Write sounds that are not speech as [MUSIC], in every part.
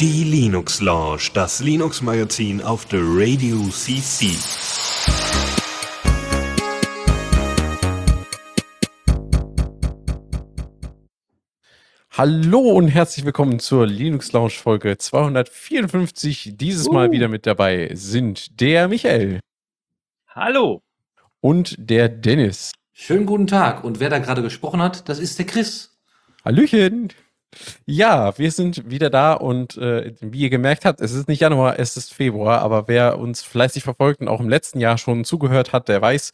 Die Linux Lounge, das Linux Magazin auf der Radio CC. Hallo und herzlich willkommen zur Linux Lounge Folge 254. Dieses Mal wieder mit dabei sind der Michael Hallo. und der Dennis. Schönen guten Tag. Und wer da gerade gesprochen hat, das ist der Chris. Hallöchen. Ja, wir sind wieder da und äh, wie ihr gemerkt habt, es ist nicht Januar, es ist Februar, aber wer uns fleißig verfolgt und auch im letzten Jahr schon zugehört hat, der weiß,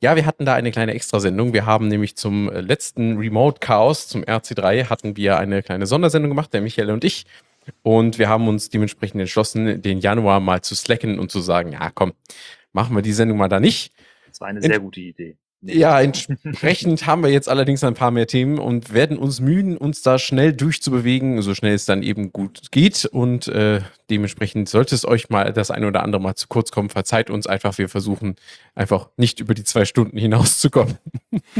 ja, wir hatten da eine kleine Extrasendung. Wir haben nämlich zum äh, letzten Remote Chaos, zum RC3, hatten wir eine kleine Sondersendung gemacht, der Michael und ich. Und wir haben uns dementsprechend entschlossen, den Januar mal zu slacken und zu sagen, ja, komm, machen wir die Sendung mal da nicht. Das war eine sehr gute Idee. Ja, entsprechend haben wir jetzt allerdings ein paar mehr Themen und werden uns mühen, uns da schnell durchzubewegen, so schnell es dann eben gut geht. Und äh, dementsprechend sollte es euch mal das eine oder andere mal zu kurz kommen, verzeiht uns einfach. Wir versuchen einfach nicht über die zwei Stunden hinauszukommen.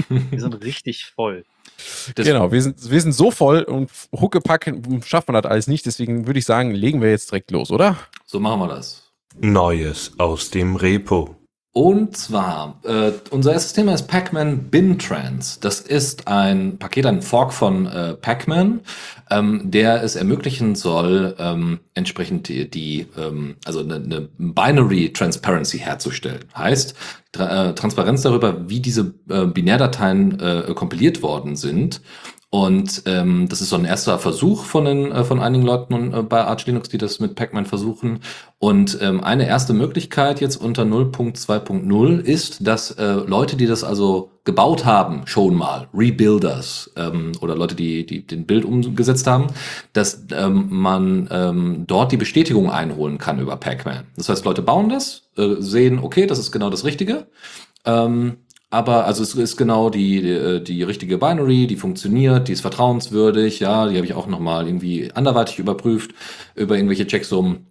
Wir sind richtig voll. Das- genau, wir sind, wir sind so voll und Huckepack schafft man das alles nicht. Deswegen würde ich sagen, legen wir jetzt direkt los, oder? So machen wir das. Neues aus dem Repo. Und zwar, äh, unser erstes Thema ist Pac-Man Bin. Das ist ein Paket, ein Fork von äh, Pac-Man, ähm, der es ermöglichen soll, ähm, entsprechend die, die ähm, also eine, eine Binary Transparency herzustellen. Heißt, Tra äh, Transparenz darüber, wie diese äh, Binärdateien äh, kompiliert worden sind. Und ähm, das ist so ein erster Versuch von, den, äh, von einigen Leuten äh, bei Arch Linux, die das mit Pac-Man versuchen. Und ähm, eine erste Möglichkeit jetzt unter 0.2.0 ist, dass äh, Leute, die das also gebaut haben, schon mal, Rebuilders ähm, oder Leute, die, die den Bild umgesetzt haben, dass ähm, man ähm, dort die Bestätigung einholen kann über Pac-Man. Das heißt, Leute bauen das, äh, sehen, okay, das ist genau das Richtige. Ähm, aber also es ist genau die, die, die richtige Binary, die funktioniert, die ist vertrauenswürdig, ja, die habe ich auch nochmal irgendwie anderweitig überprüft über irgendwelche Checksummen.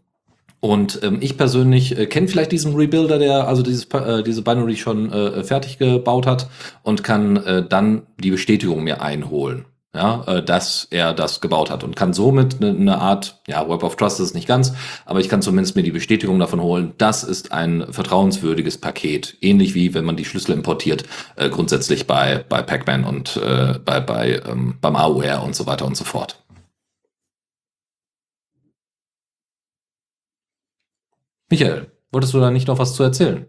Und ähm, ich persönlich äh, kenne vielleicht diesen Rebuilder, der also dieses, äh, diese Binary schon äh, fertig gebaut hat und kann äh, dann die Bestätigung mir einholen, ja, äh, dass er das gebaut hat und kann somit eine ne Art, ja, Web of Trust ist es nicht ganz, aber ich kann zumindest mir die Bestätigung davon holen, das ist ein vertrauenswürdiges Paket, ähnlich wie wenn man die Schlüssel importiert, äh, grundsätzlich bei bei Pac-Man und äh, bei bei ähm, beim AOR und so weiter und so fort. Michael, wolltest du da nicht noch was zu erzählen?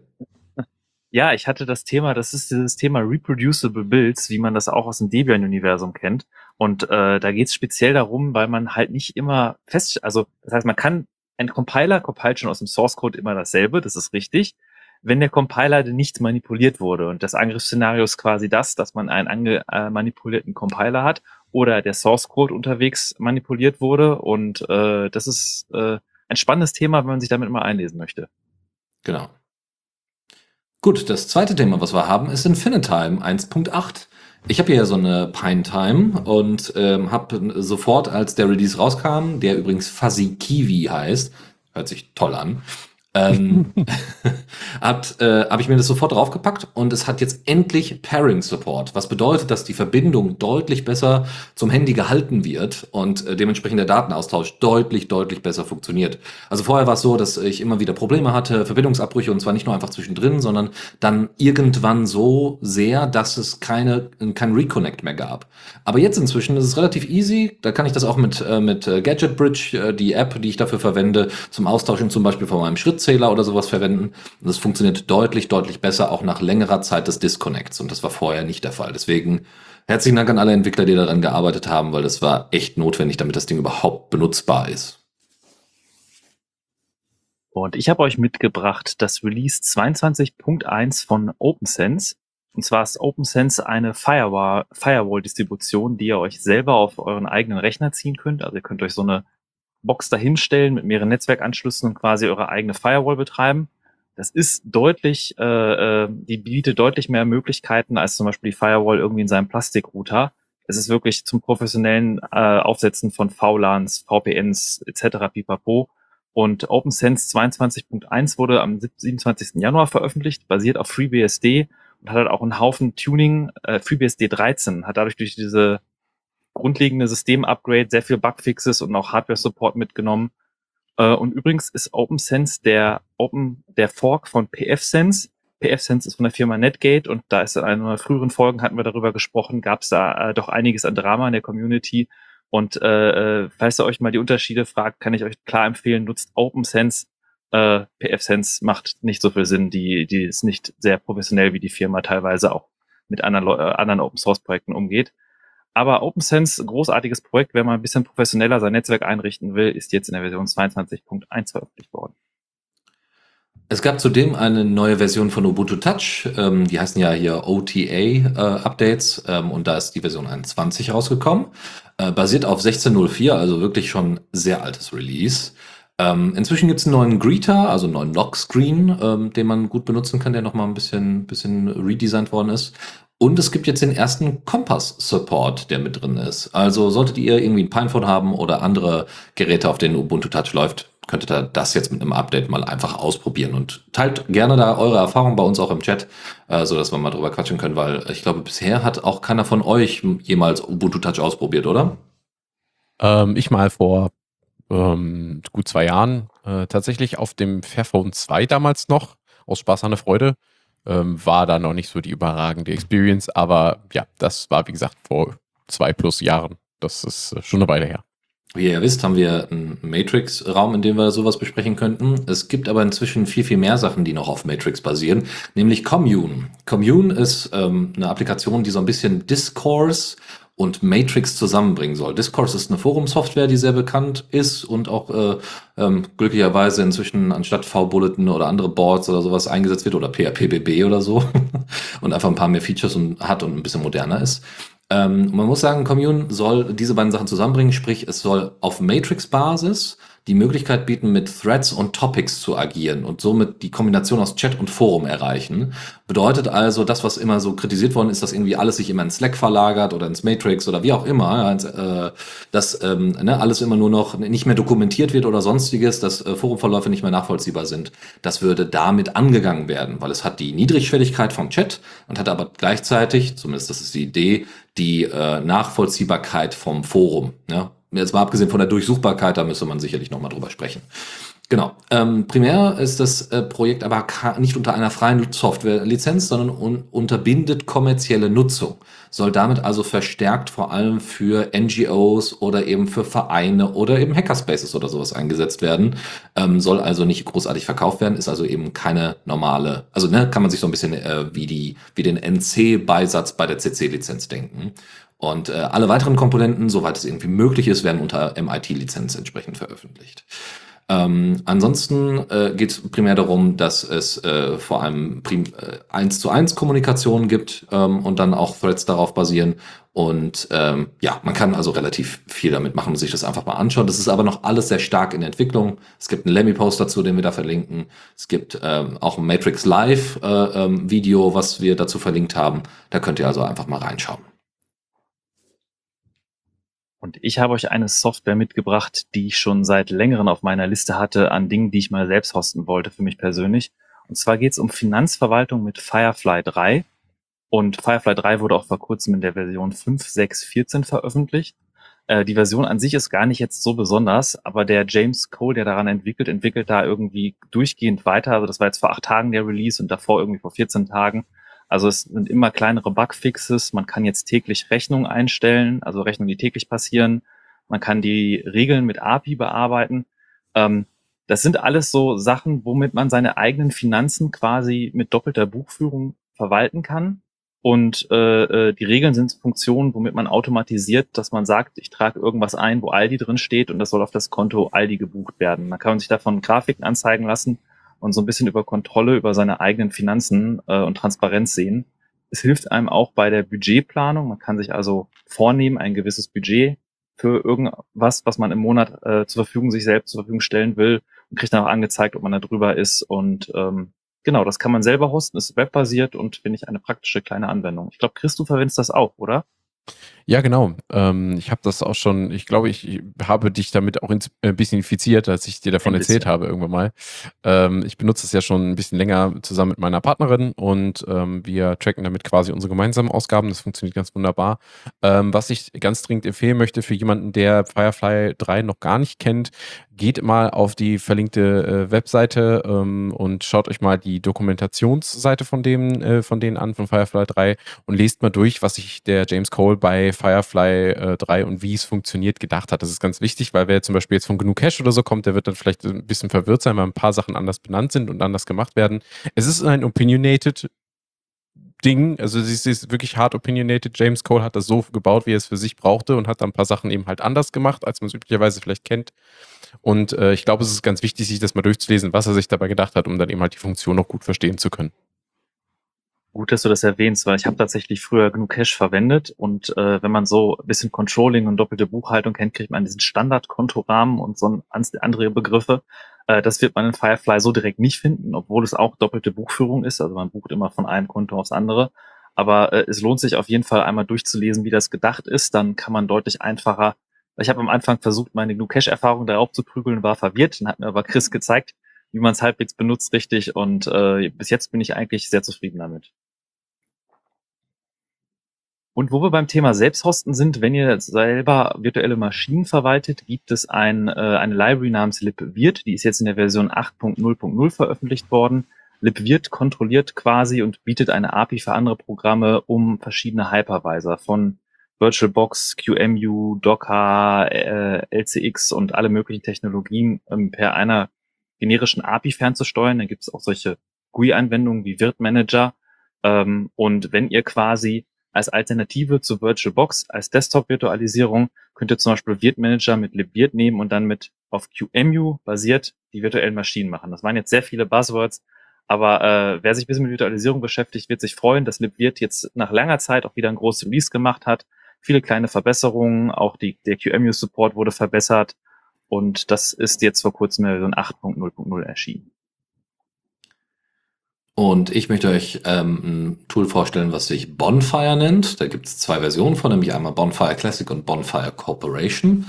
Ja, ich hatte das Thema, das ist dieses Thema Reproducible Builds, wie man das auch aus dem Debian-Universum kennt. Und äh, da geht es speziell darum, weil man halt nicht immer fest, also das heißt, man kann, ein Compiler compilt schon aus dem Source Code immer dasselbe, das ist richtig, wenn der Compiler denn nicht manipuliert wurde. Und das Angriffsszenario ist quasi das, dass man einen ange, äh, manipulierten Compiler hat oder der Source Code unterwegs manipuliert wurde. Und äh, das ist äh, ein spannendes Thema, wenn man sich damit mal einlesen möchte. Genau. Gut, das zweite Thema, was wir haben, ist Infinitime 1.8. Ich habe hier so eine Pine Time und ähm, habe sofort, als der Release rauskam, der übrigens Fuzzy Kiwi heißt, hört sich toll an, ähm, [LAUGHS] hat, äh, habe ich mir das sofort draufgepackt und es hat jetzt endlich Pairing Support, was bedeutet, dass die Verbindung deutlich besser zum Handy gehalten wird und äh, dementsprechend der Datenaustausch deutlich, deutlich besser funktioniert. Also vorher war es so, dass ich immer wieder Probleme hatte, Verbindungsabbrüche und zwar nicht nur einfach zwischendrin, sondern dann irgendwann so sehr, dass es keine, kein Reconnect mehr gab. Aber jetzt inzwischen ist es relativ easy. Da kann ich das auch mit, äh, mit äh, Gadget Bridge, äh, die App, die ich dafür verwende, zum Austauschen zum Beispiel von meinem Schrittzähler oder sowas verwenden. Und das funktioniert deutlich, deutlich besser, auch nach längerer Zeit des Disconnects. Und das war vorher nicht der Fall. Deswegen herzlichen Dank an alle Entwickler, die daran gearbeitet haben, weil das war echt notwendig, damit das Ding überhaupt benutzbar ist. Und ich habe euch mitgebracht das Release 22.1 von OpenSense. Und zwar ist OpenSense eine Firewall- Firewall-Distribution, die ihr euch selber auf euren eigenen Rechner ziehen könnt. Also ihr könnt euch so eine Box dahinstellen mit mehreren Netzwerkanschlüssen und quasi eure eigene Firewall betreiben. Das ist deutlich, äh, äh, die bietet deutlich mehr Möglichkeiten als zum Beispiel die Firewall irgendwie in seinem Plastikrouter. Es ist wirklich zum professionellen äh, Aufsetzen von VLANs, VPNs etc. pipapo. Und OpenSense 22.1 wurde am 27. Januar veröffentlicht, basiert auf FreeBSD und hat halt auch einen Haufen Tuning. Äh, FreeBSD 13 hat dadurch durch diese grundlegende System-Upgrade, sehr viel Bugfixes und auch Hardware-Support mitgenommen. Äh, und übrigens ist OpenSense der Open, der Fork von PFSense. PFSense ist von der Firma Netgate und da ist in einer früheren Folgen hatten wir darüber gesprochen, gab es da äh, doch einiges an Drama in der Community. Und äh, äh, falls ihr euch mal die Unterschiede fragt, kann ich euch klar empfehlen, nutzt OpenSense. Äh, PFSense macht nicht so viel Sinn, die, die ist nicht sehr professionell, wie die Firma teilweise auch mit anderen, äh, anderen Open Source Projekten umgeht. Aber OpenSense, großartiges Projekt, wenn man ein bisschen professioneller sein Netzwerk einrichten will, ist jetzt in der Version 22.1 veröffentlicht worden. Es gab zudem eine neue Version von Ubuntu Touch, ähm, die heißen ja hier OTA-Updates äh, ähm, und da ist die Version 21 rausgekommen. Äh, basiert auf 16.04, also wirklich schon sehr altes Release. Ähm, inzwischen gibt es einen neuen Greeter, also einen neuen Lock-Screen, ähm, den man gut benutzen kann, der nochmal ein bisschen, bisschen redesigned worden ist. Und es gibt jetzt den ersten Kompass-Support, der mit drin ist. Also solltet ihr irgendwie ein Pinephone haben oder andere Geräte, auf denen Ubuntu Touch läuft, könntet ihr das jetzt mit einem Update mal einfach ausprobieren und teilt gerne da eure Erfahrungen bei uns auch im Chat, äh, so dass wir mal drüber quatschen können, weil ich glaube, bisher hat auch keiner von euch jemals Ubuntu Touch ausprobiert, oder? Ähm, ich mal vor ähm, gut zwei Jahren äh, tatsächlich auf dem Fairphone 2 damals noch, aus Spaß an der Freude ähm, war da noch nicht so die überragende Experience, aber ja, das war wie gesagt vor zwei plus Jahren. Das ist äh, schon eine Weile her. Wie ihr wisst, haben wir einen Matrix-Raum, in dem wir sowas besprechen könnten. Es gibt aber inzwischen viel, viel mehr Sachen, die noch auf Matrix basieren, nämlich Commune. Commune ist ähm, eine Applikation, die so ein bisschen Discourse und Matrix zusammenbringen soll. Discourse ist eine Forumsoftware, die sehr bekannt ist und auch äh, ähm, glücklicherweise inzwischen anstatt V-Bulletin oder andere Boards oder sowas eingesetzt wird oder PHPBB oder so [LAUGHS] und einfach ein paar mehr Features und, hat und ein bisschen moderner ist. Ähm, man muss sagen, Commune soll diese beiden Sachen zusammenbringen, sprich es soll auf Matrix-Basis die Möglichkeit bieten, mit Threads und Topics zu agieren und somit die Kombination aus Chat und Forum erreichen. Bedeutet also, das, was immer so kritisiert worden ist, dass irgendwie alles sich immer in Slack verlagert oder ins Matrix oder wie auch immer, äh, dass ähm, ne, alles immer nur noch nicht mehr dokumentiert wird oder sonstiges, dass äh, Forumverläufe nicht mehr nachvollziehbar sind. Das würde damit angegangen werden, weil es hat die Niedrigschwelligkeit vom Chat und hat aber gleichzeitig, zumindest das ist die Idee, die äh, Nachvollziehbarkeit vom Forum. Ja? Jetzt mal abgesehen von der Durchsuchbarkeit, da müsste man sicherlich nochmal drüber sprechen. Genau. Ähm, primär ist das äh, Projekt aber nicht unter einer freien Softwarelizenz, sondern un unterbindet kommerzielle Nutzung. Soll damit also verstärkt vor allem für NGOs oder eben für Vereine oder eben Hackerspaces oder sowas eingesetzt werden. Ähm, soll also nicht großartig verkauft werden, ist also eben keine normale, also ne, kann man sich so ein bisschen äh, wie, die, wie den NC-Beisatz bei der CC-Lizenz denken. Und äh, alle weiteren Komponenten, soweit es irgendwie möglich ist, werden unter MIT-Lizenz entsprechend veröffentlicht. Ähm, ansonsten äh, geht es primär darum, dass es äh, vor allem äh, 1 zu 1 Kommunikation gibt ähm, und dann auch Threads darauf basieren. Und ähm, ja, man kann also relativ viel damit machen und sich das einfach mal anschauen. Das ist aber noch alles sehr stark in Entwicklung. Es gibt einen Lemmy-Post dazu, den wir da verlinken. Es gibt ähm, auch ein Matrix Live-Video, äh, ähm, was wir dazu verlinkt haben. Da könnt ihr also einfach mal reinschauen. Und ich habe euch eine Software mitgebracht, die ich schon seit längerem auf meiner Liste hatte an Dingen, die ich mal selbst hosten wollte für mich persönlich. Und zwar geht es um Finanzverwaltung mit Firefly 3. Und Firefly 3 wurde auch vor kurzem in der Version 5.6.14 veröffentlicht. Äh, die Version an sich ist gar nicht jetzt so besonders, aber der James Cole, der daran entwickelt, entwickelt da irgendwie durchgehend weiter. Also das war jetzt vor acht Tagen der Release und davor irgendwie vor 14 Tagen. Also es sind immer kleinere Bugfixes. Man kann jetzt täglich Rechnungen einstellen, also Rechnungen, die täglich passieren. Man kann die Regeln mit API bearbeiten. Ähm, das sind alles so Sachen, womit man seine eigenen Finanzen quasi mit doppelter Buchführung verwalten kann. Und äh, äh, die Regeln sind Funktionen, womit man automatisiert, dass man sagt, ich trage irgendwas ein, wo Aldi drin steht und das soll auf das Konto Aldi gebucht werden. Man kann sich davon Grafiken anzeigen lassen und so ein bisschen über Kontrolle über seine eigenen Finanzen äh, und Transparenz sehen. Es hilft einem auch bei der Budgetplanung. Man kann sich also vornehmen, ein gewisses Budget für irgendwas, was man im Monat äh, zur Verfügung sich selbst zur Verfügung stellen will und kriegt dann auch angezeigt, ob man da drüber ist. Und ähm, genau, das kann man selber hosten, ist webbasiert und finde ich eine praktische kleine Anwendung. Ich glaube, Chris, du verwendest das auch, oder? Ja, genau. Ähm, ich habe das auch schon, ich glaube, ich habe dich damit auch ein äh, bisschen infiziert, als ich dir davon erzählt habe irgendwann mal. Ähm, ich benutze es ja schon ein bisschen länger zusammen mit meiner Partnerin und ähm, wir tracken damit quasi unsere gemeinsamen Ausgaben. Das funktioniert ganz wunderbar. Ähm, was ich ganz dringend empfehlen möchte für jemanden, der Firefly 3 noch gar nicht kennt, geht mal auf die verlinkte äh, Webseite ähm, und schaut euch mal die Dokumentationsseite von dem, äh, von denen an, von Firefly 3 und lest mal durch, was sich der James Cole bei Firefly äh, 3 und wie es funktioniert gedacht hat. Das ist ganz wichtig, weil wer zum Beispiel jetzt von GNU Cache oder so kommt, der wird dann vielleicht ein bisschen verwirrt sein, weil ein paar Sachen anders benannt sind und anders gemacht werden. Es ist ein opinionated Ding. Also es ist wirklich hart opinionated. James Cole hat das so gebaut, wie er es für sich brauchte und hat dann ein paar Sachen eben halt anders gemacht, als man es üblicherweise vielleicht kennt. Und äh, ich glaube, es ist ganz wichtig, sich das mal durchzulesen, was er sich dabei gedacht hat, um dann eben halt die Funktion noch gut verstehen zu können. Gut, dass du das erwähnst, weil ich habe tatsächlich früher genug Cache verwendet und äh, wenn man so ein bisschen Controlling und doppelte Buchhaltung kennt, kriegt man diesen Standard-Kontorahmen und so andere Begriffe. Äh, das wird man in Firefly so direkt nicht finden, obwohl es auch doppelte Buchführung ist. Also man bucht immer von einem Konto aufs andere. Aber äh, es lohnt sich auf jeden Fall einmal durchzulesen, wie das gedacht ist. Dann kann man deutlich einfacher. Ich habe am Anfang versucht, meine GNU Cache-Erfahrung darauf zu prügeln, war verwirrt. Dann hat mir aber Chris gezeigt, wie man es halbwegs benutzt richtig. Und äh, bis jetzt bin ich eigentlich sehr zufrieden damit. Und wo wir beim Thema Selbsthosten sind, wenn ihr selber virtuelle Maschinen verwaltet, gibt es ein, äh, eine Library namens libvirt, die ist jetzt in der Version 8.0.0 veröffentlicht worden. libvirt kontrolliert quasi und bietet eine API für andere Programme, um verschiedene Hypervisor von VirtualBox, QEMU, Docker, äh, LCX und alle möglichen Technologien ähm, per einer generischen API fernzusteuern. Dann gibt es auch solche GUI-Anwendungen wie Virt Manager. Ähm, und wenn ihr quasi als Alternative zu VirtualBox als Desktop-Virtualisierung könnt ihr zum Beispiel Virt Manager mit libvirt nehmen und dann mit auf QEMU basiert die virtuellen Maschinen machen. Das waren jetzt sehr viele Buzzwords, aber äh, wer sich ein bisschen mit Virtualisierung beschäftigt, wird sich freuen, dass libvirt jetzt nach langer Zeit auch wieder ein großes Release gemacht hat. Viele kleine Verbesserungen, auch die, der QEMU-Support wurde verbessert und das ist jetzt vor kurzem in Version 8.0.0 erschienen. Und ich möchte euch ähm, ein Tool vorstellen, was sich Bonfire nennt. Da gibt es zwei Versionen von, nämlich einmal Bonfire Classic und Bonfire Corporation.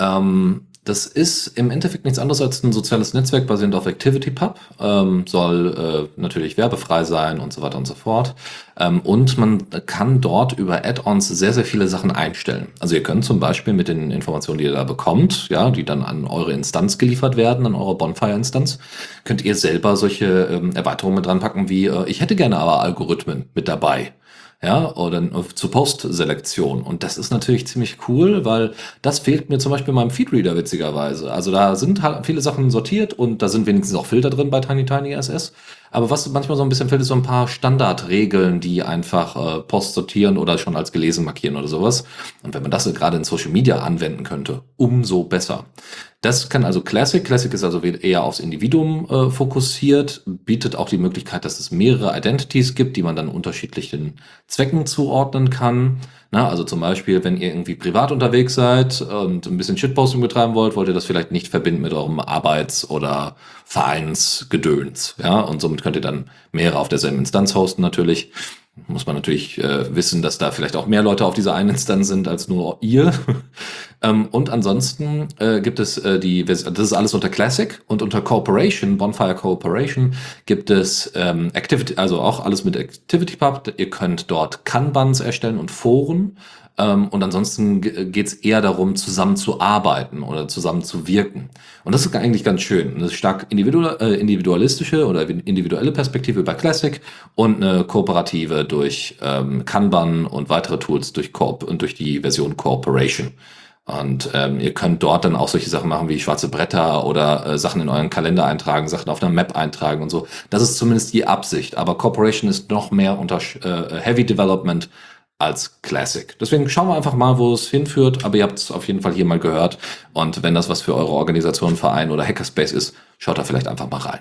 Ähm, das ist im Endeffekt nichts anderes als ein soziales Netzwerk basierend auf ActivityPub, ähm, soll äh, natürlich werbefrei sein und so weiter und so fort. Ähm, und man kann dort über Add-ons sehr, sehr viele Sachen einstellen. Also ihr könnt zum Beispiel mit den Informationen, die ihr da bekommt, ja, die dann an eure Instanz geliefert werden, an eure Bonfire-Instanz, könnt ihr selber solche ähm, Erweiterungen mit dran packen wie, äh, ich hätte gerne aber Algorithmen mit dabei ja, oder zur Postselektion. Und das ist natürlich ziemlich cool, weil das fehlt mir zum Beispiel in meinem Feedreader witzigerweise. Also da sind halt viele Sachen sortiert und da sind wenigstens auch Filter drin bei Tiny Tiny SS. Aber was manchmal so ein bisschen fehlt, ist so ein paar Standardregeln, die einfach äh, Post sortieren oder schon als gelesen markieren oder sowas. Und wenn man das gerade in Social Media anwenden könnte, umso besser. Das kann also Classic. Classic ist also eher aufs Individuum äh, fokussiert, bietet auch die Möglichkeit, dass es mehrere Identities gibt, die man dann unterschiedlichen Zwecken zuordnen kann. Na, also zum Beispiel, wenn ihr irgendwie privat unterwegs seid und ein bisschen Shitposting betreiben wollt, wollt ihr das vielleicht nicht verbinden mit eurem Arbeits- oder Vereinsgedöns. Ja, und somit könnt ihr dann mehrere auf derselben Instanz hosten natürlich muss man natürlich äh, wissen, dass da vielleicht auch mehr Leute auf dieser einen Instanz sind als nur ihr. [LAUGHS] ähm, und ansonsten äh, gibt es äh, die, das ist alles unter Classic und unter Cooperation, Bonfire Cooperation gibt es ähm, Activity, also auch alles mit ActivityPub. Ihr könnt dort Kanbans erstellen und Foren. Ähm, und ansonsten geht es eher darum, zusammen zu arbeiten oder zusammen zu wirken. Und das ist eigentlich ganz schön. Eine stark äh, individualistische oder individuelle Perspektive bei Classic und eine kooperative durch ähm, Kanban und weitere Tools durch Corp und durch die Version Cooperation. Und ähm, ihr könnt dort dann auch solche Sachen machen wie schwarze Bretter oder äh, Sachen in euren Kalender eintragen, Sachen auf einer Map eintragen und so. Das ist zumindest die Absicht. Aber Corporation ist noch mehr unter äh, Heavy Development als Classic. Deswegen schauen wir einfach mal, wo es hinführt. Aber ihr habt es auf jeden Fall hier mal gehört. Und wenn das was für eure Organisation, Verein oder Hackerspace ist, schaut da vielleicht einfach mal rein.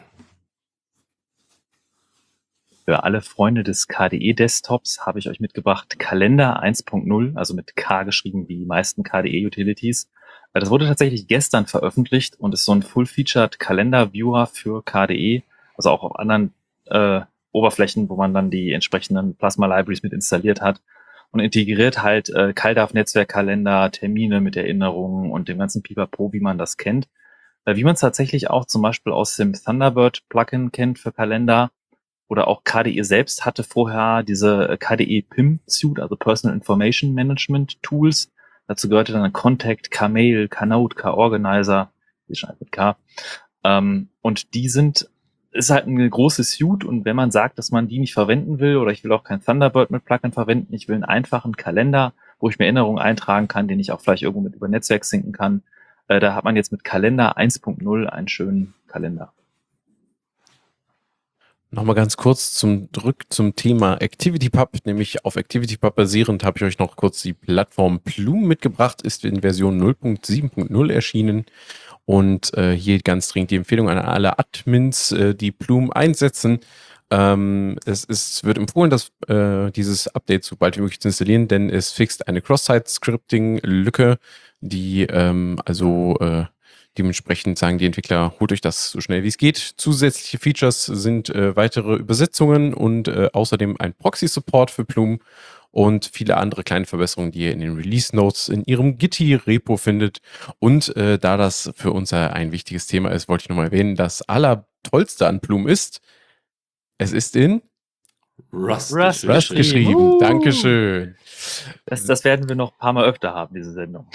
Für alle Freunde des KDE-Desktops habe ich euch mitgebracht Kalender 1.0, also mit K geschrieben wie die meisten KDE-Utilities. Äh, das wurde tatsächlich gestern veröffentlicht und ist so ein Full-Featured Kalender-Viewer für KDE, also auch auf anderen äh, Oberflächen, wo man dann die entsprechenden Plasma-Libraries mit installiert hat. Und integriert halt äh, CalDAV-Netzwerkkalender, Termine mit Erinnerungen und dem ganzen Pipapo, wie man das kennt. Äh, wie man es tatsächlich auch zum Beispiel aus dem Thunderbird-Plugin kennt für Kalender oder auch KDE selbst hatte vorher diese äh, KDE PIM Suite, also Personal Information Management Tools. Dazu gehörte dann Contact, Kmail, Knote, K-Organizer, die schreibt mit K. Ähm, und die sind, ist halt eine große Suite und wenn man sagt, dass man die nicht verwenden will oder ich will auch kein Thunderbird mit Plugin verwenden, ich will einen einfachen Kalender, wo ich mir Erinnerungen eintragen kann, den ich auch vielleicht irgendwo mit über Netzwerk sinken kann, äh, da hat man jetzt mit Kalender 1.0 einen schönen Kalender. Nochmal ganz kurz zum Drück zum Thema ActivityPub, nämlich auf ActivityPub basierend habe ich euch noch kurz die Plattform Plume mitgebracht, ist in Version 0.7.0 erschienen. Und äh, hier ganz dringend die Empfehlung an alle Admins, äh, die Plume einsetzen. Ähm, es ist, wird empfohlen, dass äh, dieses Update so bald wie möglich zu installieren, denn es fixt eine Cross-Site-Scripting-Lücke, die ähm, also äh, dementsprechend sagen die Entwickler, holt euch das so schnell wie es geht. Zusätzliche Features sind äh, weitere Übersetzungen und äh, außerdem ein Proxy-Support für Plume und viele andere kleine Verbesserungen, die ihr in den Release Notes in ihrem Gitti-Repo findet. Und äh, da das für uns ein wichtiges Thema ist, wollte ich nochmal erwähnen, das allertollste an Plume ist, es ist in Rust, Rust Rust geschrieben. geschrieben. Uh. Dankeschön. Das, das werden wir noch ein paar Mal öfter haben, diese Sendung.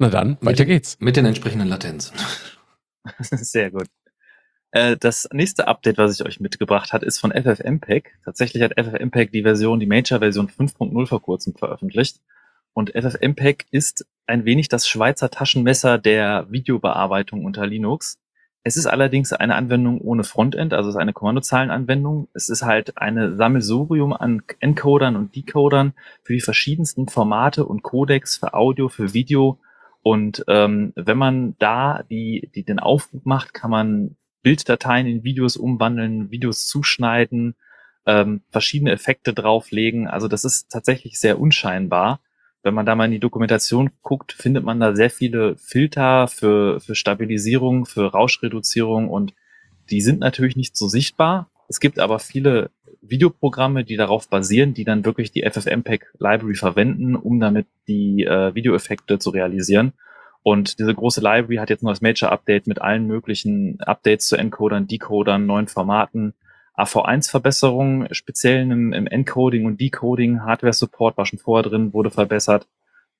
Na dann, weiter geht's. Mit den entsprechenden Latenzen. [LAUGHS] Sehr gut. Äh, Das nächste Update, was ich euch mitgebracht hat, ist von FFmpeg. Tatsächlich hat FFmpeg die Version, die Major-Version 5.0 vor kurzem veröffentlicht. Und FFmpeg ist ein wenig das Schweizer Taschenmesser der Videobearbeitung unter Linux. Es ist allerdings eine Anwendung ohne Frontend, also es ist eine Kommandozeilenanwendung. Es ist halt eine Sammelsurium an Encodern und Decodern für die verschiedensten Formate und Codecs für Audio, für Video. Und ähm, wenn man da die, die den Aufruf macht, kann man Bilddateien in Videos umwandeln, Videos zuschneiden, ähm, verschiedene Effekte drauflegen. Also das ist tatsächlich sehr unscheinbar. Wenn man da mal in die Dokumentation guckt, findet man da sehr viele Filter für, für Stabilisierung, für Rauschreduzierung und die sind natürlich nicht so sichtbar. Es gibt aber viele Videoprogramme, die darauf basieren, die dann wirklich die FFmpeg Library verwenden, um damit die äh, Videoeffekte zu realisieren. Und diese große Library hat jetzt noch das Major Update mit allen möglichen Updates zu Encodern, Decodern, neuen Formaten, AV1-Verbesserungen, speziell im, im Encoding und Decoding, Hardware-Support war schon vorher drin, wurde verbessert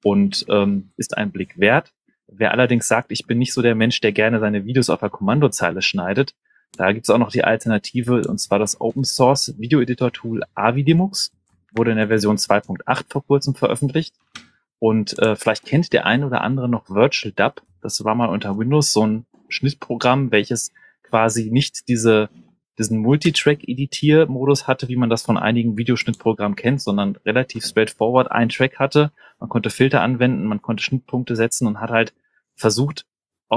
und ähm, ist ein Blick wert. Wer allerdings sagt, ich bin nicht so der Mensch, der gerne seine Videos auf der Kommandozeile schneidet, da gibt es auch noch die Alternative, und zwar das Open Source Video Editor Tool Avidemux, wurde in der Version 2.8 vor kurzem veröffentlicht. Und äh, vielleicht kennt der ein oder andere noch Virtual Dub. Das war mal unter Windows so ein Schnittprogramm, welches quasi nicht diese, diesen Multitrack-Editier-Modus hatte, wie man das von einigen Videoschnittprogrammen kennt, sondern relativ straightforward einen Track hatte. Man konnte Filter anwenden, man konnte Schnittpunkte setzen und hat halt versucht,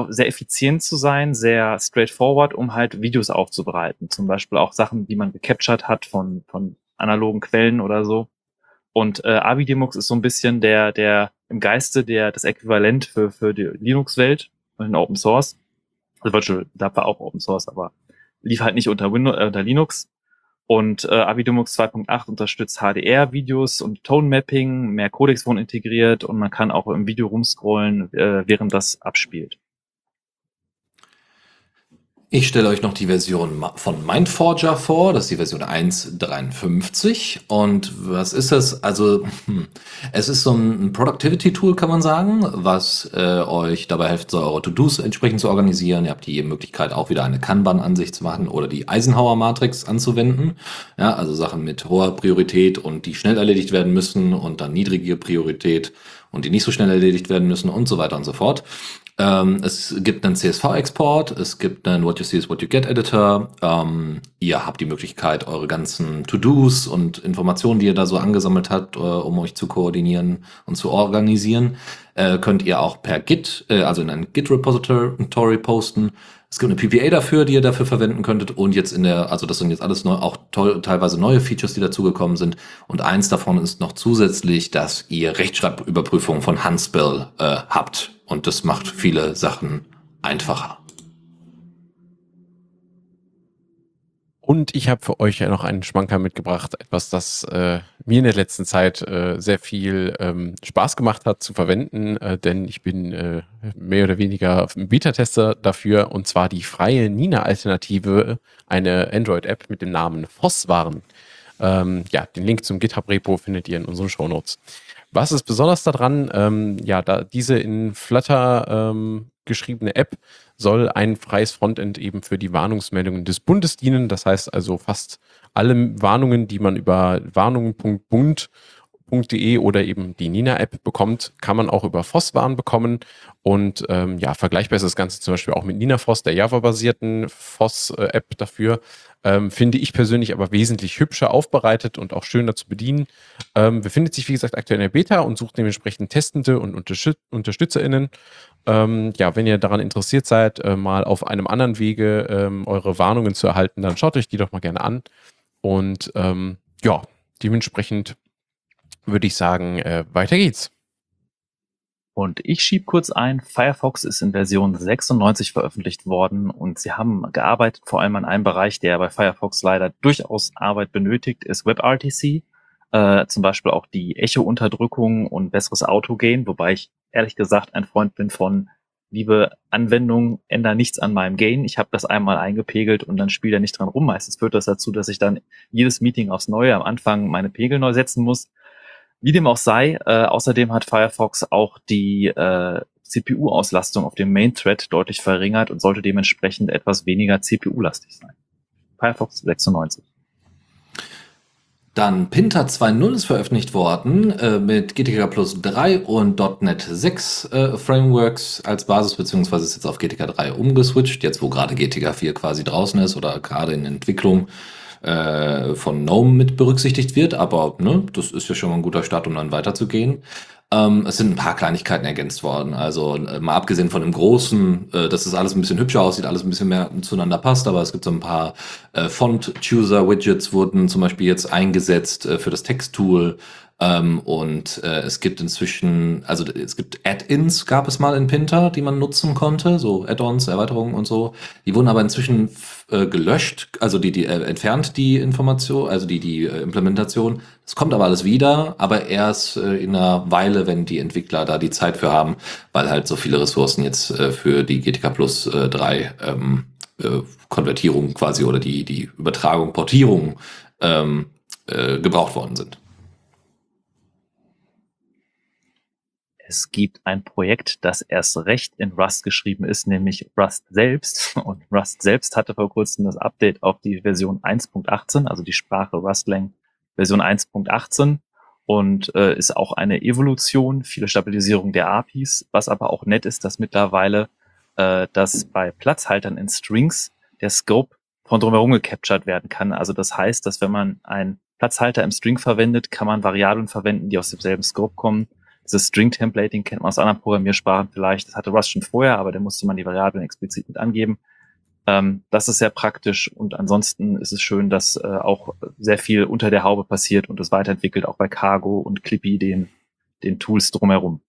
sehr effizient zu sein, sehr straightforward, um halt Videos aufzubereiten. Zum Beispiel auch Sachen, die man gecaptured hat von, von analogen Quellen oder so. Und äh, Avidemux ist so ein bisschen der, der im Geiste der das Äquivalent für, für die Linux-Welt und den Open Source. Also Virtual Dub war auch Open Source, aber lief halt nicht unter Windows, äh, unter Linux. Und äh, Avidemux 2.8 unterstützt HDR-Videos und Tone Mapping, mehr Codecs wurden integriert und man kann auch im Video rumscrollen, äh, während das abspielt. Ich stelle euch noch die Version von Mindforger vor. Das ist die Version 1.53. Und was ist das? Also, hm, es ist so ein Productivity-Tool, kann man sagen, was äh, euch dabei hilft, so eure To-Dos entsprechend zu organisieren. Ihr habt die Möglichkeit, auch wieder eine Kanban-Ansicht zu machen oder die Eisenhower-Matrix anzuwenden. Ja, also Sachen mit hoher Priorität und die schnell erledigt werden müssen und dann niedrige Priorität und die nicht so schnell erledigt werden müssen und so weiter und so fort. Ähm, es gibt einen CSV-Export, es gibt einen What You See is What You Get Editor. Ähm, ihr habt die Möglichkeit, eure ganzen To-Dos und Informationen, die ihr da so angesammelt habt, äh, um euch zu koordinieren und zu organisieren, äh, könnt ihr auch per Git, äh, also in ein Git-Repository posten. Es gibt eine PPA dafür, die ihr dafür verwenden könntet. Und jetzt in der, also das sind jetzt alles neu, auch teilweise neue Features, die dazugekommen sind. Und eins davon ist noch zusätzlich, dass ihr Rechtschreibüberprüfung von Handspell äh, habt. Und das macht viele Sachen einfacher. Und ich habe für euch ja noch einen Schmanker mitgebracht, etwas, das äh, mir in der letzten Zeit äh, sehr viel ähm, Spaß gemacht hat zu verwenden, äh, denn ich bin äh, mehr oder weniger Beta-Tester dafür, und zwar die freie Nina-Alternative, eine Android-App mit dem Namen Fosswaren. Ähm, ja, den Link zum GitHub-Repo findet ihr in unseren Shownotes. Was ist besonders daran? Ähm, ja, da diese in Flutter ähm, geschriebene App soll ein freies Frontend eben für die Warnungsmeldungen des Bundes dienen. Das heißt also fast alle Warnungen, die man über warnungen.bund.de oder eben die Nina-App bekommt, kann man auch über FOSS-Warn bekommen. Und ähm, ja, vergleichbar ist das Ganze zum Beispiel auch mit NinaFOSS, der Java-basierten FOSS-App dafür. Ähm, finde ich persönlich aber wesentlich hübscher aufbereitet und auch schöner zu bedienen. Ähm, befindet sich, wie gesagt, aktuell in der Beta und sucht dementsprechend Testende und Unterstüt UnterstützerInnen. Ähm, ja, wenn ihr daran interessiert seid, äh, mal auf einem anderen Wege ähm, eure Warnungen zu erhalten, dann schaut euch die doch mal gerne an. Und ähm, ja, dementsprechend würde ich sagen, äh, weiter geht's. Und ich schieb kurz ein, Firefox ist in Version 96 veröffentlicht worden und sie haben gearbeitet vor allem an einem Bereich, der bei Firefox leider durchaus Arbeit benötigt, ist WebRTC. Äh, zum Beispiel auch die Echo-Unterdrückung und besseres Autogain, wobei ich ehrlich gesagt ein Freund bin von liebe Anwendung, ändere nichts an meinem Gain. Ich habe das einmal eingepegelt und dann spielt er nicht dran rum. Meistens führt das dazu, dass ich dann jedes Meeting aufs Neue am Anfang meine Pegel neu setzen muss. Wie dem auch sei, äh, außerdem hat Firefox auch die äh, CPU-Auslastung auf dem Main-Thread deutlich verringert und sollte dementsprechend etwas weniger CPU-lastig sein. Firefox 96. Dann Pinter 2.0 ist veröffentlicht worden äh, mit GTK Plus 3 und .NET 6 äh, Frameworks als Basis, beziehungsweise ist jetzt auf GTK 3 umgeswitcht, jetzt wo gerade GTK 4 quasi draußen ist oder gerade in Entwicklung äh, von GNOME mit berücksichtigt wird, aber ne, das ist ja schon mal ein guter Start, um dann weiterzugehen. Ähm, es sind ein paar Kleinigkeiten ergänzt worden. Also äh, mal abgesehen von dem Großen, äh, dass es alles ein bisschen hübscher aussieht, alles ein bisschen mehr zueinander passt, aber es gibt so ein paar äh, Font-Chooser-Widgets wurden zum Beispiel jetzt eingesetzt äh, für das Texttool. Ähm, und äh, es gibt inzwischen, also es gibt Add-ins, gab es mal in Pinter, die man nutzen konnte, so Add-ons, Erweiterungen und so. Die wurden aber inzwischen äh, gelöscht, also die, die äh, entfernt die Information, also die, die äh, Implementation. Es kommt aber alles wieder, aber erst äh, in einer Weile, wenn die Entwickler da die Zeit für haben, weil halt so viele Ressourcen jetzt äh, für die GTK Plus äh, 3 ähm, äh, Konvertierung quasi oder die, die Übertragung, Portierung ähm, äh, gebraucht worden sind. Es gibt ein Projekt, das erst recht in Rust geschrieben ist, nämlich Rust selbst. [LAUGHS] Und Rust selbst hatte vor kurzem das Update auf die Version 1.18, also die Sprache Rustlang Version 1.18 und äh, ist auch eine Evolution, viele Stabilisierung der APIs, was aber auch nett ist, dass mittlerweile äh, dass bei Platzhaltern in Strings der Scope von drumherum gecaptured werden kann. Also das heißt, dass wenn man einen Platzhalter im String verwendet, kann man Variablen verwenden, die aus demselben Scope kommen dieses String-Templating kennt man aus anderen Programmiersprachen vielleicht. Das hatte Rust schon vorher, aber da musste man die Variablen explizit mit angeben. Ähm, das ist sehr praktisch und ansonsten ist es schön, dass äh, auch sehr viel unter der Haube passiert und es weiterentwickelt, auch bei Cargo und Clippy, den, den Tools drumherum.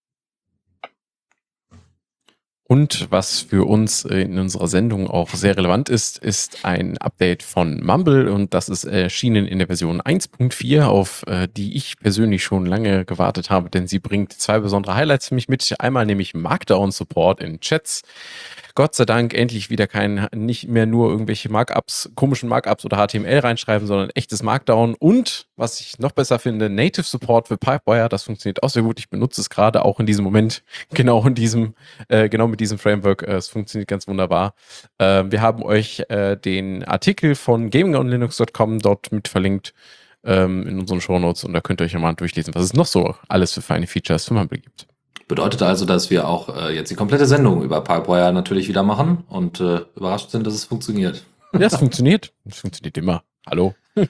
Und was für uns in unserer Sendung auch sehr relevant ist, ist ein Update von Mumble und das ist erschienen in der Version 1.4, auf äh, die ich persönlich schon lange gewartet habe, denn sie bringt zwei besondere Highlights für mich mit. Einmal nämlich Markdown Support in Chats Gott sei Dank endlich wieder kein, nicht mehr nur irgendwelche Markups, komischen Markups oder HTML reinschreiben, sondern echtes Markdown. Und, was ich noch besser finde, Native Support für Pipewire. Das funktioniert auch sehr gut. Ich benutze es gerade auch in diesem Moment, [LAUGHS] genau in diesem, äh, genau mit diesem Framework. Äh, es funktioniert ganz wunderbar. Äh, wir haben euch äh, den Artikel von gamingonlinux.com dort mit verlinkt ähm, in unseren Shownotes und da könnt ihr euch ja mal durchlesen, was es noch so alles für feine Features für Mumble gibt. Bedeutet also, dass wir auch äh, jetzt die komplette Sendung über Pipewire natürlich wieder machen und äh, überrascht sind, dass es funktioniert. Ja, es funktioniert. Es funktioniert immer. Hallo. [LAUGHS]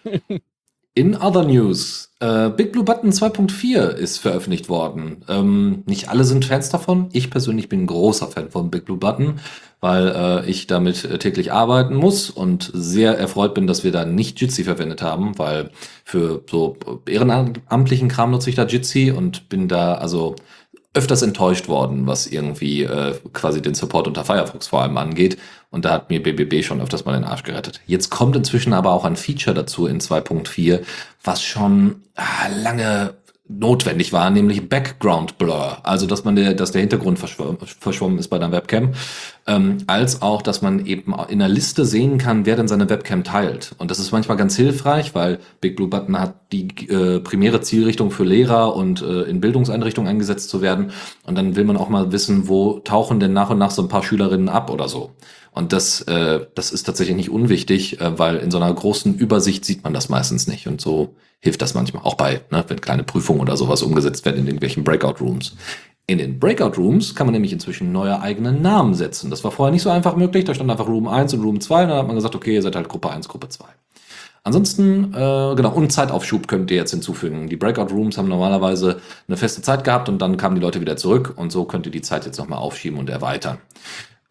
In other news, äh, Big Blue Button 2.4 ist veröffentlicht worden. Ähm, nicht alle sind Fans davon. Ich persönlich bin ein großer Fan von Big Blue Button, weil äh, ich damit äh, täglich arbeiten muss und sehr erfreut bin, dass wir da nicht Jitsi verwendet haben, weil für so ehrenamtlichen Kram nutze ich da Jitsi und bin da also öfters enttäuscht worden, was irgendwie äh, quasi den Support unter Firefox vor allem angeht. Und da hat mir BBB schon öfters mal den Arsch gerettet. Jetzt kommt inzwischen aber auch ein Feature dazu in 2.4, was schon ah, lange notwendig war, nämlich Background Blur. Also, dass man der, dass der Hintergrund verschwommen, verschwommen ist bei der Webcam, ähm, als auch, dass man eben in der Liste sehen kann, wer denn seine Webcam teilt. Und das ist manchmal ganz hilfreich, weil Big Blue Button hat die äh, primäre Zielrichtung für Lehrer und äh, in Bildungseinrichtungen eingesetzt zu werden. Und dann will man auch mal wissen, wo tauchen denn nach und nach so ein paar Schülerinnen ab oder so. Und das, äh, das ist tatsächlich nicht unwichtig, äh, weil in so einer großen Übersicht sieht man das meistens nicht. Und so hilft das manchmal auch bei, ne, wenn kleine Prüfungen oder sowas umgesetzt werden in irgendwelchen Breakout Rooms. In den Breakout Rooms kann man nämlich inzwischen neue eigene Namen setzen. Das war vorher nicht so einfach möglich. Da stand einfach Room 1 und Room 2. Und dann hat man gesagt, okay, ihr seid halt Gruppe 1, Gruppe 2. Ansonsten, äh, genau, und Zeitaufschub könnt ihr jetzt hinzufügen. Die Breakout Rooms haben normalerweise eine feste Zeit gehabt und dann kamen die Leute wieder zurück und so könnt ihr die Zeit jetzt nochmal aufschieben und erweitern.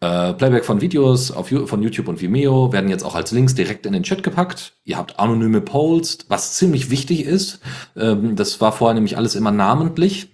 Äh, Playback von Videos auf, von YouTube und Vimeo werden jetzt auch als Links direkt in den Chat gepackt. Ihr habt anonyme Polls, was ziemlich wichtig ist. Ähm, das war vorher nämlich alles immer namentlich.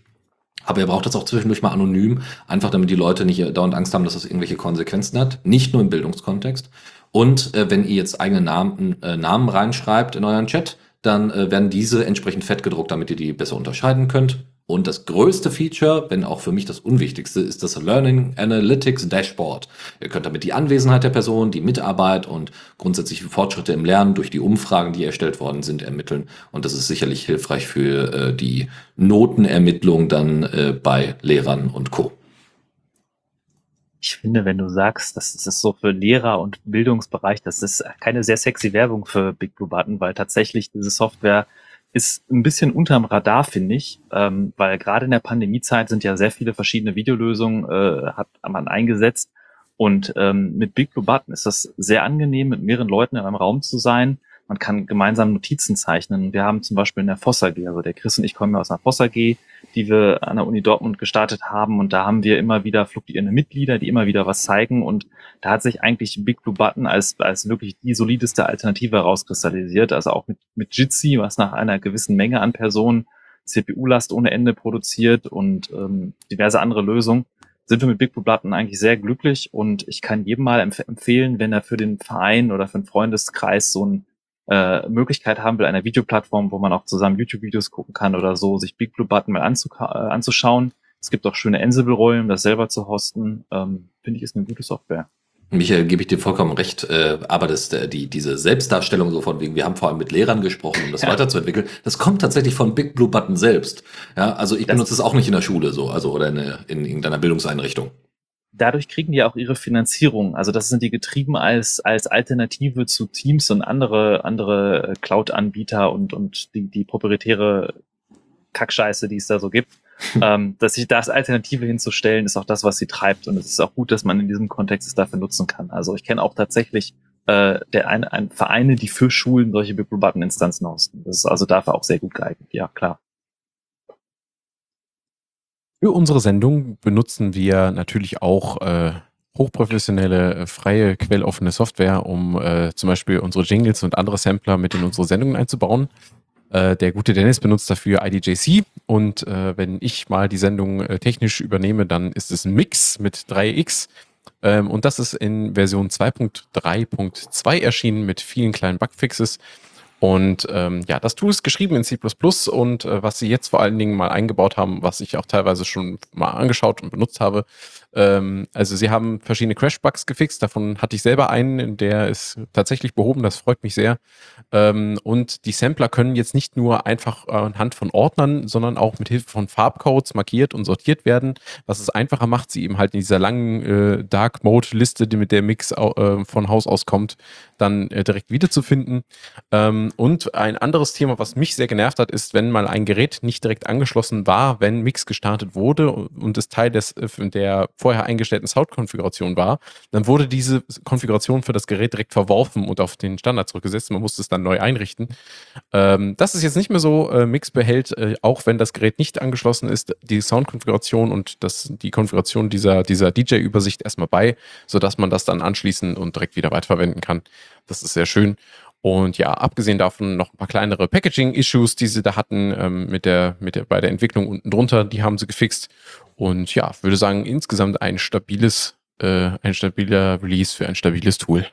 Aber ihr braucht das auch zwischendurch mal anonym, einfach damit die Leute nicht dauernd Angst haben, dass das irgendwelche Konsequenzen hat. Nicht nur im Bildungskontext. Und äh, wenn ihr jetzt eigene Namen, äh, Namen reinschreibt in euren Chat, dann äh, werden diese entsprechend fett gedruckt, damit ihr die besser unterscheiden könnt. Und das größte Feature, wenn auch für mich das unwichtigste, ist das Learning Analytics Dashboard. Ihr könnt damit die Anwesenheit der Person, die Mitarbeit und grundsätzliche Fortschritte im Lernen durch die Umfragen, die erstellt worden sind, ermitteln. Und das ist sicherlich hilfreich für äh, die Notenermittlung dann äh, bei Lehrern und Co. Ich finde, wenn du sagst, das ist so für Lehrer und Bildungsbereich, das ist keine sehr sexy Werbung für Big Blue Button, weil tatsächlich diese Software ist ein bisschen unterm Radar, finde ich, ähm, weil gerade in der Pandemiezeit sind ja sehr viele verschiedene Videolösungen, äh, hat man eingesetzt. Und ähm, mit Big Blue Button ist das sehr angenehm, mit mehreren Leuten in einem Raum zu sein man kann gemeinsam Notizen zeichnen. Wir haben zum Beispiel in der Fossa AG, also der Chris und ich kommen aus einer Fossa AG, die wir an der Uni Dortmund gestartet haben. Und da haben wir immer wieder fluktuierende Mitglieder, die immer wieder was zeigen. Und da hat sich eigentlich Big Blue Button als, als wirklich die solideste Alternative herauskristallisiert, also auch mit, mit Jitsi, was nach einer gewissen Menge an Personen CPU-Last ohne Ende produziert und ähm, diverse andere Lösungen sind wir mit Big Blue Button eigentlich sehr glücklich. Und ich kann jedem mal empf empfehlen, wenn er für den Verein oder für einen Freundeskreis so ein äh, Möglichkeit haben will, einer Videoplattform, wo man auch zusammen YouTube-Videos gucken kann oder so, sich Big Blue Button mal äh, anzuschauen. Es gibt auch schöne Ansible-Rollen, um das selber zu hosten. Ähm, Finde ich, ist eine gute Software. Michael, gebe ich dir vollkommen recht, äh, aber das, äh, die, diese Selbstdarstellung so von wegen, wir haben vor allem mit Lehrern gesprochen, um das ja. weiterzuentwickeln, das kommt tatsächlich von Big Blue Button selbst. Ja, also ich das benutze es auch nicht in der Schule so, also oder in, in irgendeiner Bildungseinrichtung dadurch kriegen die auch ihre Finanzierung. Also das sind die getrieben als, als Alternative zu Teams und andere, andere äh, Cloud-Anbieter und, und die, die proprietäre Kackscheiße, die es da so gibt. [LAUGHS] ähm, dass sich das Alternative hinzustellen, ist auch das, was sie treibt. Und es ist auch gut, dass man in diesem Kontext es dafür nutzen kann. Also ich kenne auch tatsächlich äh, der ein, ein Vereine, die für Schulen solche Bibel-Button-Instanzen hosten. Das ist also dafür auch sehr gut geeignet. Ja, klar. Für unsere Sendung benutzen wir natürlich auch äh, hochprofessionelle, äh, freie, quelloffene Software, um äh, zum Beispiel unsere Jingles und andere Sampler mit in unsere Sendungen einzubauen. Äh, der gute Dennis benutzt dafür IDJC und äh, wenn ich mal die Sendung äh, technisch übernehme, dann ist es ein Mix mit 3x. Ähm, und das ist in Version 2.3.2 erschienen mit vielen kleinen Bugfixes. Und ähm, ja, das Tool ist geschrieben in C und äh, was sie jetzt vor allen Dingen mal eingebaut haben, was ich auch teilweise schon mal angeschaut und benutzt habe, ähm, also sie haben verschiedene Crash-Bugs gefixt, davon hatte ich selber einen, der ist tatsächlich behoben, das freut mich sehr. Ähm, und die Sampler können jetzt nicht nur einfach anhand von Ordnern, sondern auch mit Hilfe von Farbcodes markiert und sortiert werden, was es einfacher macht, sie eben halt in dieser langen äh, Dark Mode-Liste, die mit der Mix äh, von Haus aus kommt, dann äh, direkt wiederzufinden. Ähm, und ein anderes Thema, was mich sehr genervt hat, ist, wenn mal ein Gerät nicht direkt angeschlossen war, wenn Mix gestartet wurde und es Teil des, äh, der vorher eingestellten Sound-Konfiguration war, dann wurde diese Konfiguration für das Gerät direkt verworfen und auf den Standard zurückgesetzt. Man musste es dann neu einrichten. Ähm, das ist jetzt nicht mehr so. Äh, Mix behält, äh, auch wenn das Gerät nicht angeschlossen ist, die Sound-Konfiguration und das, die Konfiguration dieser, dieser DJ-Übersicht erstmal bei, sodass man das dann anschließen und direkt wieder weiterverwenden kann. Das ist sehr schön. Und ja, abgesehen davon noch ein paar kleinere Packaging-Issues, die sie da hatten ähm, mit der, mit der, bei der Entwicklung unten drunter, die haben sie gefixt. Und ja, würde sagen, insgesamt ein stabiles, äh, ein stabiler Release für ein stabiles Tool.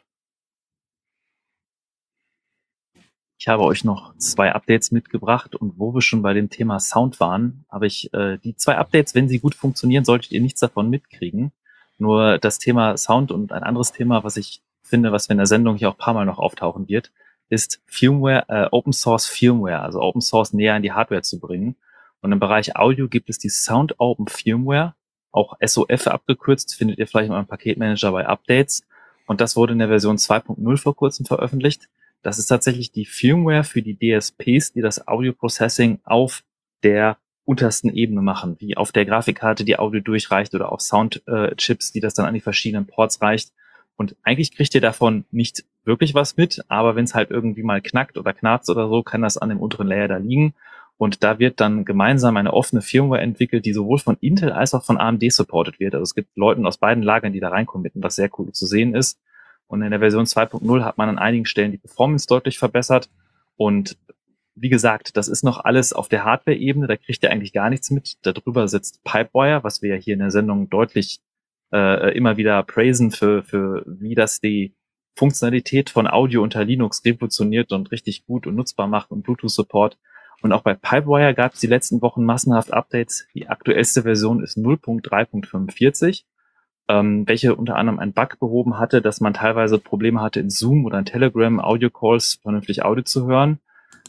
Ich habe euch noch zwei Updates mitgebracht und wo wir schon bei dem Thema Sound waren, habe ich äh, die zwei Updates, wenn sie gut funktionieren, solltet ihr nichts davon mitkriegen. Nur das Thema Sound und ein anderes Thema, was ich finde, was wir in der Sendung hier auch ein paar Mal noch auftauchen wird, ist Firmware, äh, Open Source Firmware, also Open Source näher in die Hardware zu bringen. Und im Bereich Audio gibt es die Sound Open Firmware, auch SOF abgekürzt, findet ihr vielleicht in eurem Paketmanager bei Updates. Und das wurde in der Version 2.0 vor kurzem veröffentlicht. Das ist tatsächlich die Firmware für die DSPs, die das Audio Processing auf der untersten Ebene machen, wie auf der Grafikkarte die Audio durchreicht oder auf Soundchips, äh, die das dann an die verschiedenen Ports reicht. Und eigentlich kriegt ihr davon nicht wirklich was mit, aber wenn es halt irgendwie mal knackt oder knarzt oder so, kann das an dem unteren Layer da liegen. Und da wird dann gemeinsam eine offene Firmware entwickelt, die sowohl von Intel als auch von AMD supported wird. Also es gibt Leute aus beiden Lagern, die da reinkommen, was sehr cool zu sehen ist. Und in der Version 2.0 hat man an einigen Stellen die Performance deutlich verbessert. Und wie gesagt, das ist noch alles auf der Hardware-Ebene, da kriegt ihr eigentlich gar nichts mit. Darüber sitzt Pipewire, was wir ja hier in der Sendung deutlich äh, immer wieder praisen für, für wie das die Funktionalität von Audio unter Linux revolutioniert und richtig gut und nutzbar macht und Bluetooth-Support. Und auch bei Pipewire gab es die letzten Wochen massenhaft Updates. Die aktuellste Version ist 0.3.45, ähm, welche unter anderem einen Bug behoben hatte, dass man teilweise Probleme hatte in Zoom oder in Telegram Audio-Calls vernünftig Audio zu hören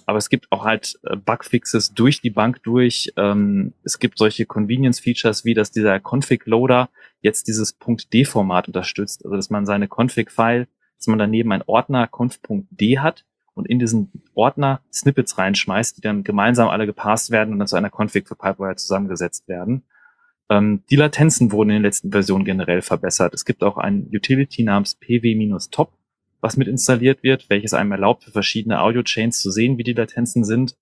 aber es gibt auch halt äh, Bugfixes durch die Bank durch. Ähm, es gibt solche Convenience-Features wie, dass dieser Config-Loader jetzt dieses .d-Format unterstützt, also dass man seine Config-File, dass man daneben einen Ordner conf.d hat und in diesen Ordner Snippets reinschmeißt, die dann gemeinsam alle gepasst werden und dann zu einer Config für Pipewire zusammengesetzt werden. Ähm, die Latenzen wurden in den letzten Versionen generell verbessert. Es gibt auch ein Utility namens pw-top, was mit installiert wird, welches einem erlaubt, für verschiedene Audio-Chains zu sehen, wie die Latenzen sind.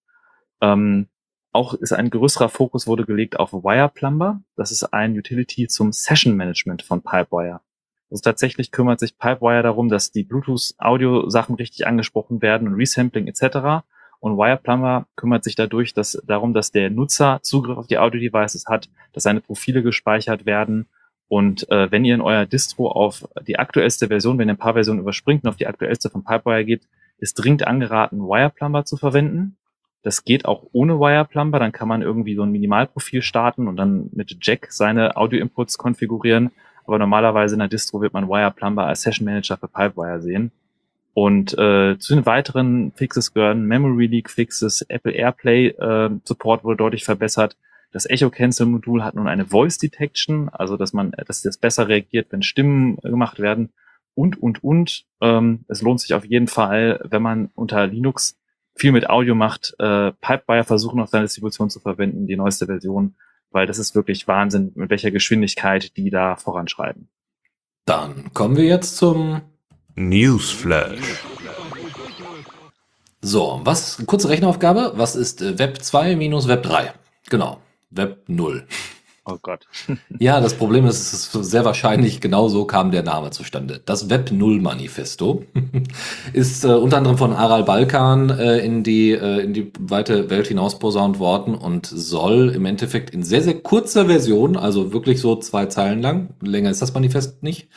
Ähm, auch ist ein größerer Fokus wurde gelegt auf Wire Plumber. Das ist ein Utility zum Session Management von Pipewire. Also tatsächlich kümmert sich Pipewire darum, dass die Bluetooth-Audio-Sachen richtig angesprochen werden und Resampling etc. Und Wire Plumber kümmert sich dadurch dass, darum, dass der Nutzer Zugriff auf die Audio-Devices hat, dass seine Profile gespeichert werden und äh, wenn ihr in euer Distro auf die aktuellste Version, wenn ihr ein paar Versionen überspringt und auf die aktuellste von Pipewire geht, ist dringend angeraten, Wireplumber zu verwenden. Das geht auch ohne Wireplumber, dann kann man irgendwie so ein Minimalprofil starten und dann mit Jack seine Audio-Inputs konfigurieren. Aber normalerweise in der Distro wird man Wireplumber als Session Manager für Pipewire sehen. Und äh, zu den weiteren Fixes gehören Memory Leak Fixes, Apple AirPlay äh, Support wurde deutlich verbessert. Das Echo Cancel Modul hat nun eine Voice Detection, also dass man, dass das besser reagiert, wenn Stimmen gemacht werden und, und, und. Ähm, es lohnt sich auf jeden Fall, wenn man unter Linux viel mit Audio macht, äh, Pipewire versuchen auf seine Distribution zu verwenden, die neueste Version, weil das ist wirklich Wahnsinn, mit welcher Geschwindigkeit die da voranschreiten. Dann kommen wir jetzt zum Newsflash. So, was, kurze Rechenaufgabe, was ist äh, Web 2 minus Web 3? Genau. Web 0. Oh Gott. [LAUGHS] ja, das Problem ist, es ist sehr wahrscheinlich, genau so kam der Name zustande. Das Web 0 Manifesto [LAUGHS] ist äh, unter anderem von Aral Balkan äh, in, die, äh, in die weite Welt hinaus posaunt worden und soll im Endeffekt in sehr, sehr kurzer Version, also wirklich so zwei Zeilen lang, länger ist das Manifest nicht,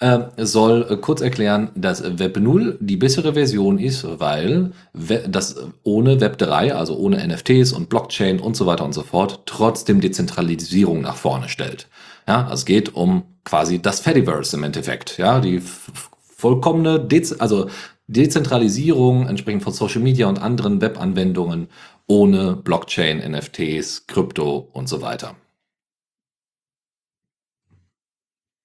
äh, soll äh, kurz erklären, dass Web 0 die bessere Version ist, weil das ohne Web 3, also ohne NFTs und Blockchain und so weiter und so fort, trotzdem Dezentralisierung Digitalisierung nach vorne stellt. Ja, also es geht um quasi das Fediverse im Endeffekt. Ja, die vollkommene, Dez also Dezentralisierung entsprechend von Social Media und anderen Webanwendungen ohne Blockchain, NFTs, Krypto und so weiter.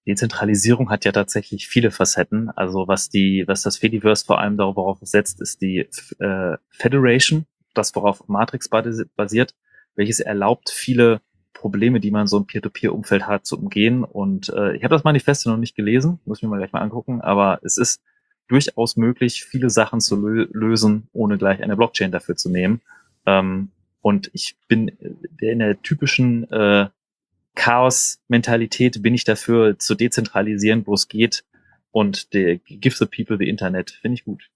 Dezentralisierung hat ja tatsächlich viele Facetten. Also was die, was das Fediverse vor allem darauf setzt, ist die äh, Federation, das worauf Matrix basiert, welches erlaubt, viele Probleme, die man so im Peer-to-Peer-Umfeld hat, zu umgehen. Und äh, ich habe das Manifesto noch nicht gelesen, muss mir mal gleich mal angucken, aber es ist durchaus möglich, viele Sachen zu lö lösen, ohne gleich eine Blockchain dafür zu nehmen. Ähm, und ich bin in der typischen äh, Chaos-Mentalität bin ich dafür zu dezentralisieren, wo es geht. Und der Give the People the Internet finde ich gut.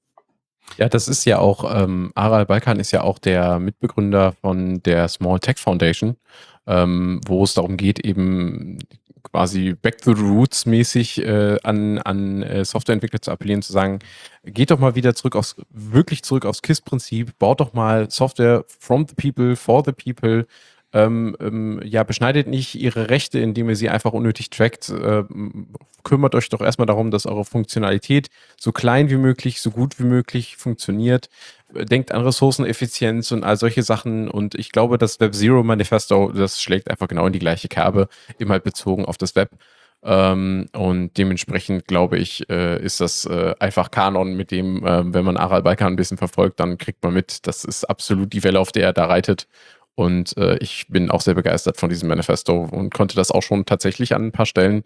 Ja, das ist ja auch, ähm, Aral Balkan ist ja auch der Mitbegründer von der Small Tech Foundation, ähm, wo es darum geht, eben quasi Back to the Roots mäßig äh, an, an äh, Softwareentwickler zu appellieren, zu sagen, geht doch mal wieder zurück aufs, wirklich zurück aufs KISS-Prinzip, baut doch mal Software from the people, for the people, ähm, ähm, ja, beschneidet nicht ihre Rechte, indem ihr sie einfach unnötig trackt. Äh, kümmert euch doch erstmal darum, dass eure Funktionalität so klein wie möglich, so gut wie möglich funktioniert. Denkt an Ressourceneffizienz und all solche Sachen. Und ich glaube, das Web Zero Manifesto, das schlägt einfach genau in die gleiche Kerbe, immer halt bezogen auf das Web. Ähm, und dementsprechend glaube ich, äh, ist das äh, einfach Kanon, mit dem, äh, wenn man Aral Balkan ein bisschen verfolgt, dann kriegt man mit, das ist absolut die Welle, auf der er da reitet. Und äh, ich bin auch sehr begeistert von diesem Manifesto und konnte das auch schon tatsächlich an ein paar Stellen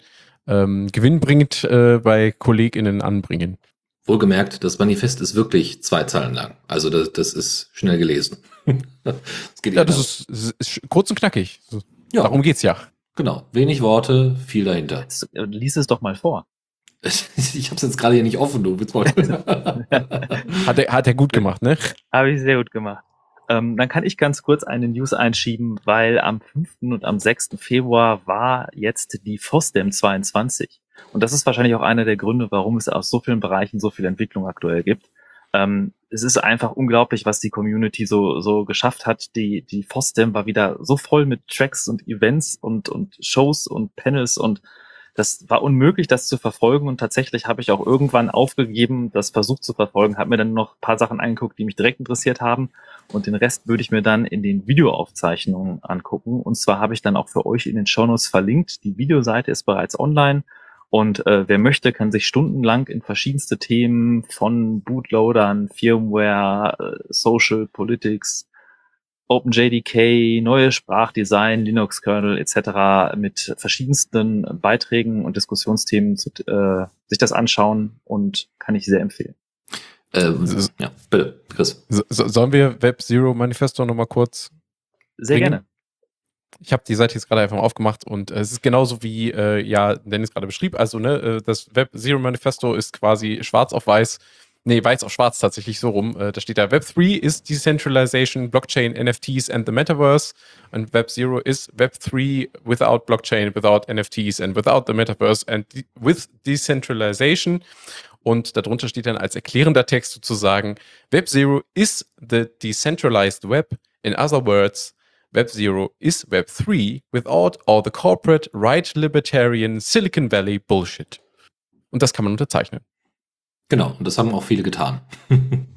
ähm, gewinnbringend äh, bei KollegInnen anbringen. Wohlgemerkt, das Manifest ist wirklich zwei Zeilen lang. Also das, das ist schnell gelesen. [LAUGHS] das ja, das ist, ist, ist, kurz und knackig. Ja. Darum geht's ja. Genau. Wenig Worte, viel dahinter. Jetzt, äh, lies es doch mal vor. [LAUGHS] ich habe es jetzt gerade hier nicht offen, du. [LAUGHS] hat, er, hat er gut gemacht, ne? Habe ich sehr gut gemacht. Ähm, dann kann ich ganz kurz eine News einschieben, weil am 5. und am 6. Februar war jetzt die FOSDEM 22. Und das ist wahrscheinlich auch einer der Gründe, warum es aus so vielen Bereichen so viel Entwicklung aktuell gibt. Ähm, es ist einfach unglaublich, was die Community so, so geschafft hat. Die, die FOSDEM war wieder so voll mit Tracks und Events und, und Shows und Panels und das war unmöglich, das zu verfolgen und tatsächlich habe ich auch irgendwann aufgegeben, das versucht zu verfolgen, habe mir dann noch ein paar Sachen angeguckt, die mich direkt interessiert haben und den Rest würde ich mir dann in den Videoaufzeichnungen angucken und zwar habe ich dann auch für euch in den Shownotes verlinkt. Die Videoseite ist bereits online und äh, wer möchte, kann sich stundenlang in verschiedenste Themen von Bootloadern, Firmware, äh, Social Politics, OpenJDK, neue Sprachdesign, Linux-Kernel etc. mit verschiedensten Beiträgen und Diskussionsthemen zu, äh, sich das anschauen und kann ich sehr empfehlen. Ähm, ja, bitte, Chris. So, sollen wir Web Zero Manifesto nochmal kurz? Sehr bringen? gerne. Ich habe die Seite jetzt gerade einfach mal aufgemacht und äh, es ist genauso wie äh, ja Dennis gerade beschrieb. Also ne, äh, das Web Zero Manifesto ist quasi schwarz auf weiß Nee, weiß auf schwarz tatsächlich so rum. Äh, da steht da, Web 3 ist Decentralization, Blockchain, NFTs and the Metaverse. Und Web 0 ist Web 3 without Blockchain, without NFTs and without the Metaverse and de with Decentralization. Und darunter steht dann als erklärender Text sozusagen, Web 0 is the decentralized web. In other words, Web 0 is Web 3 without all the corporate, right libertarian Silicon Valley Bullshit. Und das kann man unterzeichnen. Genau, und das haben auch viele getan. [LAUGHS]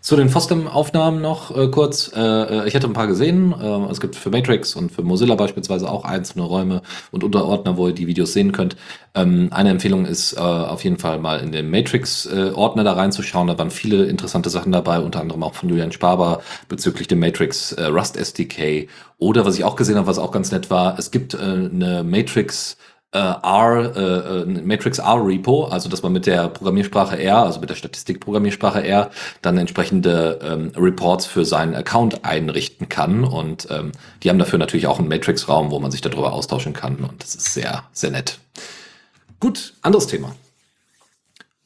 Zu den FOSDEM-Aufnahmen noch äh, kurz. Äh, äh, ich hätte ein paar gesehen. Äh, es gibt für Matrix und für Mozilla beispielsweise auch einzelne Räume und Unterordner, wo ihr die Videos sehen könnt. Ähm, eine Empfehlung ist äh, auf jeden Fall mal in den Matrix-Ordner da reinzuschauen. Da waren viele interessante Sachen dabei, unter anderem auch von Julian Spaber bezüglich dem Matrix äh, Rust SDK. Oder was ich auch gesehen habe, was auch ganz nett war, es gibt eine Matrix- äh, R, äh, äh Matrix R Repo, also dass man mit der Programmiersprache R, also mit der Statistikprogrammiersprache R, dann entsprechende ähm, Reports für seinen Account einrichten kann. Und ähm, die haben dafür natürlich auch einen Matrix-Raum, wo man sich darüber austauschen kann. Und das ist sehr, sehr nett. Gut, anderes Thema.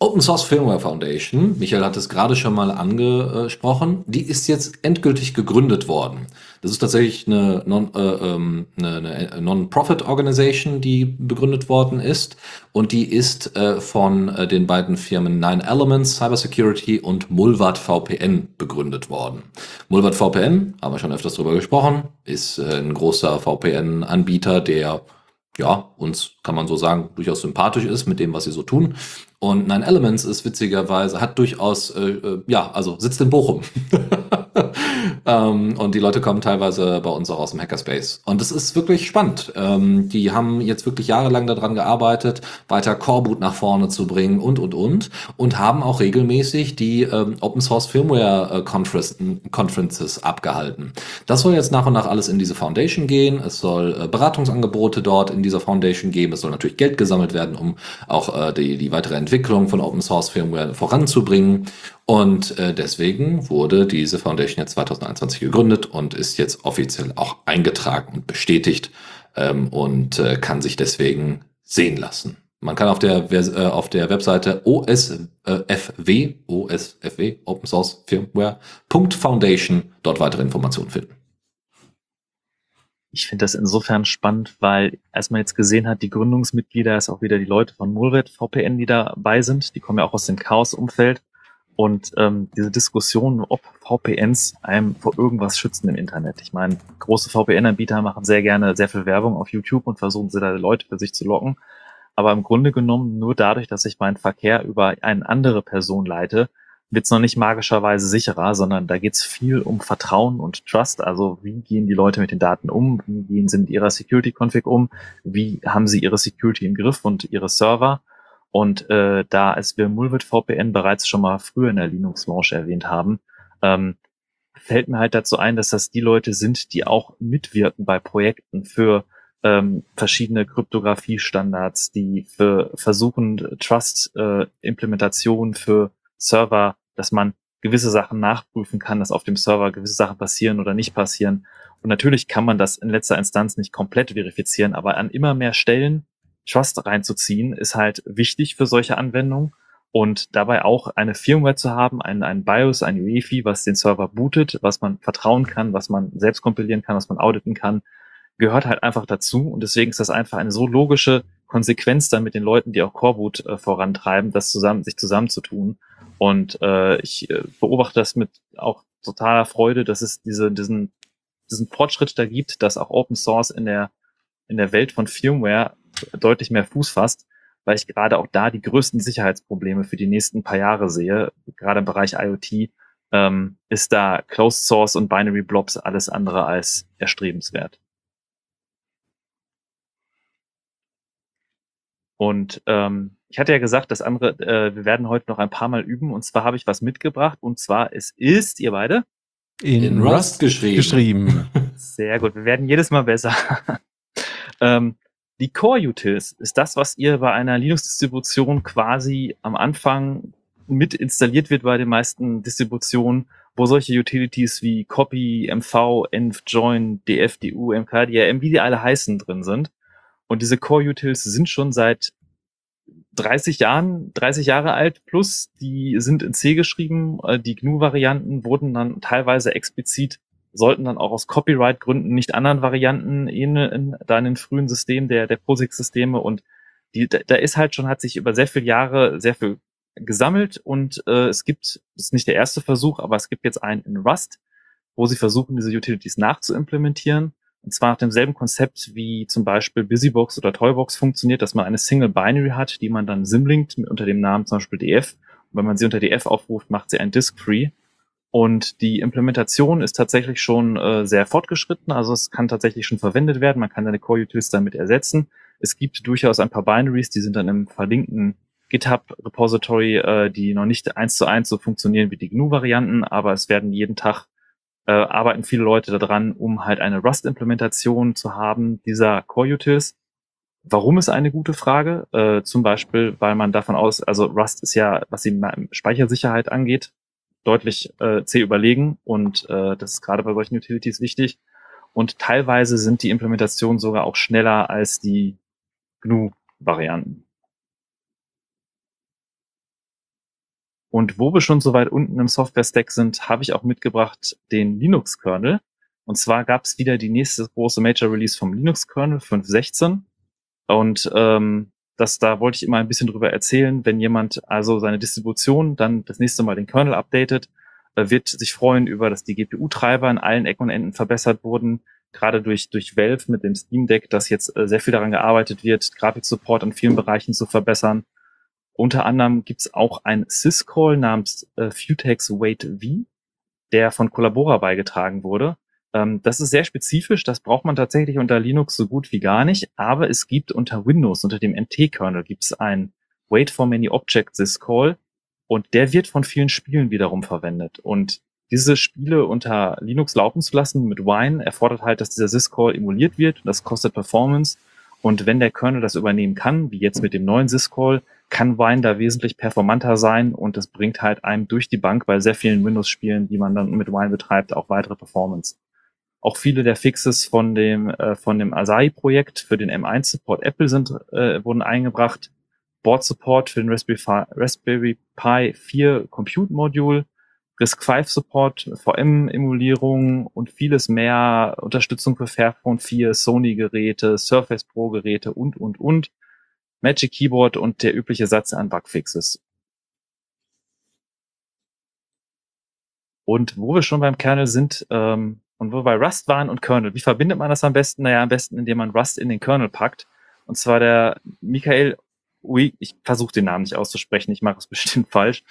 Open Source Firmware Foundation, Michael hat es gerade schon mal angesprochen, die ist jetzt endgültig gegründet worden. Das ist tatsächlich eine Non-Profit äh, ähm, non Organization, die begründet worden ist. Und die ist äh, von äh, den beiden Firmen Nine Elements Cybersecurity und Mulvat VPN begründet worden. Mulvat VPN, haben wir schon öfters drüber gesprochen, ist äh, ein großer VPN-Anbieter, der ja, uns kann man so sagen, durchaus sympathisch ist mit dem, was sie so tun. Und Nine Elements ist witzigerweise, hat durchaus, äh, äh ja, also sitzt in Bochum. [LAUGHS] ähm, und die Leute kommen teilweise bei uns auch aus dem Hackerspace. Und es ist wirklich spannend. Ähm, die haben jetzt wirklich jahrelang daran gearbeitet, weiter Coreboot nach vorne zu bringen und, und, und. Und haben auch regelmäßig die ähm, Open Source Firmware äh, Conference, Conferences abgehalten. Das soll jetzt nach und nach alles in diese Foundation gehen. Es soll äh, Beratungsangebote dort in dieser Foundation geben. Es soll natürlich Geld gesammelt werden, um auch äh, die, die weitere Entwicklung von Open Source Firmware voranzubringen. Und äh, deswegen wurde diese Foundation jetzt 2021 gegründet und ist jetzt offiziell auch eingetragen und bestätigt ähm, und äh, kann sich deswegen sehen lassen. Man kann auf der, äh, auf der Webseite OSFW, OSFW, Open Source Firmware, Foundation dort weitere Informationen finden. Ich finde das insofern spannend, weil als man jetzt gesehen hat, die Gründungsmitglieder ist auch wieder die Leute von Mulvet VPN, die dabei sind. Die kommen ja auch aus dem Chaos-Umfeld. Und ähm, diese Diskussion, ob VPNs einem vor irgendwas schützen im Internet. Ich meine, große VPN-Anbieter machen sehr gerne sehr viel Werbung auf YouTube und versuchen sie da Leute für sich zu locken. Aber im Grunde genommen nur dadurch, dass ich meinen Verkehr über eine andere Person leite, wird es noch nicht magischerweise sicherer, sondern da geht es viel um Vertrauen und Trust. Also wie gehen die Leute mit den Daten um? Wie gehen sie mit ihrer Security-Config um? Wie haben sie ihre Security im Griff und ihre Server? Und äh, da, als wir Mulvet VPN bereits schon mal früher in der Linux-Launch erwähnt haben, ähm, fällt mir halt dazu ein, dass das die Leute sind, die auch mitwirken bei Projekten für ähm, verschiedene Kryptographie-Standards, die für versuchen Trust-Implementation für Server, dass man gewisse Sachen nachprüfen kann, dass auf dem Server gewisse Sachen passieren oder nicht passieren. Und natürlich kann man das in letzter Instanz nicht komplett verifizieren, aber an immer mehr Stellen Trust reinzuziehen, ist halt wichtig für solche Anwendungen. Und dabei auch eine Firmware zu haben, ein, ein BIOS, ein UEFI, was den Server bootet, was man vertrauen kann, was man selbst kompilieren kann, was man auditen kann, gehört halt einfach dazu. Und deswegen ist das einfach eine so logische Konsequenz dann mit den Leuten, die auch Coreboot äh, vorantreiben, das zusammen, sich zusammenzutun. Und äh, ich äh, beobachte das mit auch totaler Freude, dass es diese, diesen, diesen Fortschritt da gibt, dass auch Open Source in der, in der Welt von Firmware deutlich mehr Fuß fasst, weil ich gerade auch da die größten Sicherheitsprobleme für die nächsten paar Jahre sehe. Gerade im Bereich IoT ähm, ist da Closed Source und Binary Blobs alles andere als erstrebenswert. Und ähm, ich hatte ja gesagt, das andere, äh, wir werden heute noch ein paar Mal üben. Und zwar habe ich was mitgebracht. Und zwar, es ist, ihr beide, In Rust geschrieben. geschrieben. [LAUGHS] sehr gut, wir werden jedes Mal besser. [LAUGHS] ähm, die Core Utils ist das, was ihr bei einer Linux-Distribution quasi am Anfang mit installiert wird bei den meisten Distributionen, wo solche Utilities wie Copy, MV, Env, Join, DF, DU, MK, DRM, wie die alle heißen, drin sind. Und diese Core Utils sind schon seit 30 Jahren, 30 Jahre alt plus, die sind in C geschrieben. Äh, Die GNU-Varianten wurden dann teilweise explizit, sollten dann auch aus Copyright-Gründen nicht anderen Varianten ähneln, da in den frühen Systemen der, der POSIX-Systeme. Und die, da, ist halt schon, hat sich über sehr viele Jahre sehr viel gesammelt und äh, es gibt, das ist nicht der erste Versuch, aber es gibt jetzt einen in Rust, wo sie versuchen, diese Utilities nachzuimplementieren. Und zwar nach demselben Konzept wie zum Beispiel Busybox oder Toybox funktioniert, dass man eine Single Binary hat, die man dann simlinkt unter dem Namen zum Beispiel df. Und wenn man sie unter df aufruft, macht sie ein Disk-Free. Und die Implementation ist tatsächlich schon äh, sehr fortgeschritten. Also es kann tatsächlich schon verwendet werden. Man kann seine Core-Utils damit ersetzen. Es gibt durchaus ein paar Binaries, die sind dann im verlinkten GitHub-Repository, äh, die noch nicht eins zu eins so funktionieren wie die GNU-Varianten, aber es werden jeden Tag äh, arbeiten viele Leute daran, um halt eine Rust-Implementation zu haben dieser Core-Utils. Warum ist eine gute Frage? Äh, zum Beispiel, weil man davon aus, also Rust ist ja, was die Speichersicherheit angeht, deutlich äh, C überlegen und äh, das ist gerade bei solchen Utilities wichtig. Und teilweise sind die Implementationen sogar auch schneller als die GNU-Varianten. Und wo wir schon so weit unten im Software-Stack sind, habe ich auch mitgebracht den Linux-Kernel. Und zwar gab es wieder die nächste große Major-Release vom Linux-Kernel 5.16. Und ähm, das, da wollte ich immer ein bisschen drüber erzählen. Wenn jemand also seine Distribution dann das nächste Mal den Kernel updatet, äh, wird sich freuen über, dass die GPU-Treiber in allen Ecken und Enden verbessert wurden. Gerade durch, durch Valve mit dem Steam Deck, dass jetzt äh, sehr viel daran gearbeitet wird, Grafiksupport in vielen Bereichen zu verbessern. Unter anderem gibt's auch ein Syscall namens äh, Futex Wait V, der von Collabora beigetragen wurde. Ähm, das ist sehr spezifisch, das braucht man tatsächlich unter Linux so gut wie gar nicht, aber es gibt unter Windows, unter dem NT-Kernel, gibt's ein Wait for Many Object Syscall und der wird von vielen Spielen wiederum verwendet. Und diese Spiele unter Linux laufen zu lassen mit Wine erfordert halt, dass dieser Syscall emuliert wird. Das kostet Performance. Und wenn der Kernel das übernehmen kann, wie jetzt mit dem neuen Syscall, kann Wine da wesentlich performanter sein und das bringt halt einem durch die Bank bei sehr vielen Windows-Spielen, die man dann mit Wine betreibt, auch weitere Performance. Auch viele der Fixes von dem, äh, von dem Asahi-Projekt für den M1-Support Apple sind, äh, wurden eingebracht. Board Support für den Raspberry Pi, Raspberry Pi 4 Compute Module, RISC-V Support, VM-Emulierung und vieles mehr, Unterstützung für Fairphone 4, Sony-Geräte, Surface Pro-Geräte und, und, und. Magic Keyboard und der übliche Satz an Bugfixes. Und wo wir schon beim Kernel sind ähm, und wo bei Rust waren und Kernel, wie verbindet man das am besten? Naja, am besten, indem man Rust in den Kernel packt. Und zwar der Michael Ui, ich versuche den Namen nicht auszusprechen, ich mache es [LAUGHS] bestimmt falsch,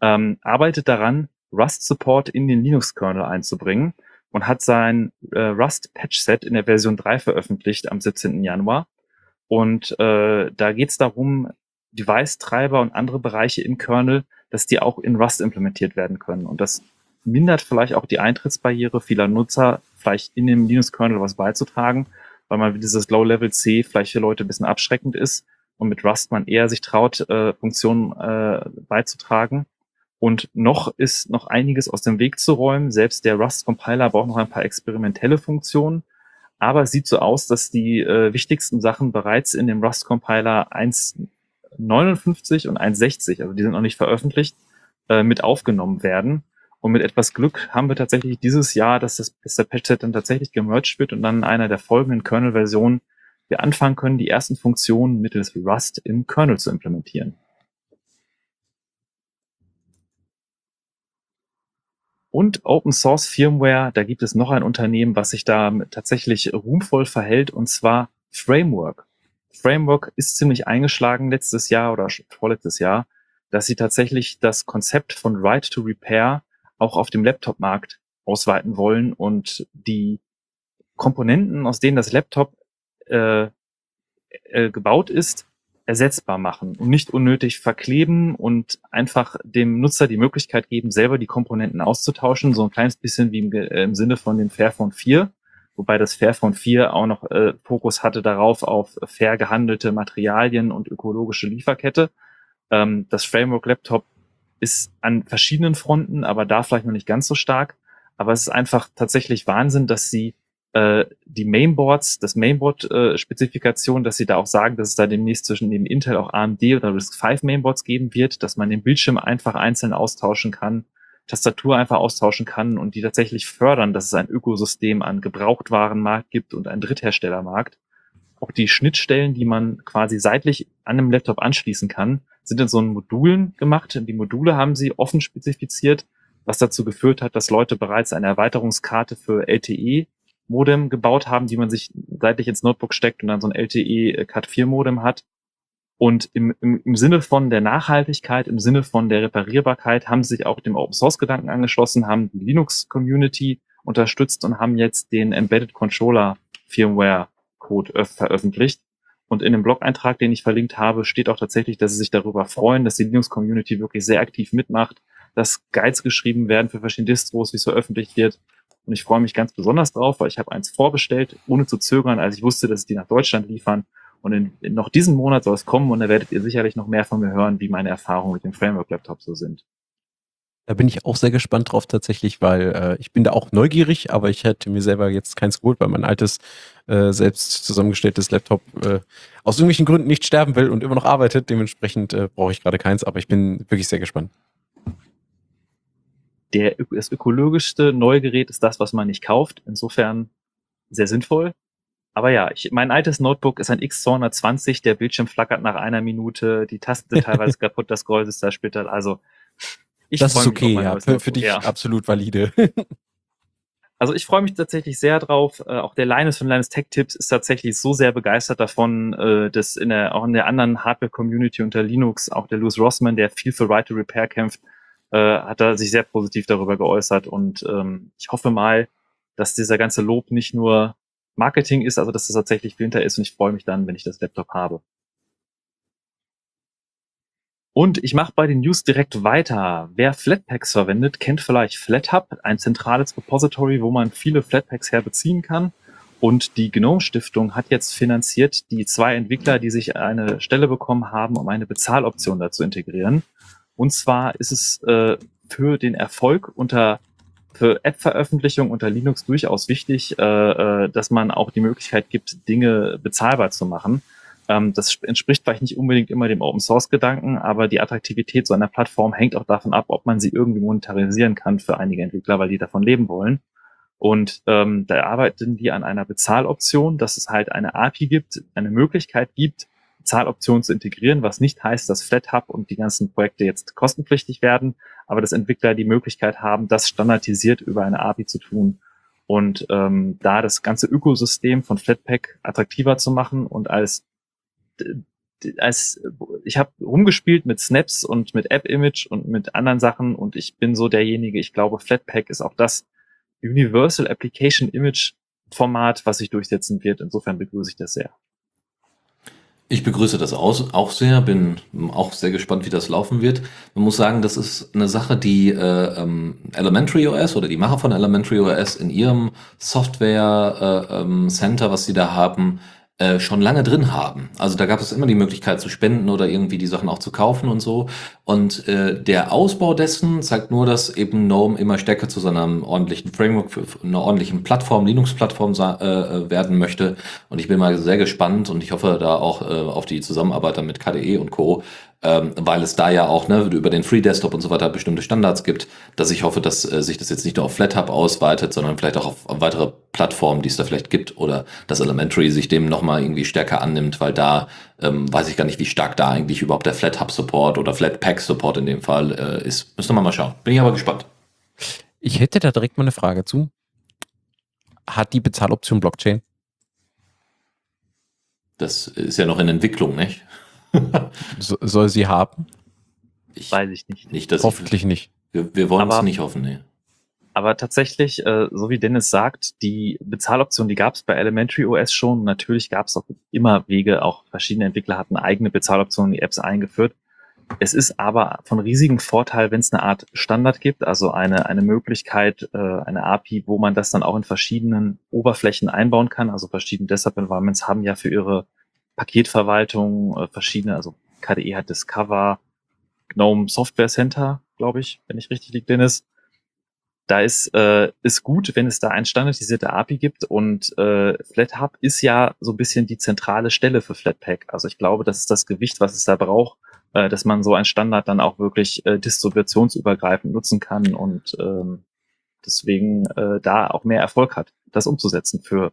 ähm, arbeitet daran, Rust-Support in den Linux-Kernel einzubringen und hat sein äh, Rust-Patch-Set in der Version 3 veröffentlicht am 17. Januar. Und äh, da geht es darum, Device-Treiber und andere Bereiche im Kernel, dass die auch in Rust implementiert werden können. Und das mindert vielleicht auch die Eintrittsbarriere vieler Nutzer, vielleicht in dem Linux-Kernel was beizutragen, weil man dieses Low-Level-C vielleicht für Leute ein bisschen abschreckend ist und mit Rust man eher sich traut, äh, Funktionen äh, beizutragen. Und noch ist noch einiges aus dem Weg zu räumen. Selbst der Rust-Compiler braucht noch ein paar experimentelle Funktionen. Aber es sieht so aus, dass die äh, wichtigsten Sachen bereits in dem Rust-Compiler 1.59 und 1.60, also die sind noch nicht veröffentlicht, äh, mit aufgenommen werden. Und mit etwas Glück haben wir tatsächlich dieses Jahr, dass, das, dass der Patchset dann tatsächlich gemerged wird und dann in einer der folgenden Kernel-Versionen wir anfangen können, die ersten Funktionen mittels Rust im Kernel zu implementieren. Und Open Source Firmware, da gibt es noch ein Unternehmen, was sich da tatsächlich ruhmvoll verhält, und zwar Framework. Framework ist ziemlich eingeschlagen letztes Jahr oder vorletztes Jahr, dass sie tatsächlich das Konzept von Write to Repair auch auf dem Laptop-Markt ausweiten wollen und die Komponenten, aus denen das Laptop äh, äh, gebaut ist, ersetzbar machen und nicht unnötig verkleben und einfach dem Nutzer die Möglichkeit geben, selber die Komponenten auszutauschen, so ein kleines bisschen wie im, äh, im Sinne von dem Fairphone 4, wobei das Fairphone 4 auch noch äh, Fokus hatte darauf auf fair gehandelte Materialien und ökologische Lieferkette. Ähm, das Framework Laptop ist an verschiedenen Fronten, aber da vielleicht noch nicht ganz so stark. Aber es ist einfach tatsächlich Wahnsinn, dass sie äh, die Mainboards, das Mainboard-Spezifikation, äh, dass sie da auch sagen, dass es da demnächst zwischen dem Intel auch AMD oder RISC-V Mainboards geben wird, dass man den Bildschirm einfach einzeln austauschen kann, Tastatur einfach austauschen kann und die tatsächlich fördern, dass es ein Ökosystem an Gebrauchtwarenmarkt gibt und einen Drittherstellermarkt. Auch die Schnittstellen, die man quasi seitlich an einem Laptop anschließen kann, sind in so einen Modulen gemacht. Die Module haben sie offen spezifiziert, was dazu geführt hat, dass Leute bereits eine Erweiterungskarte für LTE Modem gebaut haben, die man sich seitlich ins Notebook steckt und dann so ein LTE Cat 4 Modem hat. Und im, im, im Sinne von der Nachhaltigkeit, im Sinne von der Reparierbarkeit haben sie sich auch dem Open Source Gedanken angeschlossen, haben die Linux Community unterstützt und haben jetzt den Embedded Controller Firmware Code veröffentlicht. Und in dem Blog-Eintrag, den ich verlinkt habe, steht auch tatsächlich, dass sie sich darüber freuen, dass die Linux-Community wirklich sehr aktiv mitmacht, dass Guides geschrieben werden für verschiedene Distros, wie es veröffentlicht wird und ich freue mich ganz besonders drauf, weil ich habe eins vorbestellt, ohne zu zögern, als ich wusste, dass sie die nach Deutschland liefern. Und in, in noch diesen Monat soll es kommen und da werdet ihr sicherlich noch mehr von mir hören, wie meine Erfahrungen mit dem Framework-Laptop so sind. Da bin ich auch sehr gespannt drauf tatsächlich, weil äh, ich bin da auch neugierig, aber ich hätte mir selber jetzt keins geholt, weil mein altes, äh, selbst zusammengestelltes Laptop äh, aus irgendwelchen Gründen nicht sterben will und immer noch arbeitet. Dementsprechend äh, brauche ich gerade keins, aber ich bin wirklich sehr gespannt der, das ökologischste neue Gerät ist das, was man nicht kauft. Insofern sehr sinnvoll. Aber ja, ich, mein altes Notebook ist ein X220, der Bildschirm flackert nach einer Minute, die Tasten sind [LAUGHS] teilweise kaputt, das Scroll ist zersplittert. Also ich das ist okay, ja, für, für, dich ja. absolut valide. [LAUGHS] also ich freue mich tatsächlich sehr drauf. Äh, auch der Linus von Linus Tech Tips ist tatsächlich so sehr begeistert davon, äh, dass in der, auch in der anderen Hardware-Community unter Linux, auch der Louis Rossman, der viel für Right to Repair kämpft, äh, hat er sich sehr positiv darüber geäußert und ähm, ich hoffe mal, dass dieser ganze Lob nicht nur Marketing ist, also dass das tatsächlich hinter ist und ich freue mich dann, wenn ich das Laptop habe. Und ich mache bei den News direkt weiter. Wer Flatpaks verwendet, kennt vielleicht FlatHub, ein zentrales Repository, wo man viele Flatpaks herbeziehen kann. Und die Gnome Stiftung hat jetzt finanziert die zwei Entwickler, die sich eine Stelle bekommen haben, um eine Bezahloption dazu integrieren. Und zwar ist es äh, für den Erfolg unter für App-Veröffentlichung unter Linux durchaus wichtig, äh, äh, dass man auch die Möglichkeit gibt, Dinge bezahlbar zu machen. Ähm, das entspricht vielleicht nicht unbedingt immer dem Open Source Gedanken, aber die Attraktivität so einer Plattform hängt auch davon ab, ob man sie irgendwie monetarisieren kann für einige Entwickler, weil die davon leben wollen. Und ähm, da arbeiten die an einer Bezahloption, dass es halt eine API gibt, eine Möglichkeit gibt, Zahloptionen zu integrieren, was nicht heißt, dass FlatHub und die ganzen Projekte jetzt kostenpflichtig werden, aber dass Entwickler die Möglichkeit haben, das standardisiert über eine API zu tun und ähm, da das ganze Ökosystem von Flatpak attraktiver zu machen und als als ich habe rumgespielt mit Snaps und mit App Image und mit anderen Sachen und ich bin so derjenige, ich glaube Flatpak ist auch das Universal Application Image Format, was sich durchsetzen wird. Insofern begrüße ich das sehr. Ich begrüße das auch sehr, bin auch sehr gespannt, wie das laufen wird. Man muss sagen, das ist eine Sache, die äh, ähm, Elementary OS oder die Macher von Elementary OS in ihrem Software äh, ähm, Center, was sie da haben, äh, schon lange drin haben. Also da gab es immer die Möglichkeit zu spenden oder irgendwie die Sachen auch zu kaufen und so. Und äh, der Ausbau dessen zeigt nur, dass eben GNOME immer stärker zu so einem ordentlichen Framework, einer ordentlichen Plattform, Linux-Plattform äh, äh, werden möchte. Und ich bin mal sehr gespannt und ich hoffe da auch äh, auf die Zusammenarbeit mit KDE und Co., ähm, weil es da ja auch ne, über den Free Desktop und so weiter bestimmte Standards gibt, dass ich hoffe, dass äh, sich das jetzt nicht nur auf FlatHub ausweitet, sondern vielleicht auch auf, auf weitere Plattformen, die es da vielleicht gibt oder dass Elementary sich dem nochmal irgendwie stärker annimmt, weil da ähm, weiß ich gar nicht, wie stark da eigentlich überhaupt der FlatHub Support oder Flatpak Support in dem Fall äh, ist. Müssen wir mal schauen. Bin ich aber gespannt. Ich hätte da direkt mal eine Frage zu. Hat die Bezahloption Blockchain? Das ist ja noch in Entwicklung, nicht? So, soll sie haben? Ich Weiß ich nicht. nicht dass Hoffentlich ich, nicht. Wir, wir wollen es nicht hoffen, nee. Aber tatsächlich, äh, so wie Dennis sagt, die Bezahloption, die gab es bei Elementary OS schon. Natürlich gab es auch immer Wege, auch verschiedene Entwickler hatten eigene Bezahloptionen in die Apps eingeführt. Es ist aber von riesigem Vorteil, wenn es eine Art Standard gibt, also eine, eine Möglichkeit, äh, eine API, wo man das dann auch in verschiedenen Oberflächen einbauen kann. Also verschiedene Desktop-Environments haben ja für ihre Paketverwaltung, äh, verschiedene, also KDE hat Discover, GNOME Software Center, glaube ich, wenn ich richtig liege, Dennis. Da ist, äh, ist gut, wenn es da ein standardisierte API gibt und äh, FlatHub ist ja so ein bisschen die zentrale Stelle für Flatpak. Also ich glaube, das ist das Gewicht, was es da braucht, äh, dass man so ein Standard dann auch wirklich äh, distributionsübergreifend nutzen kann und ähm, deswegen äh, da auch mehr Erfolg hat, das umzusetzen für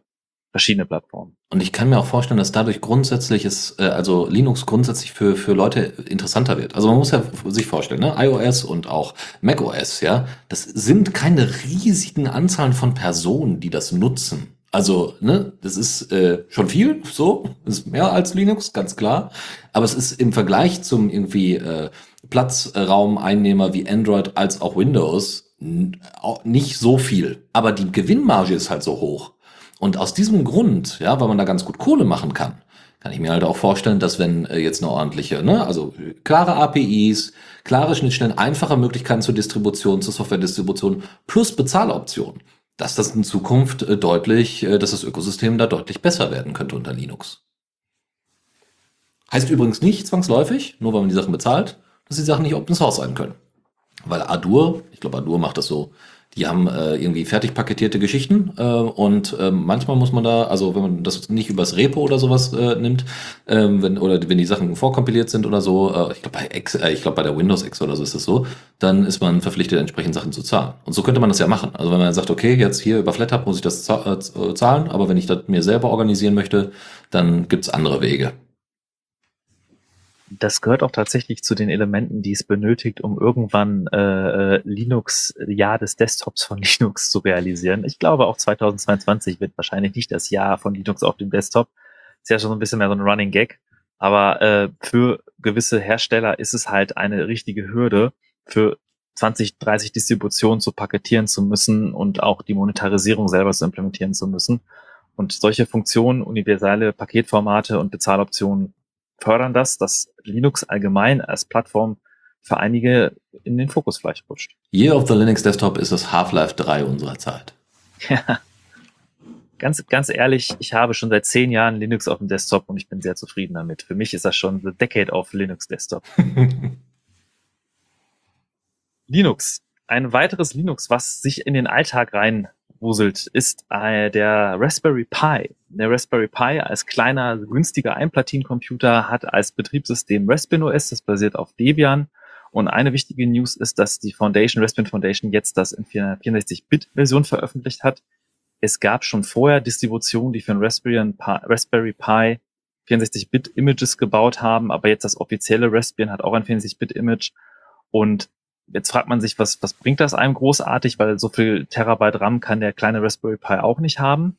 verschiedene Plattformen. Und ich kann mir auch vorstellen, dass dadurch grundsätzlich ist, äh, also Linux grundsätzlich für, für Leute interessanter wird. Also man muss ja sich vorstellen, ne? iOS und auch macOS, ja, das sind keine riesigen Anzahlen von Personen, die das nutzen. Also, ne, das ist äh, schon viel, so, das ist mehr als Linux, ganz klar. Aber es ist im Vergleich zum irgendwie äh, Platzraumeinnehmer wie Android als auch Windows nicht so viel. Aber die Gewinnmarge ist halt so hoch. Und aus diesem Grund, ja, weil man da ganz gut Kohle machen kann, kann ich mir halt auch vorstellen, dass wenn äh, jetzt eine ordentliche, ne, also klare APIs, klare Schnittstellen, einfache Möglichkeiten zur Distribution, zur Software-Distribution plus Bezahloptionen, dass das in Zukunft äh, deutlich, äh, dass das Ökosystem da deutlich besser werden könnte unter Linux. Heißt übrigens nicht zwangsläufig, nur weil man die Sachen bezahlt, dass die Sachen nicht Open Source sein können. Weil Adur, ich glaube Adur macht das so, die haben äh, irgendwie fertig paketierte Geschichten äh, und äh, manchmal muss man da, also wenn man das nicht übers Repo oder sowas äh, nimmt, äh, wenn, oder wenn die Sachen vorkompiliert sind oder so, äh, ich glaube bei X, äh, ich glaube bei der Windows X oder so ist das so, dann ist man verpflichtet, entsprechend Sachen zu zahlen. Und so könnte man das ja machen. Also wenn man sagt, okay, jetzt hier über FlatHub muss ich das äh, zahlen, aber wenn ich das mir selber organisieren möchte, dann gibt's andere Wege das gehört auch tatsächlich zu den Elementen, die es benötigt, um irgendwann äh, äh Linux, Jahr des Desktops von [LAUGHS] Linux zu realisieren. Ich glaube, auch 2022 wird wahrscheinlich nicht das Jahr von Linux auf dem Desktop. Ist ja schon so ein bisschen mehr so ein Running Gag. Aber äh, für gewisse Hersteller ist es halt eine richtige Hürde, für 20, 30 Distributionen zu paketieren zu müssen und auch die Monetarisierung selber zu implementieren zu müssen. Und solche Funktionen, universelle Paketformate und Bezahloptionen fördern das, dass Linux allgemein als Plattform für einige in den Fokus vielleicht rutscht. Year of the Linux Desktop ist das Half-Life 3 unserer Zeit. Ja. Ganz, ganz ehrlich, ich habe schon seit zehn Jahren Linux auf dem Desktop und ich bin sehr zufrieden damit. Für mich ist das schon the decade of Linux Desktop. [LAUGHS] Linux. Ein weiteres Linux, was sich in den Alltag rein wuselt, ist äh, der Raspberry Pi. Der Raspberry Pi als kleiner, günstiger Einplatinencomputer hat als Betriebssystem Raspbian OS, das basiert auf Debian. Und eine wichtige News ist, dass die Foundation, Raspbian Foundation, jetzt das in 64-Bit-Version veröffentlicht hat. Es gab schon vorher Distributionen, die für ein Raspberry Pi, Raspberry Pi 64-Bit-Images gebaut haben, aber jetzt das offizielle Raspbian hat auch ein 64-Bit-Image. Und jetzt fragt man sich, was, was bringt das einem großartig, weil so viel Terabyte RAM kann der kleine Raspberry Pi auch nicht haben.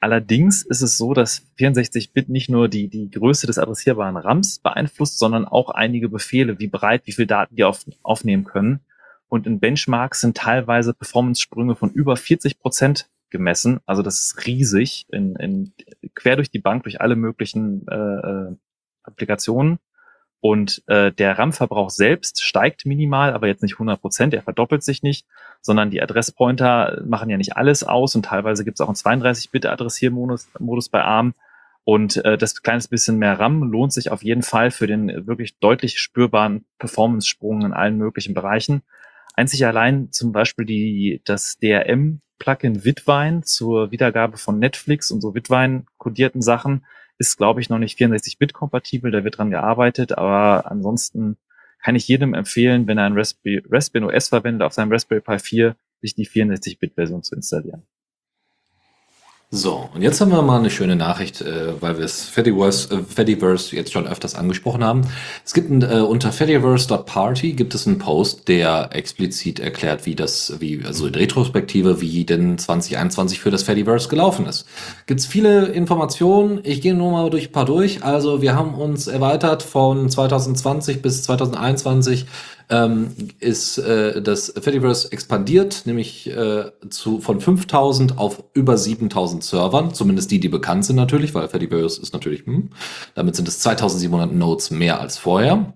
Allerdings ist es so, dass 64-Bit nicht nur die, die Größe des adressierbaren RAMs beeinflusst, sondern auch einige Befehle, wie breit, wie viel Daten die auf, aufnehmen können. Und in Benchmarks sind teilweise Performance-Sprünge von über 40 Prozent gemessen. Also das ist riesig, in, in, quer durch die Bank, durch alle möglichen äh, äh Applikationen. Und äh, der RAM-Verbrauch selbst steigt minimal, aber jetzt nicht 100 Prozent, er verdoppelt sich nicht, sondern die Adresspointer machen ja nicht alles aus und teilweise gibt es auch einen 32-Bit-Adressiermodus Modus bei ARM. Und äh, das kleines bisschen mehr RAM lohnt sich auf jeden Fall für den wirklich deutlich spürbaren Performance-Sprung in allen möglichen Bereichen. Einzig allein zum Beispiel die, das DRM-Plugin Witwein zur Wiedergabe von Netflix und so Witwein-kodierten Sachen ist, glaube ich, noch nicht 64-Bit-kompatibel, da wird dran gearbeitet, aber ansonsten kann ich jedem empfehlen, wenn er ein Raspberry, Raspbian OS verwendet, auf seinem Raspberry Pi 4 sich die 64-Bit-Version zu installieren. So, und jetzt haben wir mal eine schöne Nachricht, äh, weil wir es Fediverse, äh, Fediverse jetzt schon öfters angesprochen haben. Es gibt ein, äh, unter fediverse.party gibt es einen Post, der explizit erklärt, wie das, wie, also in Retrospektive, wie denn 2021 für das Fediverse gelaufen ist. Gibt's viele Informationen, ich gehe nur mal durch ein paar durch. Also wir haben uns erweitert von 2020 bis 2021 ähm, ist äh, das Fediverse expandiert, nämlich äh, zu, von 5000 auf über 7000 Servern, zumindest die, die bekannt sind natürlich, weil Fediverse ist natürlich, hm, damit sind es 2700 Nodes mehr als vorher.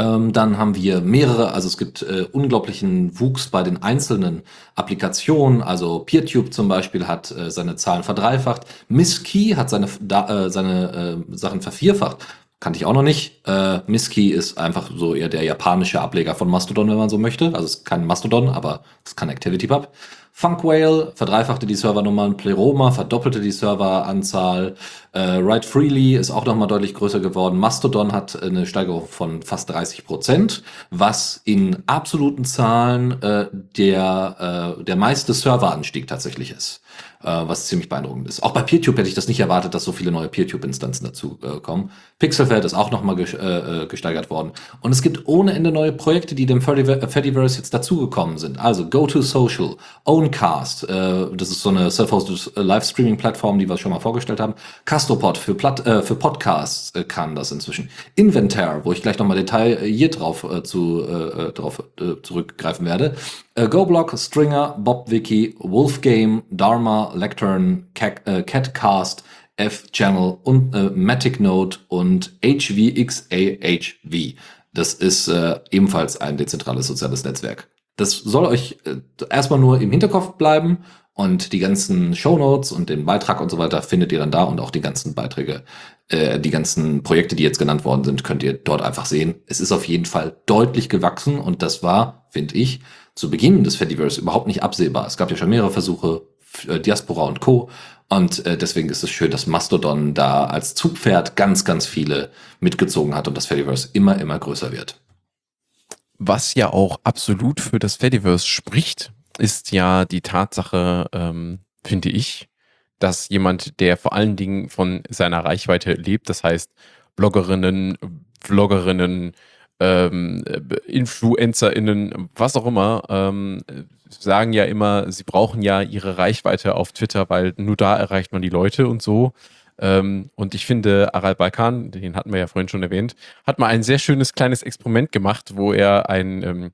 Ähm, dann haben wir mehrere, also es gibt äh, unglaublichen Wuchs bei den einzelnen Applikationen. Also PeerTube zum Beispiel hat äh, seine Zahlen verdreifacht. Misskey hat seine, da, äh, seine äh, Sachen vervierfacht. Kannte ich auch noch nicht. Äh, Miski ist einfach so eher der japanische Ableger von Mastodon, wenn man so möchte. Also es ist kein Mastodon, aber es ist kein ActivityPub. Funkwhale verdreifachte die Servernummern, Pleroma verdoppelte die Serveranzahl, äh, Write Freely ist auch nochmal deutlich größer geworden. Mastodon hat eine Steigerung von fast 30 Prozent, was in absoluten Zahlen äh, der, äh, der meiste Serveranstieg tatsächlich ist was ziemlich beeindruckend ist. Auch bei PeerTube hätte ich das nicht erwartet, dass so viele neue PeerTube-Instanzen dazu äh, kommen. Pixelfed ist auch nochmal ge äh, äh, gesteigert worden. Und es gibt ohne Ende neue Projekte, die dem Fediverse jetzt dazugekommen sind. Also GoToSocial, Owncast, äh, das ist so eine self-hosted äh, Live-Streaming-Plattform, die wir schon mal vorgestellt haben. Castropod für, Platt, äh, für Podcasts äh, kann das inzwischen. Inventar, wo ich gleich nochmal detailliert drauf, äh, zu, äh, drauf äh, zurückgreifen werde. Äh, GoBlock, Stringer, BobWiki, Wolfgame, Dharma, Lectern, äh, Catcast, F-Channel und äh, Matic Node und HVXAHV. Das ist äh, ebenfalls ein dezentrales soziales Netzwerk. Das soll euch äh, erstmal nur im Hinterkopf bleiben und die ganzen Show Notes und den Beitrag und so weiter findet ihr dann da und auch die ganzen Beiträge, äh, die ganzen Projekte, die jetzt genannt worden sind, könnt ihr dort einfach sehen. Es ist auf jeden Fall deutlich gewachsen und das war, finde ich, zu Beginn des Fediverse überhaupt nicht absehbar. Es gab ja schon mehrere Versuche, äh, Diaspora und Co. Und äh, deswegen ist es schön, dass Mastodon da als Zugpferd ganz, ganz viele mitgezogen hat und das Fediverse immer, immer größer wird. Was ja auch absolut für das Fediverse spricht, ist ja die Tatsache, ähm, finde ich, dass jemand, der vor allen Dingen von seiner Reichweite lebt, das heißt Bloggerinnen, Vloggerinnen, ähm, InfluencerInnen, was auch immer, ähm, sagen ja immer, sie brauchen ja ihre Reichweite auf Twitter, weil nur da erreicht man die Leute und so. Ähm, und ich finde, Aral Balkan, den hatten wir ja vorhin schon erwähnt, hat mal ein sehr schönes kleines Experiment gemacht, wo er ein, ähm,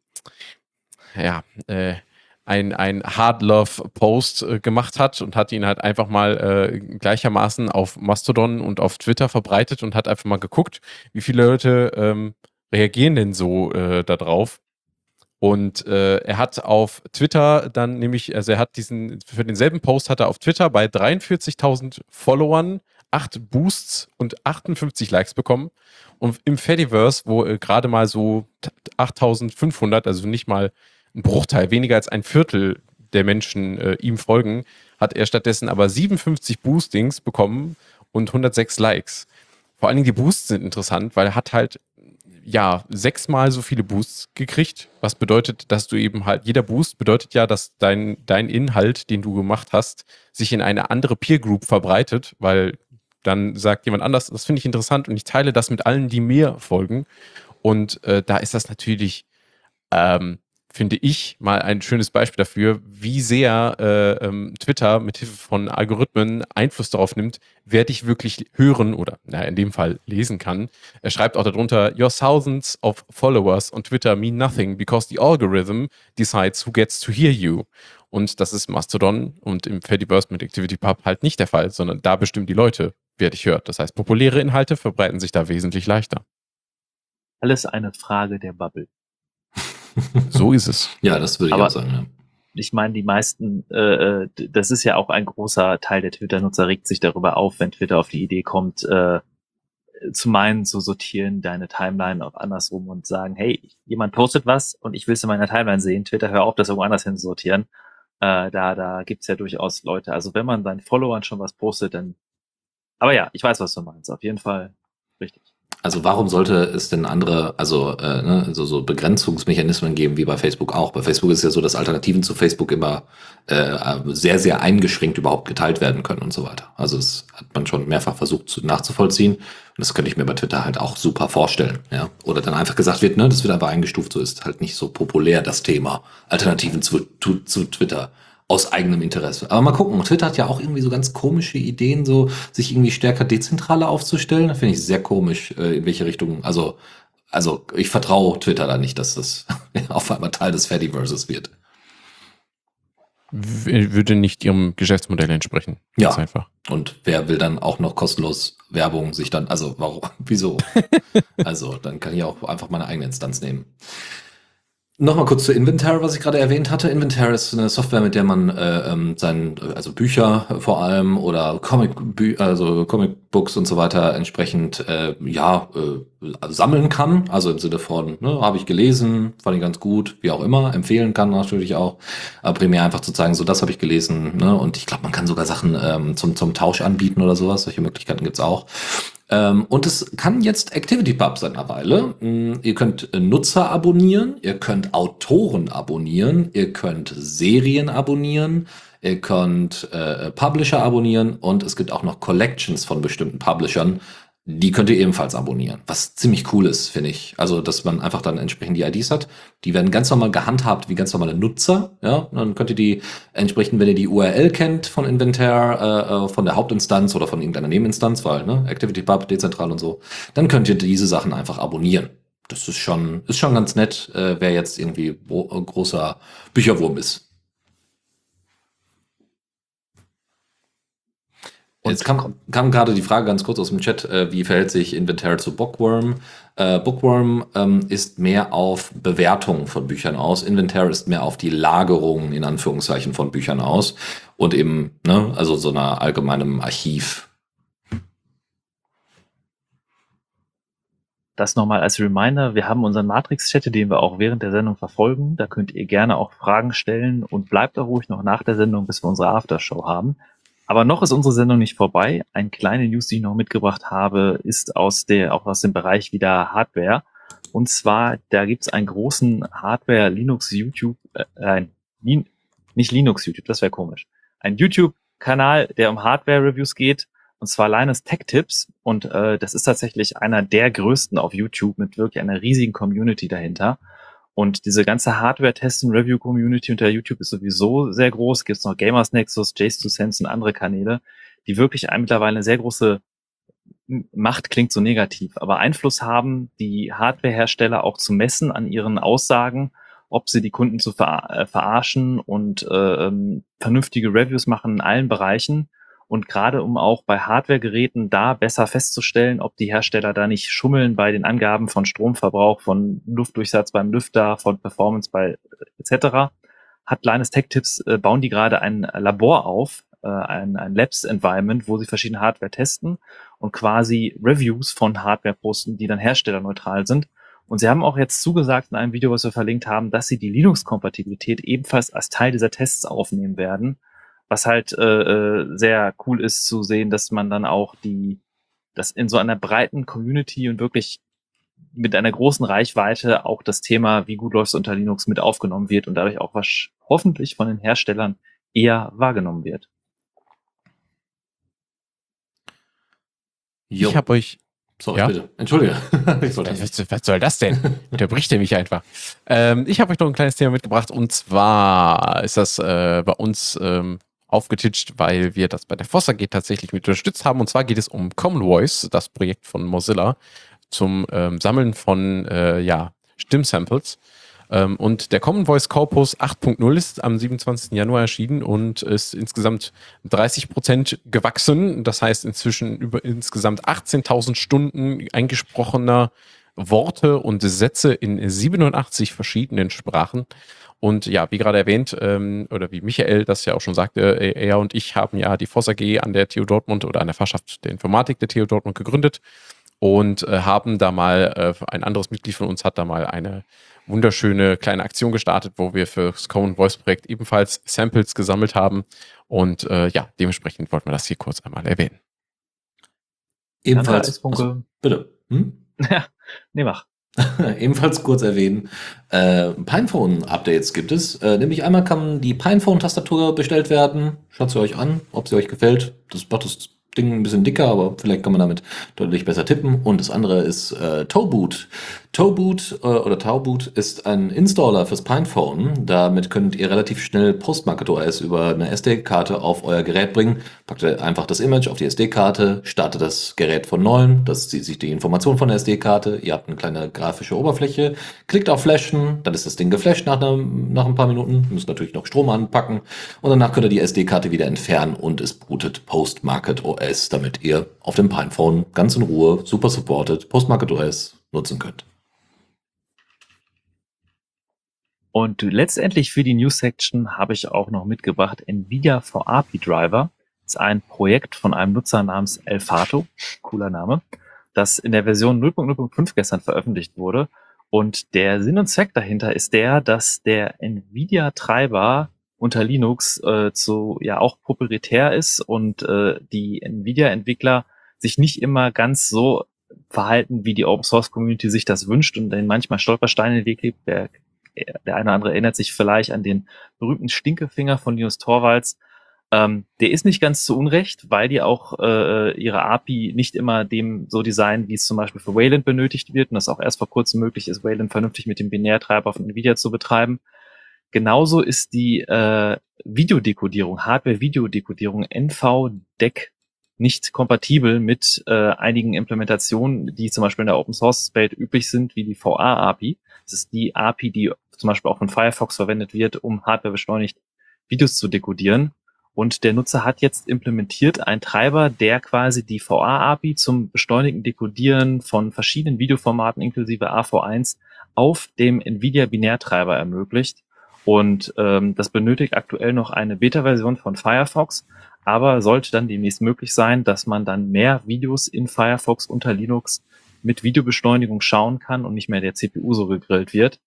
ja, äh, ein, ein Hard Love Post äh, gemacht hat und hat ihn halt einfach mal äh, gleichermaßen auf Mastodon und auf Twitter verbreitet und hat einfach mal geguckt, wie viele Leute ähm, reagieren denn so äh, darauf? Und äh, er hat auf Twitter dann nämlich, also er hat diesen, für denselben Post hat er auf Twitter bei 43.000 Followern 8 Boosts und 58 Likes bekommen. Und im Fediverse, wo äh, gerade mal so 8.500, also nicht mal ein Bruchteil, weniger als ein Viertel der Menschen äh, ihm folgen, hat er stattdessen aber 57 Boostings bekommen und 106 Likes. Vor allen Dingen die Boosts sind interessant, weil er hat halt ja sechsmal so viele Boosts gekriegt, was bedeutet, dass du eben halt, jeder Boost bedeutet ja, dass dein, dein Inhalt, den du gemacht hast, sich in eine andere Peer Group verbreitet, weil dann sagt jemand anders, das finde ich interessant und ich teile das mit allen, die mir folgen. Und äh, da ist das natürlich ähm, finde ich, mal ein schönes Beispiel dafür, wie sehr äh, ähm, Twitter mit Hilfe von Algorithmen Einfluss darauf nimmt, wer dich wirklich hören oder naja, in dem Fall lesen kann. Er schreibt auch darunter, Your thousands of followers on Twitter mean nothing because the algorithm decides who gets to hear you. Und das ist Mastodon und im Fediverse mit ActivityPub halt nicht der Fall, sondern da bestimmen die Leute, wer dich hört. Das heißt, populäre Inhalte verbreiten sich da wesentlich leichter. Alles eine Frage der Bubble. [LAUGHS] So ist es. Ja, das würde ich Aber- auch sagen. Ja. Ich meine, die meisten, äh, äh, das ist ja auch ein großer Teil der Twitter-Nutzer, regt sich darüber auf, wenn Twitter auf die Idee kommt, äh, zu meinen, zu sortieren deine Timeline auf andersrum und sagen, hey, jemand postet was und ich will es in meiner Timeline sehen. Twitter, hör auf, das irgendwo anders hin zu sortieren. Äh, da, da gibt's ja durchaus Leute. Also wenn man seinen Followern schon was postet, dann. Aber ja, ich weiß, was du meinst. Auf jeden Fall richtig. Also warum sollte es denn andere, also äh, ne, so, so Begrenzungsmechanismen geben wie bei Facebook auch? Bei Facebook ist ja so, dass Alternativen zu Facebook immer äh, sehr, sehr eingeschränkt überhaupt geteilt werden können und so weiter. Also das hat man schon mehrfach versucht zu, nachzuvollziehen. Und das könnte ich mir bei Twitter halt auch super vorstellen. Ja? Oder dann einfach gesagt wird, ne, das wird aber eingestuft, so ist halt nicht so populär das Thema. Alternativen zu, zu, zu Twitter aus eigenem Interesse. Aber mal gucken, Twitter hat ja auch irgendwie so ganz komische Ideen, so sich irgendwie stärker dezentraler aufzustellen. Das finde ich sehr komisch, äh, in welche Richtung. Also, also ich vertraue Twitter da nicht, dass das [LAUGHS] auf einmal Teil des Fediverses wird. Würde nicht ihrem Geschäftsmodell entsprechen. Ja. Ganz einfach. Und wer will dann auch noch kostenlos Werbung sich dann, also warum, [LAUGHS] wieso? [LAUGHS] also dann kann ich auch einfach meine eigene Instanz nehmen. Nochmal kurz zu Inventar, was ich gerade erwähnt hatte. Inventar ist eine Software, mit der man äh, ähm, sein, also Bücher vor allem oder Comic, also Comicbooks und so weiter entsprechend äh, ja äh, sammeln kann. Also im Sinne von, ne, habe ich gelesen, fand ich ganz gut, wie auch immer, empfehlen kann natürlich auch. Aber primär einfach zu zeigen, so das habe ich gelesen. Ne? Und ich glaube, man kann sogar Sachen ähm, zum, zum Tausch anbieten oder sowas. Solche Möglichkeiten gibt's auch. Ähm, und es kann jetzt ActivityPub seit einer Weile. Mm, Ihr könnt äh, Nutzer abonnieren, ihr könnt Autoren abonnieren, ihr könnt Serien abonnieren, ihr könnt äh, Publisher abonnieren und es gibt auch noch Collections von bestimmten Publishern. Die könnt ihr ebenfalls abonnieren, was ziemlich cool ist, finde ich. Also, dass man einfach dann entsprechend die IDs hat. Die werden ganz normal gehandhabt wie ganz normale Nutzer. Ja, dann könnt ihr die entsprechend, wenn ihr die URL kennt von Inventar, äh, äh, von der Hauptinstanz oder von irgendeiner Nebeninstanz, weil ne, ActivityPub dezentral und so, dann könnt ihr diese Sachen einfach abonnieren. Das ist schon, ist schon ganz nett, äh, wer jetzt irgendwie äh, großer Bücherwurm ist. Jetzt kam, kam gerade die Frage ganz kurz aus dem Chat, äh, wie verhält sich Inventar zu Bookworm? Äh, Bookworm ähm, ist mehr auf Bewertung von Büchern aus. Inventar ist mehr auf die Lagerung in Anführungszeichen von Büchern aus und eben, ne, also so einer allgemeinem Archiv. Das nochmal als Reminder. Wir haben unseren Matrix-Chat, den wir auch während der Sendung verfolgen. Da könnt ihr gerne auch Fragen stellen und bleibt auch ruhig noch nach der Sendung, bis wir unsere Aftershow haben. Aber noch ist unsere Sendung nicht vorbei. Ein kleine News, die ich noch mitgebracht habe, ist aus der, auch aus dem Bereich wieder Hardware. Und zwar, da gibt's einen großen Hardware Linux YouTube, äh, Lin, nicht Linux YouTube, das wäre komisch. Ein YouTube-Kanal, der um Hardware-Reviews geht, und zwar Linus Tech Tips. Und äh, das ist tatsächlich einer der größten auf YouTube mit wirklich einer riesigen Community dahinter. Und diese ganze Hardware-Test- und Review-Community unter YouTube ist sowieso sehr groß. Gibt es noch Gamers Nexus, Jace2Sense und andere Kanäle, die wirklich mittlerweile eine sehr große Macht klingt so negativ, aber Einfluss haben, die Hardware-Hersteller auch zu messen an ihren Aussagen, ob sie die Kunden zu ver äh, verarschen und äh, ähm, vernünftige Reviews machen in allen Bereichen. Und gerade um auch bei Hardware-Geräten da besser festzustellen, ob die Hersteller da nicht schummeln bei den Angaben von Stromverbrauch, von Luftdurchsatz beim Lüfter, von Performance bei etc., hat Linus Tech Tips, äh, bauen die gerade ein Labor auf, äh, ein, ein Labs-Environment, wo sie verschiedene Hardware testen und quasi Reviews von Hardware posten, die dann herstellerneutral sind. Und sie haben auch jetzt zugesagt in einem Video, was wir verlinkt haben, dass sie die Linux-Kompatibilität ebenfalls als Teil dieser Tests aufnehmen werden. Was halt äh, äh, sehr cool ist zu sehen, dass man dann auch die, dass in so einer breiten Community und wirklich mit einer großen Reichweite auch das Thema, wie gut läuft es unter Linux mit aufgenommen wird und dadurch auch was hoffentlich von den Herstellern eher wahrgenommen wird. Jo. Ich habe euch. Sorry, Ja? bitte. Entschuldige. [LAUGHS] ich wollte Was, was soll das denn? Unterbricht er mich einfach. Ähm, ich habe euch noch ein kleines Thema mitgebracht und zwar ist das äh, bei uns ähm, aufgetitscht, weil wir das bei der Fossa AG tatsächlich mit unterstützt haben. Und zwar geht es um Common Voice, das Projekt von Mozilla zum ähm, Sammeln von äh, ja, Stimmsamples. Ähm, und der Common Voice Corpus 8.0 ist am 27. Januar erschienen und ist insgesamt 30 Prozent gewachsen. Das heißt inzwischen über insgesamt 18.000 Stunden eingesprochener Worte und Sätze in 87 verschiedenen Sprachen. Und ja, wie gerade erwähnt, ähm, oder wie Michael das ja auch schon sagte, äh, er und ich haben ja die Voss AG an der TU Dortmund oder an der Fachschaft der Informatik der TU Dortmund gegründet und äh, haben da mal, äh, ein anderes Mitglied von uns hat da mal eine wunderschöne kleine Aktion gestartet, wo wir für das Common Voice Projekt ebenfalls Samples gesammelt haben. Und äh, ja, dementsprechend wollten wir das hier kurz einmal erwähnen. ebenfalls. Achso, bitte. Hm? Ja, nee, mach. [LAUGHS] Ebenfalls kurz erwähnen, äh, Pinephone-Updates gibt es. Äh, nämlich einmal kann die Pinephone-Tastatur bestellt werden. Schaut sie euch an, ob sie euch gefällt. Das macht das Ding ein bisschen dicker, aber vielleicht kann man damit deutlich besser tippen. Und das andere ist äh, Toeboot. Toeboot äh, oder Tauboot ist ein Installer fürs Pinephone. Damit könnt ihr relativ schnell Postmarket OS über eine SD-Karte auf euer Gerät bringen. Packt ihr einfach das Image auf die SD-Karte, startet das Gerät von neuem, das zieht sich die Information von der SD-Karte. Ihr habt eine kleine grafische Oberfläche, klickt auf Flashen, dann ist das Ding geflasht nach, einem, nach ein paar Minuten. Müsst natürlich noch Strom anpacken und danach könnt ihr die SD-Karte wieder entfernen und es bootet Postmarket OS, damit ihr auf dem Pinephone ganz in Ruhe, super supported, Postmarket OS nutzen könnt. Und letztendlich für die News Section habe ich auch noch mitgebracht Nvidia API Driver. Das ist ein Projekt von einem Nutzer namens Elfato, cooler Name, das in der Version 0.0.5 gestern veröffentlicht wurde. Und der Sinn und Zweck dahinter ist der, dass der Nvidia Treiber unter Linux äh, zu ja auch proprietär ist und äh, die Nvidia Entwickler sich nicht immer ganz so verhalten, wie die Open Source Community sich das wünscht und dann manchmal Stolpersteine in den Weg legt. Der, der eine oder andere erinnert sich vielleicht an den berühmten Stinkefinger von Linus Torvalds. Ähm, der ist nicht ganz zu Unrecht, weil die auch äh, ihre API nicht immer dem so designen, wie es zum Beispiel für Wayland benötigt wird und das auch erst vor kurzem möglich ist, Wayland vernünftig mit dem Binärtreiber von Nvidia zu betreiben. Genauso ist die äh, Videodekodierung, Hardware-Videodekodierung NVDEC nicht kompatibel mit äh, einigen Implementationen, die zum Beispiel in der Open Source Welt üblich sind, wie die VA-API. Das ist die API, die zum Beispiel auch von Firefox verwendet wird, um Hardware beschleunigt Videos zu dekodieren. Und der Nutzer hat jetzt implementiert einen Treiber, der quasi die VA-API zum beschleunigten Dekodieren von verschiedenen Videoformaten inklusive AV1 auf dem NVIDIA-Binärtreiber ermöglicht. Und ähm, das benötigt aktuell noch eine Beta-Version von Firefox, aber sollte dann demnächst möglich sein, dass man dann mehr Videos in Firefox unter Linux mit Videobeschleunigung schauen kann und nicht mehr der CPU so gegrillt wird.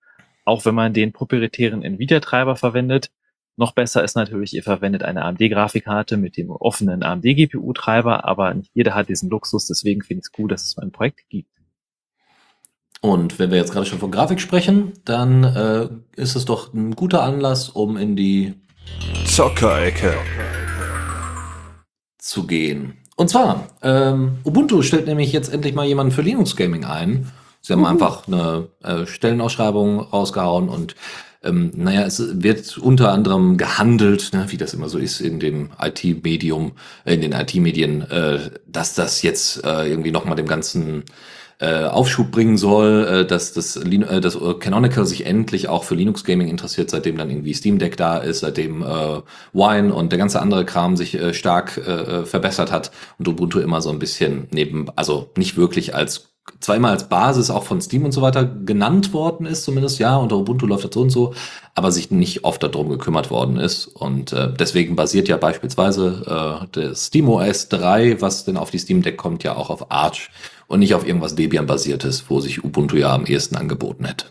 Auch wenn man den proprietären NVIDIA-Treiber verwendet. Noch besser ist natürlich, ihr verwendet eine AMD-Grafikkarte mit dem offenen AMD-GPU-Treiber, aber nicht jeder hat diesen Luxus, deswegen finde ich es gut, dass es so ein Projekt gibt. Und wenn wir jetzt gerade schon von Grafik sprechen, dann äh, ist es doch ein guter Anlass, um in die Zockerecke. zu gehen. Und zwar, ähm, Ubuntu stellt nämlich jetzt endlich mal jemanden für Linux Gaming ein. Sie haben einfach eine äh, Stellenausschreibung rausgehauen und ähm, naja, es wird unter anderem gehandelt, ne, wie das immer so ist in dem IT-Medium, äh, in den IT-Medien, äh, dass das jetzt äh, irgendwie nochmal dem ganzen äh, Aufschub bringen soll, äh, dass das, Lin äh, dass Canonical sich endlich auch für Linux Gaming interessiert, seitdem dann irgendwie Steam Deck da ist, seitdem äh, Wine und der ganze andere Kram sich äh, stark äh, verbessert hat und Ubuntu immer so ein bisschen neben, also nicht wirklich als zwar immer als Basis auch von Steam und so weiter genannt worden ist, zumindest ja, unter Ubuntu läuft das so und so, aber sich nicht oft darum gekümmert worden ist. Und äh, deswegen basiert ja beispielsweise äh, der SteamOS 3, was denn auf die Steam Deck kommt, ja auch auf Arch und nicht auf irgendwas Debian-basiertes, wo sich Ubuntu ja am ehesten angeboten hätte.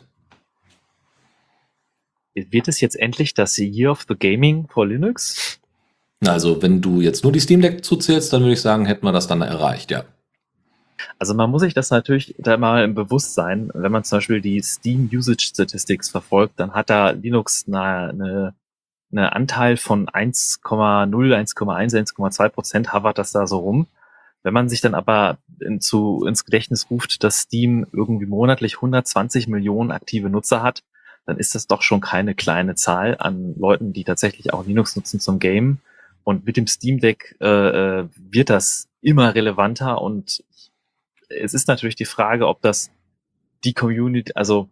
Wird es jetzt endlich das Year of the Gaming for Linux? Also, wenn du jetzt nur die Steam Deck zuzählst, dann würde ich sagen, hätten wir das dann erreicht, ja. Also man muss sich das natürlich da mal im Bewusstsein, wenn man zum Beispiel die Steam Usage Statistics verfolgt, dann hat da Linux eine, eine, eine Anteil von 1,0, 1,1, 1,2 Prozent hovert das da so rum. Wenn man sich dann aber in, zu, ins Gedächtnis ruft, dass Steam irgendwie monatlich 120 Millionen aktive Nutzer hat, dann ist das doch schon keine kleine Zahl an Leuten, die tatsächlich auch Linux nutzen zum Game. Und mit dem Steam Deck äh, äh wird das immer relevanter und es ist natürlich die Frage, ob das die Community, also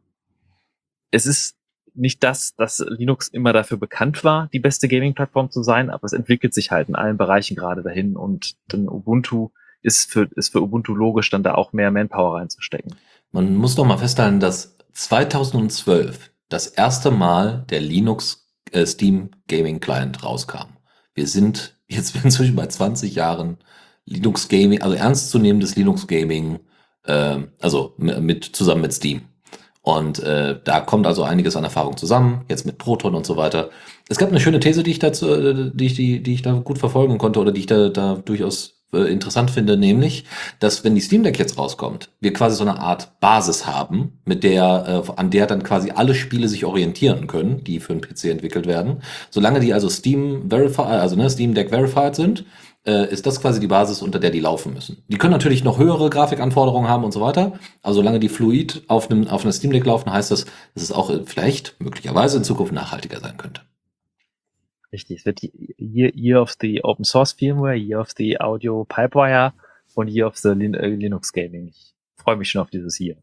es ist nicht das, dass Linux immer dafür bekannt war, die beste Gaming-Plattform zu sein, aber es entwickelt sich halt in allen Bereichen gerade dahin und dann Ubuntu ist für, ist für Ubuntu logisch, dann da auch mehr Manpower reinzustecken. Man muss doch mal festhalten, dass 2012 das erste Mal der Linux äh, Steam Gaming Client rauskam. Wir sind jetzt [LAUGHS] inzwischen bei 20 Jahren Linux Gaming, also ernstzunehmendes Linux Gaming, äh, also mit zusammen mit Steam. Und äh, da kommt also einiges an Erfahrung zusammen, jetzt mit Proton und so weiter. Es gab eine schöne These, die ich dazu, äh, die ich, die, die ich da gut verfolgen konnte oder die ich da, da durchaus äh, interessant finde, nämlich, dass wenn die Steam Deck jetzt rauskommt, wir quasi so eine Art Basis haben, mit der, äh, an der dann quasi alle Spiele sich orientieren können, die für einen PC entwickelt werden. Solange die also Steam Verified, also ne, Steam Deck Verified sind, äh, ist das quasi die Basis, unter der die laufen müssen. Die können natürlich noch höhere Grafikanforderungen haben und so weiter, aber solange die fluid auf einem, auf einer Steam Deck laufen, heißt das, dass es auch vielleicht möglicherweise in Zukunft nachhaltiger sein könnte. Richtig, es wird Year, Year of the Open Source Firmware, Year of the Audio Pipewire und Year of the Lin äh, Linux Gaming. Ich freue mich schon auf dieses Year.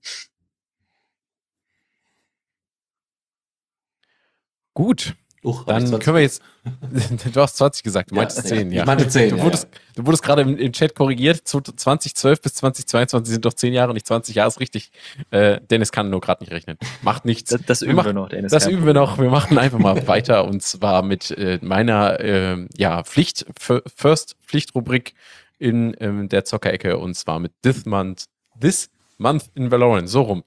Gut, Uch, dann können wir jetzt. [LAUGHS] du hast 20 gesagt, du meintest ja, 10, ja. Ich meinte 10. Du wurdest, ja, ja. Du wurdest gerade im, im, Chat korrigiert. 2012 bis 2022 sind doch 10 Jahre, nicht 20 Jahre, ist richtig. Äh, Dennis kann nur gerade nicht rechnen. Macht nichts. Das, das üben wir, wir noch, Dennis. Das üben wir noch. Wir machen einfach mal weiter und zwar mit äh, meiner äh, ja, Pflicht, First Pflichtrubrik in ähm, der Zockerecke und zwar mit This Month. This Month in Valorant, so rum.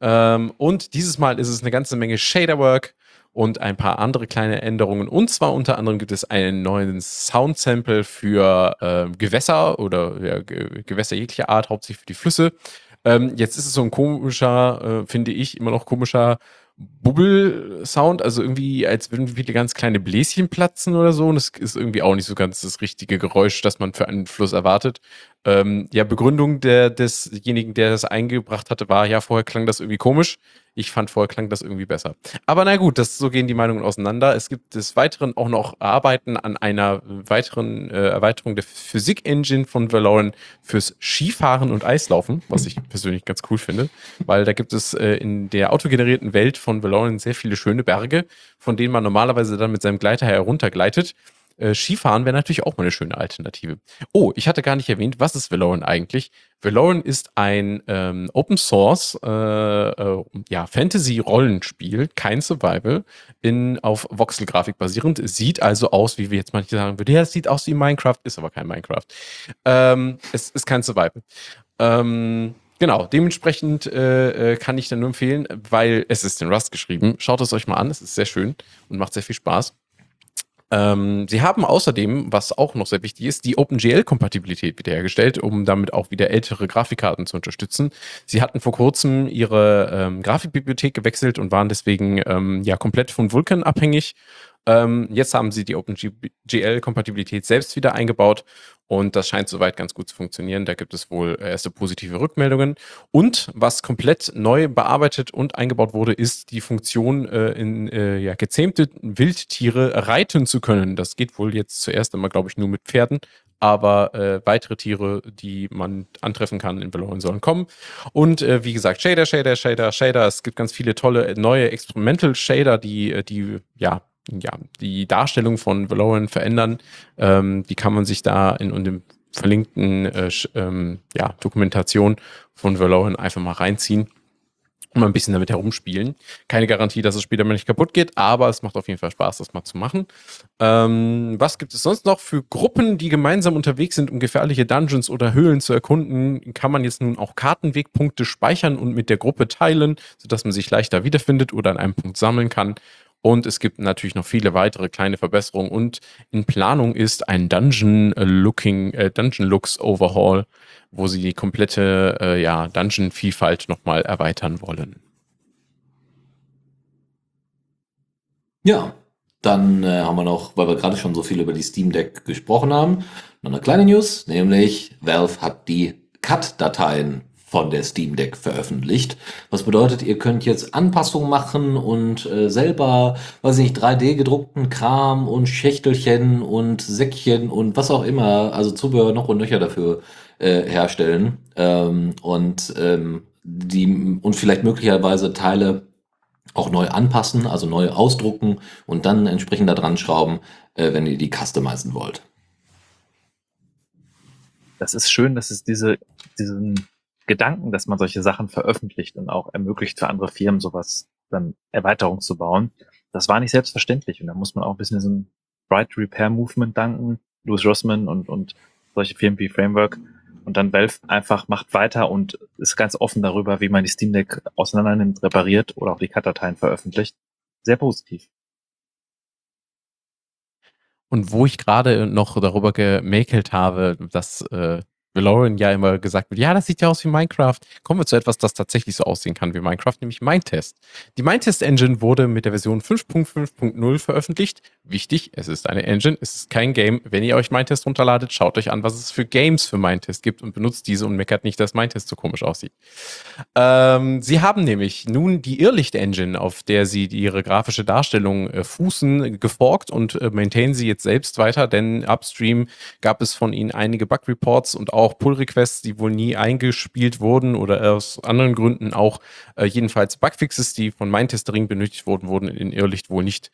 Ähm, und dieses Mal ist es eine ganze Menge Shaderwork und ein paar andere kleine Änderungen. Und zwar unter anderem gibt es einen neuen Sound-Sample für äh, Gewässer oder ja, Gewässer jeglicher Art, hauptsächlich für die Flüsse. Ähm, jetzt ist es so ein komischer, äh, finde ich, immer noch komischer Bubble-Sound, also irgendwie, als würden viele ganz kleine Bläschen platzen oder so. Und es ist irgendwie auch nicht so ganz das richtige Geräusch, das man für einen Fluss erwartet. Ähm, ja, Begründung der, desjenigen, der das eingebracht hatte, war, ja, vorher klang das irgendwie komisch. Ich fand vorher klang das irgendwie besser. Aber na gut, das, so gehen die Meinungen auseinander. Es gibt des Weiteren auch noch Arbeiten an einer weiteren äh, Erweiterung der Physik-Engine von Valorant fürs Skifahren und Eislaufen, was ich persönlich ganz cool finde, weil da gibt es äh, in der autogenerierten Welt von Valorant sehr viele schöne Berge, von denen man normalerweise dann mit seinem Gleiter heruntergleitet. Äh, Skifahren wäre natürlich auch mal eine schöne Alternative. Oh, ich hatte gar nicht erwähnt, was ist Valorant eigentlich? Valorant ist ein ähm, Open Source äh, äh, ja, Fantasy-Rollenspiel, kein Survival, in, auf Voxel-Grafik basierend. Sieht also aus, wie wir jetzt manche sagen würden, ja, es sieht aus wie Minecraft, ist aber kein Minecraft. Ähm, es ist kein Survival. Ähm, Genau, dementsprechend äh, äh, kann ich dann nur empfehlen, weil es ist in Rust geschrieben. Schaut es euch mal an, es ist sehr schön und macht sehr viel Spaß. Ähm, sie haben außerdem, was auch noch sehr wichtig ist, die OpenGL-Kompatibilität wiederhergestellt, um damit auch wieder ältere Grafikkarten zu unterstützen. Sie hatten vor kurzem ihre ähm, Grafikbibliothek gewechselt und waren deswegen ähm, ja komplett von Vulkan abhängig ähm, jetzt haben sie die OpenGL-Kompatibilität selbst wieder eingebaut und das scheint soweit ganz gut zu funktionieren. Da gibt es wohl erste positive Rückmeldungen. Und was komplett neu bearbeitet und eingebaut wurde, ist die Funktion, äh, in äh, ja, gezähmte Wildtiere reiten zu können. Das geht wohl jetzt zuerst einmal, glaube ich, nur mit Pferden. Aber äh, weitere Tiere, die man antreffen kann in Valorant, sollen kommen. Und äh, wie gesagt, Shader, Shader, Shader, Shader. Es gibt ganz viele tolle neue Experimental Shader, die, äh, die ja ja, die Darstellung von Valorant verändern. Ähm, die kann man sich da in, in dem verlinkten äh, ähm, ja, Dokumentation von Valorant einfach mal reinziehen und mal ein bisschen damit herumspielen. Keine Garantie, dass es später mal nicht kaputt geht, aber es macht auf jeden Fall Spaß, das mal zu machen. Ähm, was gibt es sonst noch für Gruppen, die gemeinsam unterwegs sind, um gefährliche Dungeons oder Höhlen zu erkunden? Kann man jetzt nun auch Kartenwegpunkte speichern und mit der Gruppe teilen, sodass man sich leichter wiederfindet oder an einem Punkt sammeln kann. Und es gibt natürlich noch viele weitere kleine Verbesserungen. Und in Planung ist ein Dungeon Looking, äh, Dungeon Looks Overhaul, wo sie die komplette äh, ja, Dungeon-Vielfalt nochmal erweitern wollen. Ja, dann äh, haben wir noch, weil wir gerade schon so viel über die Steam Deck gesprochen haben, noch eine kleine News, nämlich Valve hat die Cut-Dateien von der Steam Deck veröffentlicht. Was bedeutet, ihr könnt jetzt Anpassungen machen und äh, selber, weiß ich nicht, 3D gedruckten Kram und Schächtelchen und Säckchen und was auch immer, also Zubehör noch und nöcher dafür äh, herstellen ähm, und ähm, die und vielleicht möglicherweise Teile auch neu anpassen, also neu ausdrucken und dann entsprechend da dran schrauben, äh, wenn ihr die customizen wollt. Das ist schön, dass es diese, diesen Gedanken, dass man solche Sachen veröffentlicht und auch ermöglicht für andere Firmen sowas dann Erweiterung zu bauen. Das war nicht selbstverständlich und da muss man auch ein bisschen diesem Bright Repair Movement danken, Louis Rossman und, und solche Firmen wie Framework. Und dann Valve einfach macht weiter und ist ganz offen darüber, wie man die Steam Deck auseinander nimmt, repariert oder auch die Cut-Dateien veröffentlicht. Sehr positiv. Und wo ich gerade noch darüber gemäkelt habe, dass äh, Valorant ja immer gesagt wird, ja, das sieht ja aus wie Minecraft. Kommen wir zu etwas, das tatsächlich so aussehen kann wie Minecraft, nämlich Mindtest. Die Mindtest Engine wurde mit der Version 5.5.0 veröffentlicht. Wichtig, es ist eine Engine, es ist kein Game. Wenn ihr euch Mindtest runterladet, schaut euch an, was es für Games für Mindtest gibt und benutzt diese und meckert nicht, dass Mindtest so komisch aussieht. Ähm, sie haben nämlich nun die Irrlicht-Engine, auf der sie ihre grafische Darstellung äh, fußen, geforkt und äh, maintainen sie jetzt selbst weiter, denn upstream gab es von ihnen einige Bug-Reports und auch Pull-Requests, die wohl nie eingespielt wurden oder aus anderen Gründen auch äh, jedenfalls Bugfixes, die von Mindtestering benötigt wurden, wurden in Irrlicht wohl nicht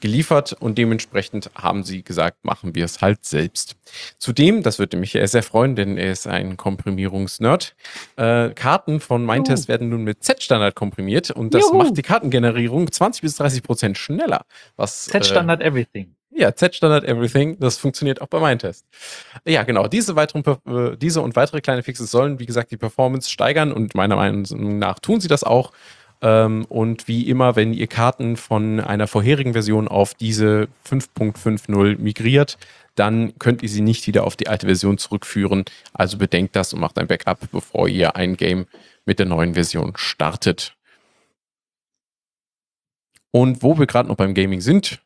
geliefert und dementsprechend haben sie gesagt, machen wir es halt selbst. Zudem, das würde mich sehr freuen, denn er ist ein Komprimierungsnerd, äh, Karten von Mindtest werden nun mit Z-Standard komprimiert und das Juhu. macht die Kartengenerierung 20 bis 30 Prozent schneller. Z-Standard äh, Everything. Ja, Z-Standard Everything, das funktioniert auch bei meinem Test. Ja, genau, diese, weiteren, äh, diese und weitere kleine Fixes sollen, wie gesagt, die Performance steigern und meiner Meinung nach tun sie das auch. Ähm, und wie immer, wenn ihr Karten von einer vorherigen Version auf diese 5.50 migriert, dann könnt ihr sie nicht wieder auf die alte Version zurückführen. Also bedenkt das und macht ein Backup, bevor ihr ein Game mit der neuen Version startet. Und wo wir gerade noch beim Gaming sind,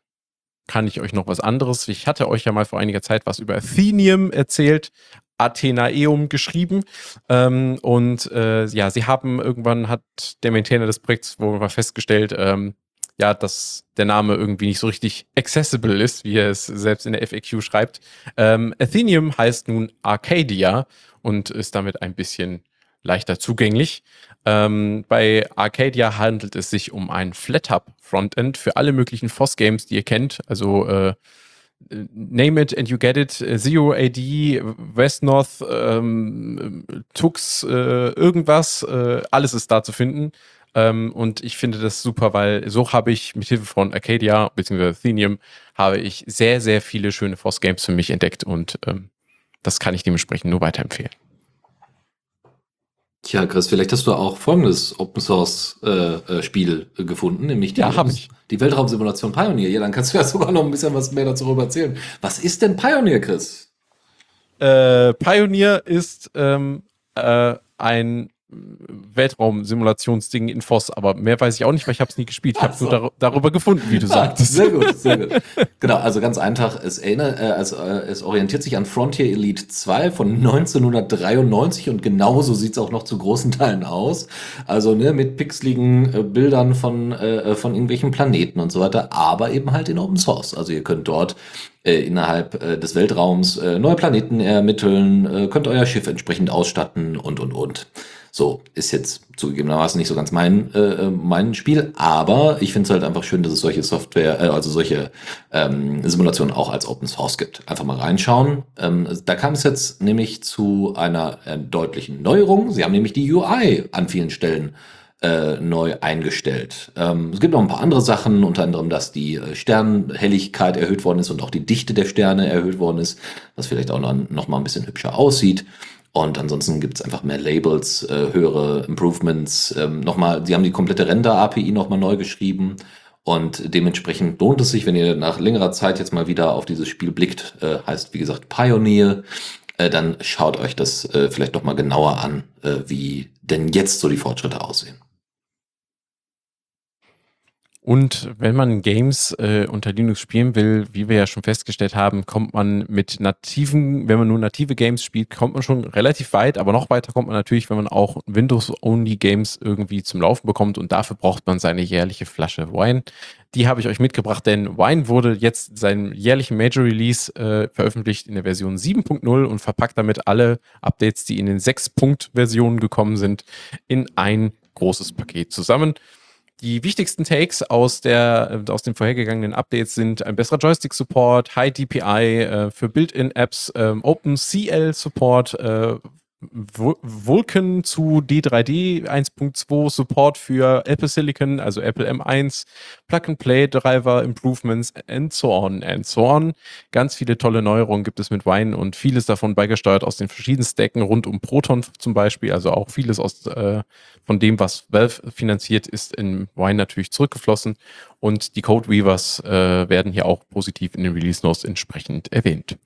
kann ich euch noch was anderes. Ich hatte euch ja mal vor einiger Zeit was über Athenium erzählt, Athenaeum geschrieben. Ähm, und äh, ja, sie haben irgendwann hat der Maintainer des Projekts wohl mal festgestellt, ähm, ja, dass der Name irgendwie nicht so richtig accessible ist, wie er es selbst in der FAQ schreibt. Ähm, Athenium heißt nun Arcadia und ist damit ein bisschen leichter zugänglich. Ähm, bei Arcadia handelt es sich um ein FlatHub-Frontend für alle möglichen FOSS-Games, die ihr kennt. Also äh, Name it and you get it. Zero AD, West North, ähm, Tux, äh, irgendwas, äh, alles ist da zu finden. Ähm, und ich finde das super, weil so habe ich mit Hilfe von Arcadia bzw. Athenium habe ich sehr, sehr viele schöne FOSS-Games für mich entdeckt und ähm, das kann ich dementsprechend nur weiterempfehlen. Tja, Chris, vielleicht hast du auch folgendes Open Source äh, äh, Spiel äh, gefunden, nämlich die, ja, die Weltraumsimulation Pioneer. Ja, dann kannst du ja [LAUGHS] sogar noch ein bisschen was mehr dazu erzählen. Was ist denn Pioneer, Chris? Äh, Pioneer ist ähm, äh, ein Weltraumsimulationsding in Voss, aber mehr weiß ich auch nicht, weil ich habe es nie gespielt. Ich habe so. nur dar darüber gefunden, wie du ah, sagtest. Sehr gut, sehr gut. [LAUGHS] genau, also ganz einfach, es, erinnert, äh, also, äh, es orientiert sich an Frontier Elite 2 von 1993 und genauso sieht es auch noch zu großen Teilen aus. Also ne, mit pixeligen äh, Bildern von, äh, von irgendwelchen Planeten und so weiter, aber eben halt in Open Source. Also ihr könnt dort äh, innerhalb äh, des Weltraums äh, neue Planeten ermitteln, äh, könnt euer Schiff entsprechend ausstatten und, und, und. So, ist jetzt zugegebenermaßen nicht so ganz mein, äh, mein Spiel, aber ich finde es halt einfach schön, dass es solche Software, äh, also solche ähm, Simulationen auch als Open Source gibt. Einfach mal reinschauen. Ähm, da kam es jetzt nämlich zu einer äh, deutlichen Neuerung. Sie haben nämlich die UI an vielen Stellen äh, neu eingestellt. Ähm, es gibt noch ein paar andere Sachen, unter anderem, dass die äh, Sternhelligkeit erhöht worden ist und auch die Dichte der Sterne erhöht worden ist, was vielleicht auch noch, noch mal ein bisschen hübscher aussieht. Und ansonsten gibt es einfach mehr Labels, äh, höhere Improvements. Ähm, nochmal, sie haben die komplette Render-API nochmal neu geschrieben. Und dementsprechend lohnt es sich, wenn ihr nach längerer Zeit jetzt mal wieder auf dieses Spiel blickt, äh, heißt wie gesagt Pioneer, äh, dann schaut euch das äh, vielleicht doch mal genauer an, äh, wie denn jetzt so die Fortschritte aussehen. Und wenn man Games äh, unter Linux spielen will, wie wir ja schon festgestellt haben, kommt man mit nativen, wenn man nur native Games spielt, kommt man schon relativ weit, aber noch weiter kommt man natürlich, wenn man auch Windows-Only-Games irgendwie zum Laufen bekommt und dafür braucht man seine jährliche Flasche Wine. Die habe ich euch mitgebracht, denn Wine wurde jetzt seinen jährlichen Major Release äh, veröffentlicht in der Version 7.0 und verpackt damit alle Updates, die in den 6-Punkt-Versionen gekommen sind, in ein großes Paket zusammen. Die wichtigsten Takes aus, der, aus den vorhergegangenen Updates sind ein besserer Joystick-Support, High DPI äh, für Built-in-Apps, ähm, OpenCL-Support, äh, Vulkan zu D3D 1.2 Support für Apple Silicon, also Apple M1, Plug-and-Play-Driver, Improvements and so on and so on. Ganz viele tolle Neuerungen gibt es mit Wine und vieles davon beigesteuert aus den verschiedenen Stacken rund um Proton zum Beispiel. Also auch vieles aus, äh, von dem, was Valve finanziert, ist in Wine natürlich zurückgeflossen und die Code Weavers äh, werden hier auch positiv in den Release Notes entsprechend erwähnt.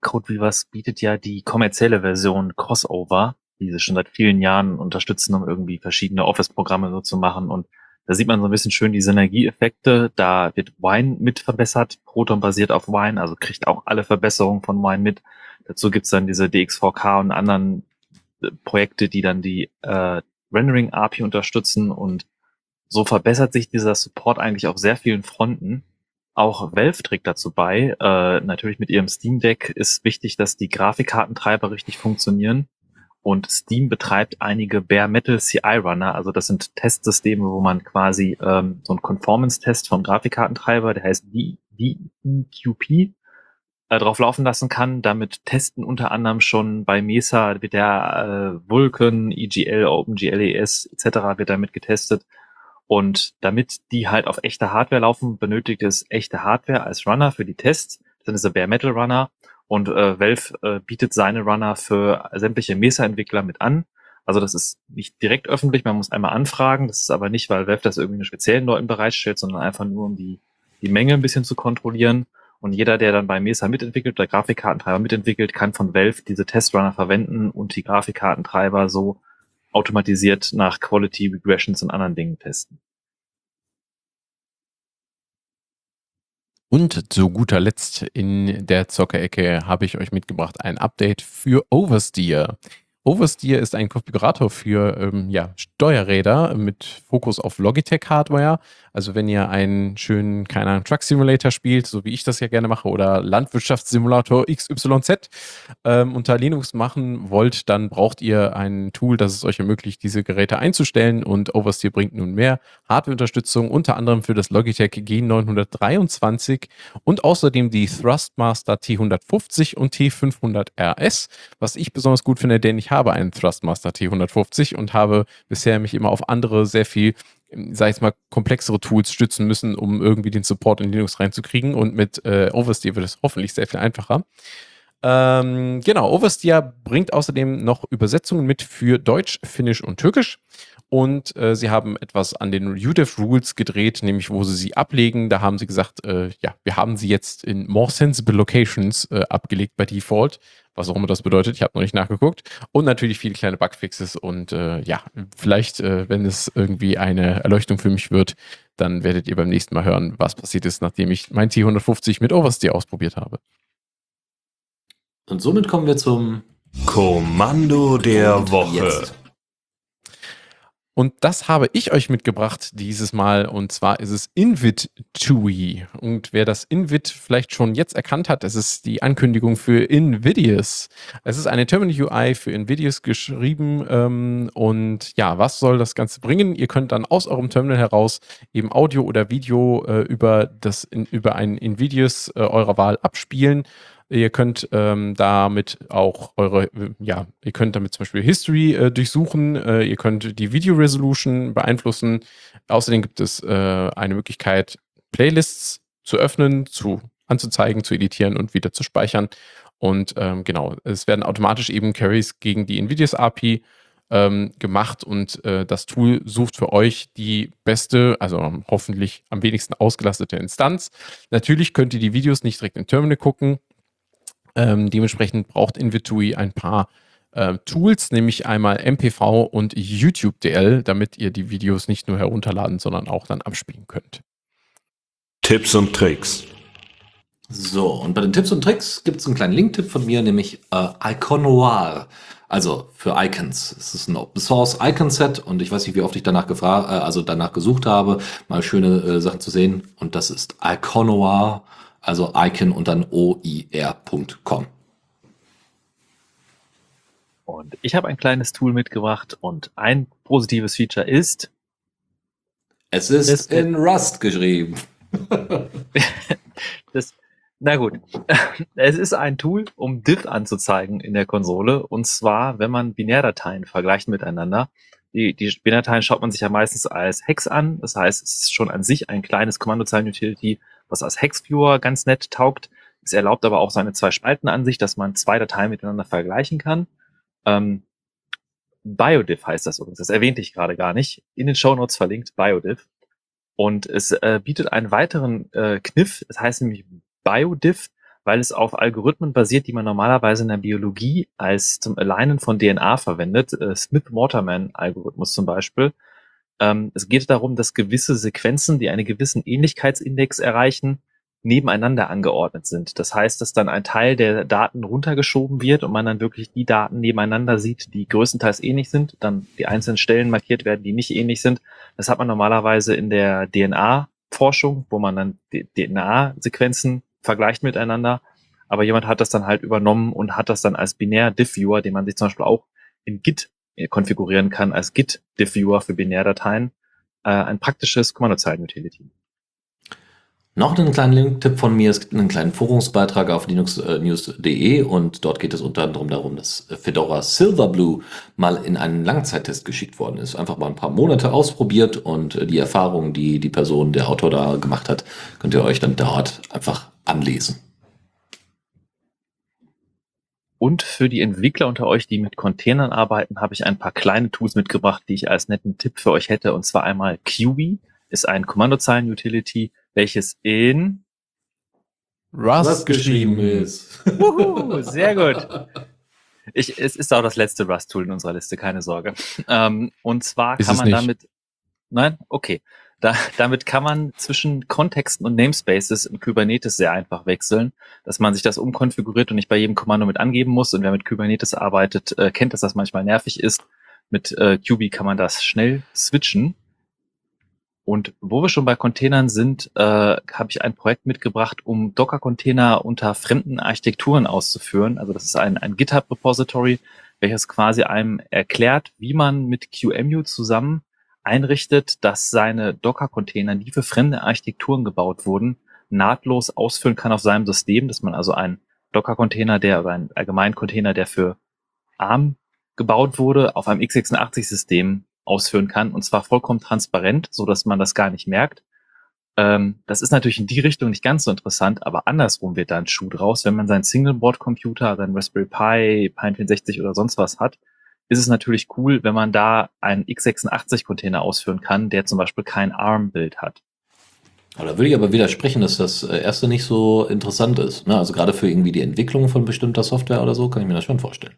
Codeweavers bietet ja die kommerzielle Version Crossover, die sie schon seit vielen Jahren unterstützen, um irgendwie verschiedene Office-Programme so zu machen. Und da sieht man so ein bisschen schön die Synergieeffekte. Da wird Wine mit verbessert. Proton basiert auf Wine, also kriegt auch alle Verbesserungen von Wine mit. Dazu gibt's dann diese DX4K und anderen äh, Projekte, die dann die äh, Rendering API unterstützen und so verbessert sich dieser Support eigentlich auf sehr vielen Fronten. Auch Valve trägt dazu bei. Äh, natürlich mit ihrem Steam Deck ist wichtig, dass die Grafikkartentreiber richtig funktionieren. Und Steam betreibt einige Bare Metal CI Runner. Also das sind Testsysteme, wo man quasi ähm, so einen Conformance-Test vom Grafikkartentreiber, der heißt DEQP, äh, drauf laufen lassen kann. Damit testen unter anderem schon bei Mesa wird der äh, Vulkan, EGL, OpenGLES etc. wird damit getestet. Und damit die halt auf echter Hardware laufen, benötigt es echte Hardware als Runner für die Tests. Das sind diese Bare Metal Runner. Und äh, Valve äh, bietet seine Runner für sämtliche Mesa-Entwickler mit an. Also das ist nicht direkt öffentlich, man muss einmal anfragen. Das ist aber nicht, weil Valve das irgendwie speziellen Leuten bereitstellt, sondern einfach nur, um die, die Menge ein bisschen zu kontrollieren. Und jeder, der dann bei Mesa mitentwickelt oder Grafikkartentreiber mitentwickelt, kann von Valve diese Testrunner verwenden und die Grafikkartentreiber so automatisiert nach Quality Regressions und anderen Dingen testen. Und zu guter Letzt in der Zockerecke habe ich euch mitgebracht ein Update für Oversteer. Oversteer ist ein Konfigurator für ähm, ja, Steuerräder mit Fokus auf Logitech-Hardware. Also wenn ihr einen schönen, keine Ahnung, Truck Simulator spielt, so wie ich das ja gerne mache, oder Landwirtschaftssimulator XYZ ähm, unter Linux machen wollt, dann braucht ihr ein Tool, das es euch ermöglicht, diese Geräte einzustellen. Und Oversteer bringt nun mehr Hardware-Unterstützung, unter anderem für das Logitech G923 und außerdem die Thrustmaster T150 und T500 RS, was ich besonders gut finde, denn ich habe einen Thrustmaster T150 und habe bisher mich immer auf andere sehr viel sag ich mal, komplexere Tools stützen müssen, um irgendwie den Support in Linux reinzukriegen. Und mit äh, Oversteer wird es hoffentlich sehr viel einfacher. Ähm, genau, Oversteer bringt außerdem noch Übersetzungen mit für Deutsch, Finnisch und Türkisch. Und äh, sie haben etwas an den UDEF Rules gedreht, nämlich wo sie sie ablegen. Da haben sie gesagt, äh, ja, wir haben sie jetzt in more sensible locations äh, abgelegt bei Default, was auch immer das bedeutet. Ich habe noch nicht nachgeguckt. Und natürlich viele kleine Bugfixes. Und äh, ja, vielleicht, äh, wenn es irgendwie eine Erleuchtung für mich wird, dann werdet ihr beim nächsten Mal hören, was passiert ist, nachdem ich mein T150 mit Oversteer ausprobiert habe. Und somit kommen wir zum Kommando der Woche. Jetzt. Und das habe ich euch mitgebracht dieses Mal. Und zwar ist es InVid-TUI. Und wer das InVid vielleicht schon jetzt erkannt hat, es ist die Ankündigung für Invidious. Es ist eine Terminal UI für Invidious geschrieben. Ähm, und ja, was soll das Ganze bringen? Ihr könnt dann aus eurem Terminal heraus eben Audio oder Video äh, über, das, über ein Invidious äh, eurer Wahl abspielen. Ihr könnt ähm, damit auch eure, ja, ihr könnt damit zum Beispiel History äh, durchsuchen, äh, ihr könnt die Video Resolution beeinflussen. Außerdem gibt es äh, eine Möglichkeit, Playlists zu öffnen, zu anzuzeigen, zu editieren und wieder zu speichern. Und ähm, genau, es werden automatisch eben Carries gegen die NVIDIA's API ähm, gemacht und äh, das Tool sucht für euch die beste, also hoffentlich am wenigsten ausgelastete Instanz. Natürlich könnt ihr die Videos nicht direkt im Terminal gucken. Ähm, dementsprechend braucht Invitui ein paar äh, Tools, nämlich einmal MPV und YouTube DL, damit ihr die Videos nicht nur herunterladen, sondern auch dann abspielen könnt. Tipps und Tricks. So, und bei den Tipps und Tricks gibt es einen kleinen Link-Tipp von mir, nämlich äh, Iconoir. Also für Icons. Es ist ein Open Source Icon Set und ich weiß nicht, wie oft ich danach gefragt, äh, also danach gesucht habe, mal schöne äh, Sachen zu sehen. Und das ist Iconoir also icon und dann oir.com. Und ich habe ein kleines Tool mitgebracht und ein positives Feature ist. Es ist es in Rust geschrieben. [LAUGHS] das, na gut. [LAUGHS] Es ist ein Tool, um diff anzuzeigen in der Konsole. Und zwar, wenn man Binärdateien vergleicht miteinander. Die, die Binärdateien schaut man sich ja meistens als Hex an. Das heißt, es ist schon an sich ein kleines Kommandozeilen-Utility, was als Hexviewer ganz nett taugt. Es erlaubt aber auch so eine Zwei-Spalten-Ansicht, dass man zwei Dateien miteinander vergleichen kann. Ähm, BioDiff heißt das übrigens. Das erwähnte ich gerade gar nicht. In den Show Notes verlinkt BioDiff. Und es äh, bietet einen weiteren äh, Kniff. Es das heißt nämlich BioDiff, weil es auf Algorithmen basiert, die man normalerweise in der Biologie als zum Alignen von DNA verwendet. Äh, Smith-Waterman-Algorithmus zum Beispiel. Ähm, es geht darum, dass gewisse Sequenzen, die einen gewissen Ähnlichkeitsindex erreichen, nebeneinander angeordnet sind. Das heißt, dass dann ein Teil der Daten runtergeschoben wird und man dann wirklich die Daten nebeneinander sieht, die größtenteils ähnlich sind, dann die einzelnen Stellen markiert werden, die nicht ähnlich sind. Das hat man normalerweise in der DNA-Forschung, wo man dann DNA-Sequenzen vergleicht miteinander. Aber jemand hat das dann halt übernommen und hat das dann als binär-Diff-Viewer, den man sich zum Beispiel auch in Git konfigurieren kann als Git-Diffviewer für Binärdateien, äh, ein praktisches Kommandozeilen-Utility. Noch einen kleinen Link-Tipp von mir. Es gibt einen kleinen Forumsbeitrag auf linuxnews.de und dort geht es unter anderem darum, dass Fedora Silverblue mal in einen Langzeittest geschickt worden ist. Einfach mal ein paar Monate ausprobiert und die Erfahrungen, die die Person, der Autor da gemacht hat, könnt ihr euch dann dort einfach anlesen. Und für die Entwickler unter euch, die mit Containern arbeiten, habe ich ein paar kleine Tools mitgebracht, die ich als netten Tipp für euch hätte. Und zwar einmal QB ist ein Kommandozeilen-Utility, welches in Rust, Rust geschrieben ist. Uhu, [LAUGHS] sehr gut. Ich, es ist auch das letzte Rust-Tool in unserer Liste, keine Sorge. Ähm, und zwar ist kann man damit. Nein? Okay. Da, damit kann man zwischen Kontexten und Namespaces in Kubernetes sehr einfach wechseln, dass man sich das umkonfiguriert und nicht bei jedem Kommando mit angeben muss. Und wer mit Kubernetes arbeitet, äh, kennt, dass das manchmal nervig ist. Mit äh, QB kann man das schnell switchen. Und wo wir schon bei Containern sind, äh, habe ich ein Projekt mitgebracht, um Docker-Container unter fremden Architekturen auszuführen. Also das ist ein, ein GitHub-Repository, welches quasi einem erklärt, wie man mit QEMU zusammen einrichtet, dass seine Docker-Container, die für fremde Architekturen gebaut wurden, nahtlos ausfüllen kann auf seinem System, dass man also einen Docker-Container, der oder einen allgemeinen Container, der für ARM gebaut wurde, auf einem x86-System ausführen kann und zwar vollkommen transparent, so dass man das gar nicht merkt. Ähm, das ist natürlich in die Richtung nicht ganz so interessant, aber andersrum wird da ein Schuh draus, wenn man seinen Single-Board-Computer, seinen Raspberry Pi, Pi 64 oder sonst was hat ist es natürlich cool, wenn man da einen x86-Container ausführen kann, der zum Beispiel kein ARM-Bild hat. Da würde ich aber widersprechen, dass das äh, erste nicht so interessant ist. Ne? Also gerade für irgendwie die Entwicklung von bestimmter Software oder so, kann ich mir das schon vorstellen.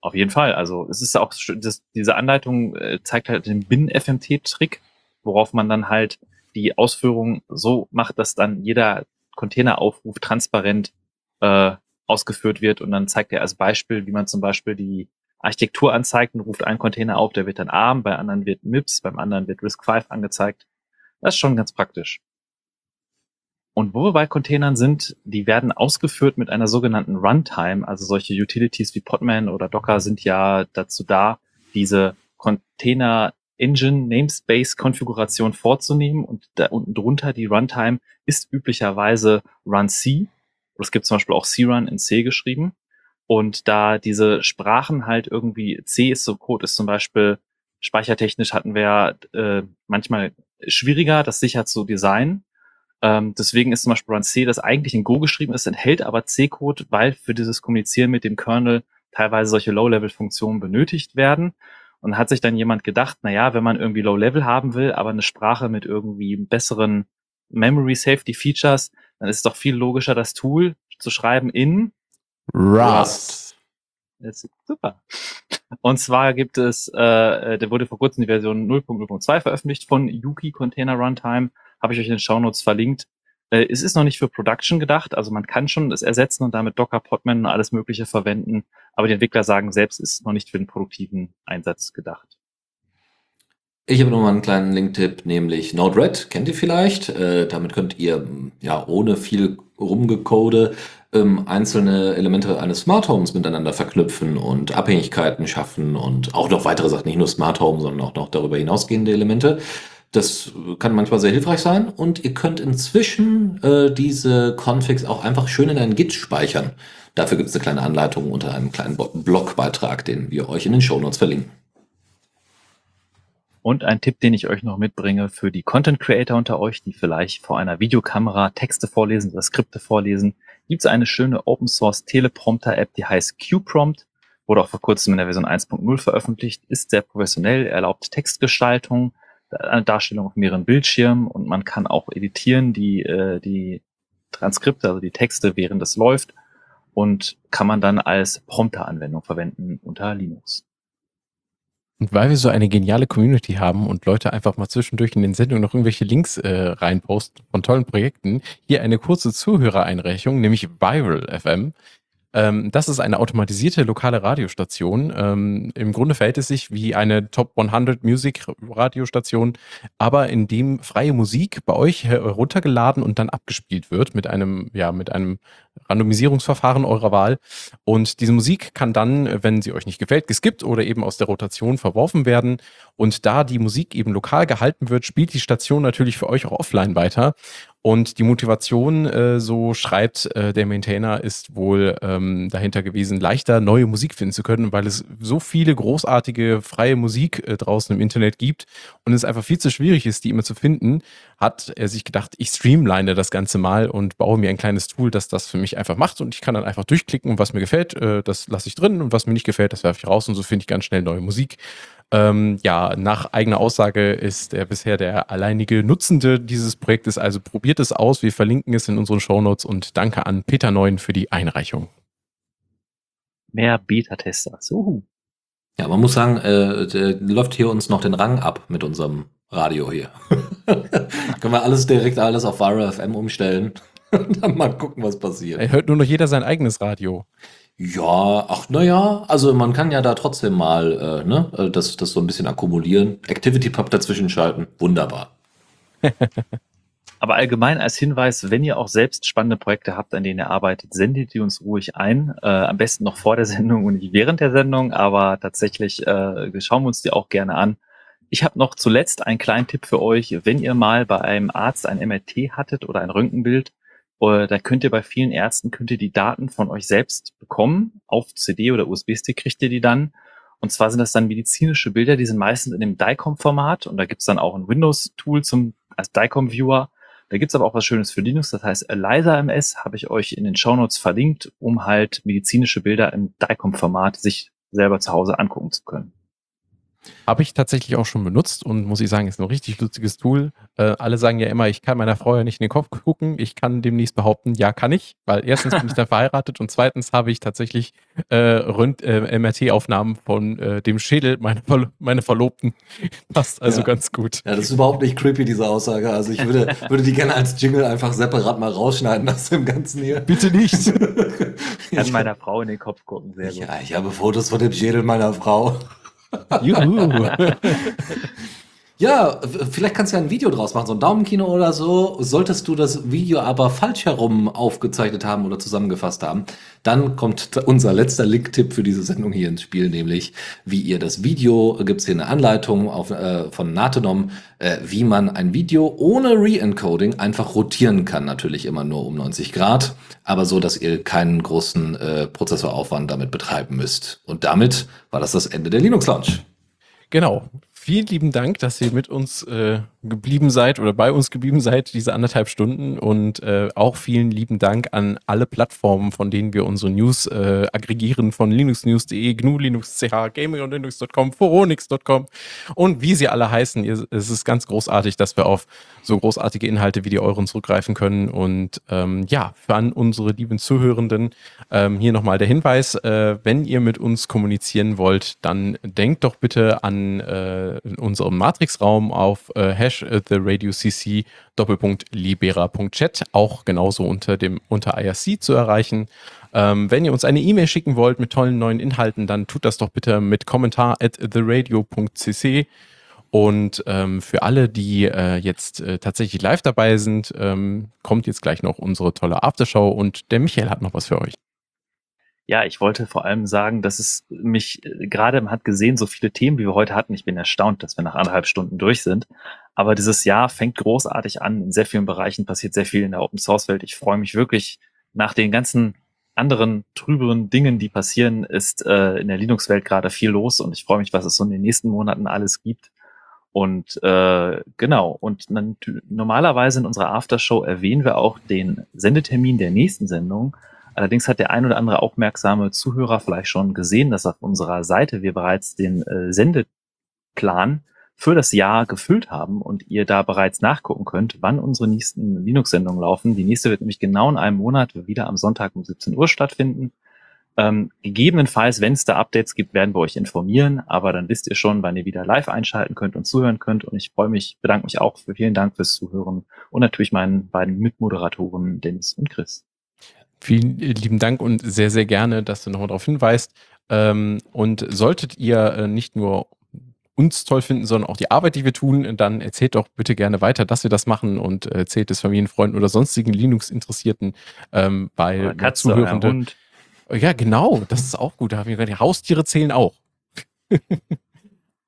Auf jeden Fall. Also es ist auch, das, diese Anleitung äh, zeigt halt den Bin-FMT-Trick, worauf man dann halt die Ausführung so macht, dass dann jeder Containeraufruf transparent äh, ausgeführt wird und dann zeigt er als Beispiel, wie man zum Beispiel die Architektur anzeigt und ruft einen Container auf, der wird dann ARM, bei anderen wird MIPS, beim anderen wird RISC-V angezeigt. Das ist schon ganz praktisch. Und wo wir bei Containern sind, die werden ausgeführt mit einer sogenannten Runtime. Also solche Utilities wie Podman oder Docker sind ja dazu da, diese Container Engine Namespace Konfiguration vorzunehmen und da unten drunter die Runtime ist üblicherweise Run C. Es gibt zum Beispiel auch C-Run in C geschrieben. Und da diese Sprachen halt irgendwie C ist so Code ist zum Beispiel speichertechnisch hatten wir äh, manchmal schwieriger, das sicher zu designen. Ähm, deswegen ist zum Beispiel Run C, das eigentlich in Go geschrieben ist, enthält aber C-Code, weil für dieses Kommunizieren mit dem Kernel teilweise solche Low-Level-Funktionen benötigt werden. Und hat sich dann jemand gedacht, na ja, wenn man irgendwie Low-Level haben will, aber eine Sprache mit irgendwie besseren Memory Safety Features, dann ist es doch viel logischer, das Tool zu schreiben in Rust. Das ist super. Und zwar gibt es, äh, der wurde vor kurzem die Version 0.0.2 veröffentlicht von Yuki Container Runtime habe ich euch in den Shownotes verlinkt. Äh, es ist noch nicht für Production gedacht, also man kann schon es ersetzen und damit Docker, Podman und alles Mögliche verwenden, aber die Entwickler sagen selbst, ist noch nicht für den produktiven Einsatz gedacht. Ich habe nochmal einen kleinen Link-Tipp, nämlich Node-RED, kennt ihr vielleicht? Äh, damit könnt ihr ja ohne viel Rumgecode ähm, einzelne Elemente eines Smart Homes miteinander verknüpfen und Abhängigkeiten schaffen und auch noch weitere Sachen, nicht nur Smart Home, sondern auch noch darüber hinausgehende Elemente. Das kann manchmal sehr hilfreich sein und ihr könnt inzwischen äh, diese Configs auch einfach schön in ein Git speichern. Dafür gibt es eine kleine Anleitung unter einem kleinen Blogbeitrag, den wir euch in den Shownotes verlinken. Und ein Tipp, den ich euch noch mitbringe für die Content Creator unter euch, die vielleicht vor einer Videokamera Texte vorlesen oder Skripte vorlesen, gibt es eine schöne Open Source Teleprompter App, die heißt QPrompt. Wurde auch vor kurzem in der Version 1.0 veröffentlicht, ist sehr professionell, erlaubt Textgestaltung, eine Darstellung auf mehreren Bildschirmen und man kann auch editieren die, äh, die Transkripte, also die Texte, während es läuft und kann man dann als Prompter-Anwendung verwenden unter Linux. Und weil wir so eine geniale Community haben und Leute einfach mal zwischendurch in den Sendungen noch irgendwelche Links äh, reinposten von tollen Projekten, hier eine kurze Zuhörereinreichung, nämlich Viral FM. Ähm, das ist eine automatisierte lokale Radiostation. Ähm, Im Grunde verhält es sich wie eine Top 100 Music Radiostation, aber in dem freie Musik bei euch heruntergeladen und dann abgespielt wird mit einem, ja, mit einem Randomisierungsverfahren eurer Wahl. Und diese Musik kann dann, wenn sie euch nicht gefällt, geskippt oder eben aus der Rotation verworfen werden. Und da die Musik eben lokal gehalten wird, spielt die Station natürlich für euch auch offline weiter. Und die Motivation, äh, so schreibt äh, der Maintainer, ist wohl ähm, dahinter gewesen, leichter neue Musik finden zu können, weil es so viele großartige freie Musik äh, draußen im Internet gibt und es einfach viel zu schwierig ist, die immer zu finden, hat er sich gedacht, ich streamline das Ganze mal und baue mir ein kleines Tool, das das für mich einfach macht und ich kann dann einfach durchklicken und was mir gefällt, äh, das lasse ich drin und was mir nicht gefällt, das werfe ich raus und so finde ich ganz schnell neue Musik. Ähm, ja, nach eigener Aussage ist er bisher der alleinige Nutzende dieses Projektes. Also probiert es aus. Wir verlinken es in unseren Shownotes und danke an Peter Neun für die Einreichung. Mehr Beta-Tester. So. Ja, man muss sagen, äh, läuft hier uns noch den Rang ab mit unserem Radio hier. [LAUGHS] Können wir alles direkt alles auf Viral FM umstellen und dann mal gucken, was passiert. Er hört nur noch jeder sein eigenes Radio. Ja, ach naja, also man kann ja da trotzdem mal äh, ne, äh, das, das so ein bisschen akkumulieren. Activity Pub dazwischen schalten, wunderbar. [LAUGHS] Aber allgemein als Hinweis, wenn ihr auch selbst spannende Projekte habt, an denen ihr arbeitet, sendet die uns ruhig ein. Äh, am besten noch vor der Sendung und nicht während der Sendung, aber tatsächlich äh, schauen wir uns die auch gerne an. Ich habe noch zuletzt einen kleinen Tipp für euch. Wenn ihr mal bei einem Arzt ein MRT hattet oder ein Röntgenbild, äh, da könnt ihr bei vielen Ärzten könnt ihr die Daten von euch selbst bekommen. Auf CD oder USB-Stick kriegt ihr die dann. Und zwar sind das dann medizinische Bilder, die sind meistens in dem DICOM-Format und da gibt's dann auch ein Windows-Tool zum als DICOM-Viewer. Da gibt's aber auch was Schönes für Linux, das heißt ELISA MS habe ich euch in den Shownotes verlinkt, um halt medizinische Bilder im DICOM-Format sich selber zu Hause angucken zu können. Habe ich tatsächlich auch schon benutzt und muss ich sagen, ist ein richtig lustiges Tool. Äh, alle sagen ja immer, ich kann meiner Frau ja nicht in den Kopf gucken. Ich kann demnächst behaupten, ja, kann ich, weil erstens bin ich dann [LAUGHS] verheiratet und zweitens habe ich tatsächlich äh, äh, MRT-Aufnahmen von äh, dem Schädel meiner, Verlo meiner Verlobten. [LAUGHS] Passt also Ja. ganz gut. Ja, das ist überhaupt nicht creepy, diese Aussage. Also ich würde, [LAUGHS] würde die gerne als Jingle einfach separat mal rausschneiden aus dem Ganzen hier. Bitte nicht. Kann meiner Frau in den Kopf gucken, sehr gut. Ja, ich habe Fotos von dem Schädel meiner Frau. Juhu. Ja, vielleicht kannst du ja ein Video draus machen, so ein Daumenkino oder so. Solltest du das Video aber falsch herum aufgezeichnet haben oder zusammengefasst haben, dann kommt unser letzter Link-Tipp für diese Sendung hier ins Spiel, nämlich wie ihr das Video, gibt's hier eine Anleitung auf, äh, von Natenom, äh, wie man ein Video ohne Re-Encoding einfach rotieren kann. Natürlich immer nur um 90 Grad, aber so, dass ihr keinen großen äh, Prozessoraufwand damit betreiben müsst. Und damit war das das Ende der Linux Launch. Genau. Vielen lieben Dank, dass ihr mit uns äh, geblieben seid oder bei uns geblieben seid, diese anderthalb Stunden. Und äh, auch vielen lieben Dank an alle Plattformen, von denen wir unsere News äh, aggregieren, von linuxnews.de, GNU Linux, CH, Gaming und Linux.com, Foronix.com und wie sie alle heißen. Es ist ganz großartig, dass wir auf so großartige Inhalte wie die euren zurückgreifen können. Und ähm, ja, an unsere lieben Zuhörenden ähm, hier nochmal der Hinweis, äh, wenn ihr mit uns kommunizieren wollt, dann denkt doch bitte an äh, unserem Matrix-Raum auf äh, hash äh, the radio cc Doppelpunkt libera.chat, auch genauso unter dem unter IRC zu erreichen. Ähm, wenn ihr uns eine E-Mail schicken wollt mit tollen neuen Inhalten, dann tut das doch bitte mit kommentar at theradio.cc. Und ähm, für alle, die äh, jetzt äh, tatsächlich live dabei sind, ähm, kommt jetzt gleich noch unsere tolle Aftershow und der Michael hat noch was für euch. Ja, ich wollte vor allem sagen, dass es mich äh, gerade, hat gesehen, so viele Themen, wie wir heute hatten. Ich bin erstaunt, dass wir nach anderthalb Stunden durch sind. Aber dieses Jahr fängt großartig an. In sehr vielen Bereichen passiert sehr viel in der Open Source Welt. Ich freue mich wirklich nach den ganzen anderen trüberen Dingen, die passieren, ist äh, in der Linux-Welt gerade viel los und ich freue mich, was es so in den nächsten Monaten alles gibt. Und äh, genau, und normalerweise in unserer Aftershow erwähnen wir auch den Sendetermin der nächsten Sendung. Allerdings hat der ein oder andere aufmerksame Zuhörer vielleicht schon gesehen, dass auf unserer Seite wir bereits den äh, Sendeplan für das Jahr gefüllt haben und ihr da bereits nachgucken könnt, wann unsere nächsten Linux-Sendungen laufen. Die nächste wird nämlich genau in einem Monat wieder am Sonntag um 17 Uhr stattfinden. Ähm, gegebenenfalls, wenn es da Updates gibt, werden wir euch informieren, aber dann wisst ihr schon, wann ihr wieder live einschalten könnt und zuhören könnt. Und ich freue mich, bedanke mich auch für vielen Dank fürs Zuhören und natürlich meinen beiden Mitmoderatoren Dennis und Chris. Vielen lieben Dank und sehr, sehr gerne, dass du nochmal darauf hinweist. Ähm, und solltet ihr äh, nicht nur uns toll finden, sondern auch die Arbeit, die wir tun, dann erzählt doch bitte gerne weiter, dass wir das machen und äh, erzählt es Familienfreunden oder sonstigen Linux-Interessierten, ähm, weil Katze, Zuhörende. Hund. Ja, genau, das ist auch gut. Da haben wir gerade die Haustiere zählen auch. [LAUGHS]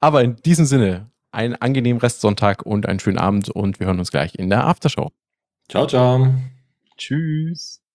Aber in diesem Sinne, einen angenehmen Restsonntag und einen schönen Abend und wir hören uns gleich in der Aftershow. Ciao, ciao. Tschüss.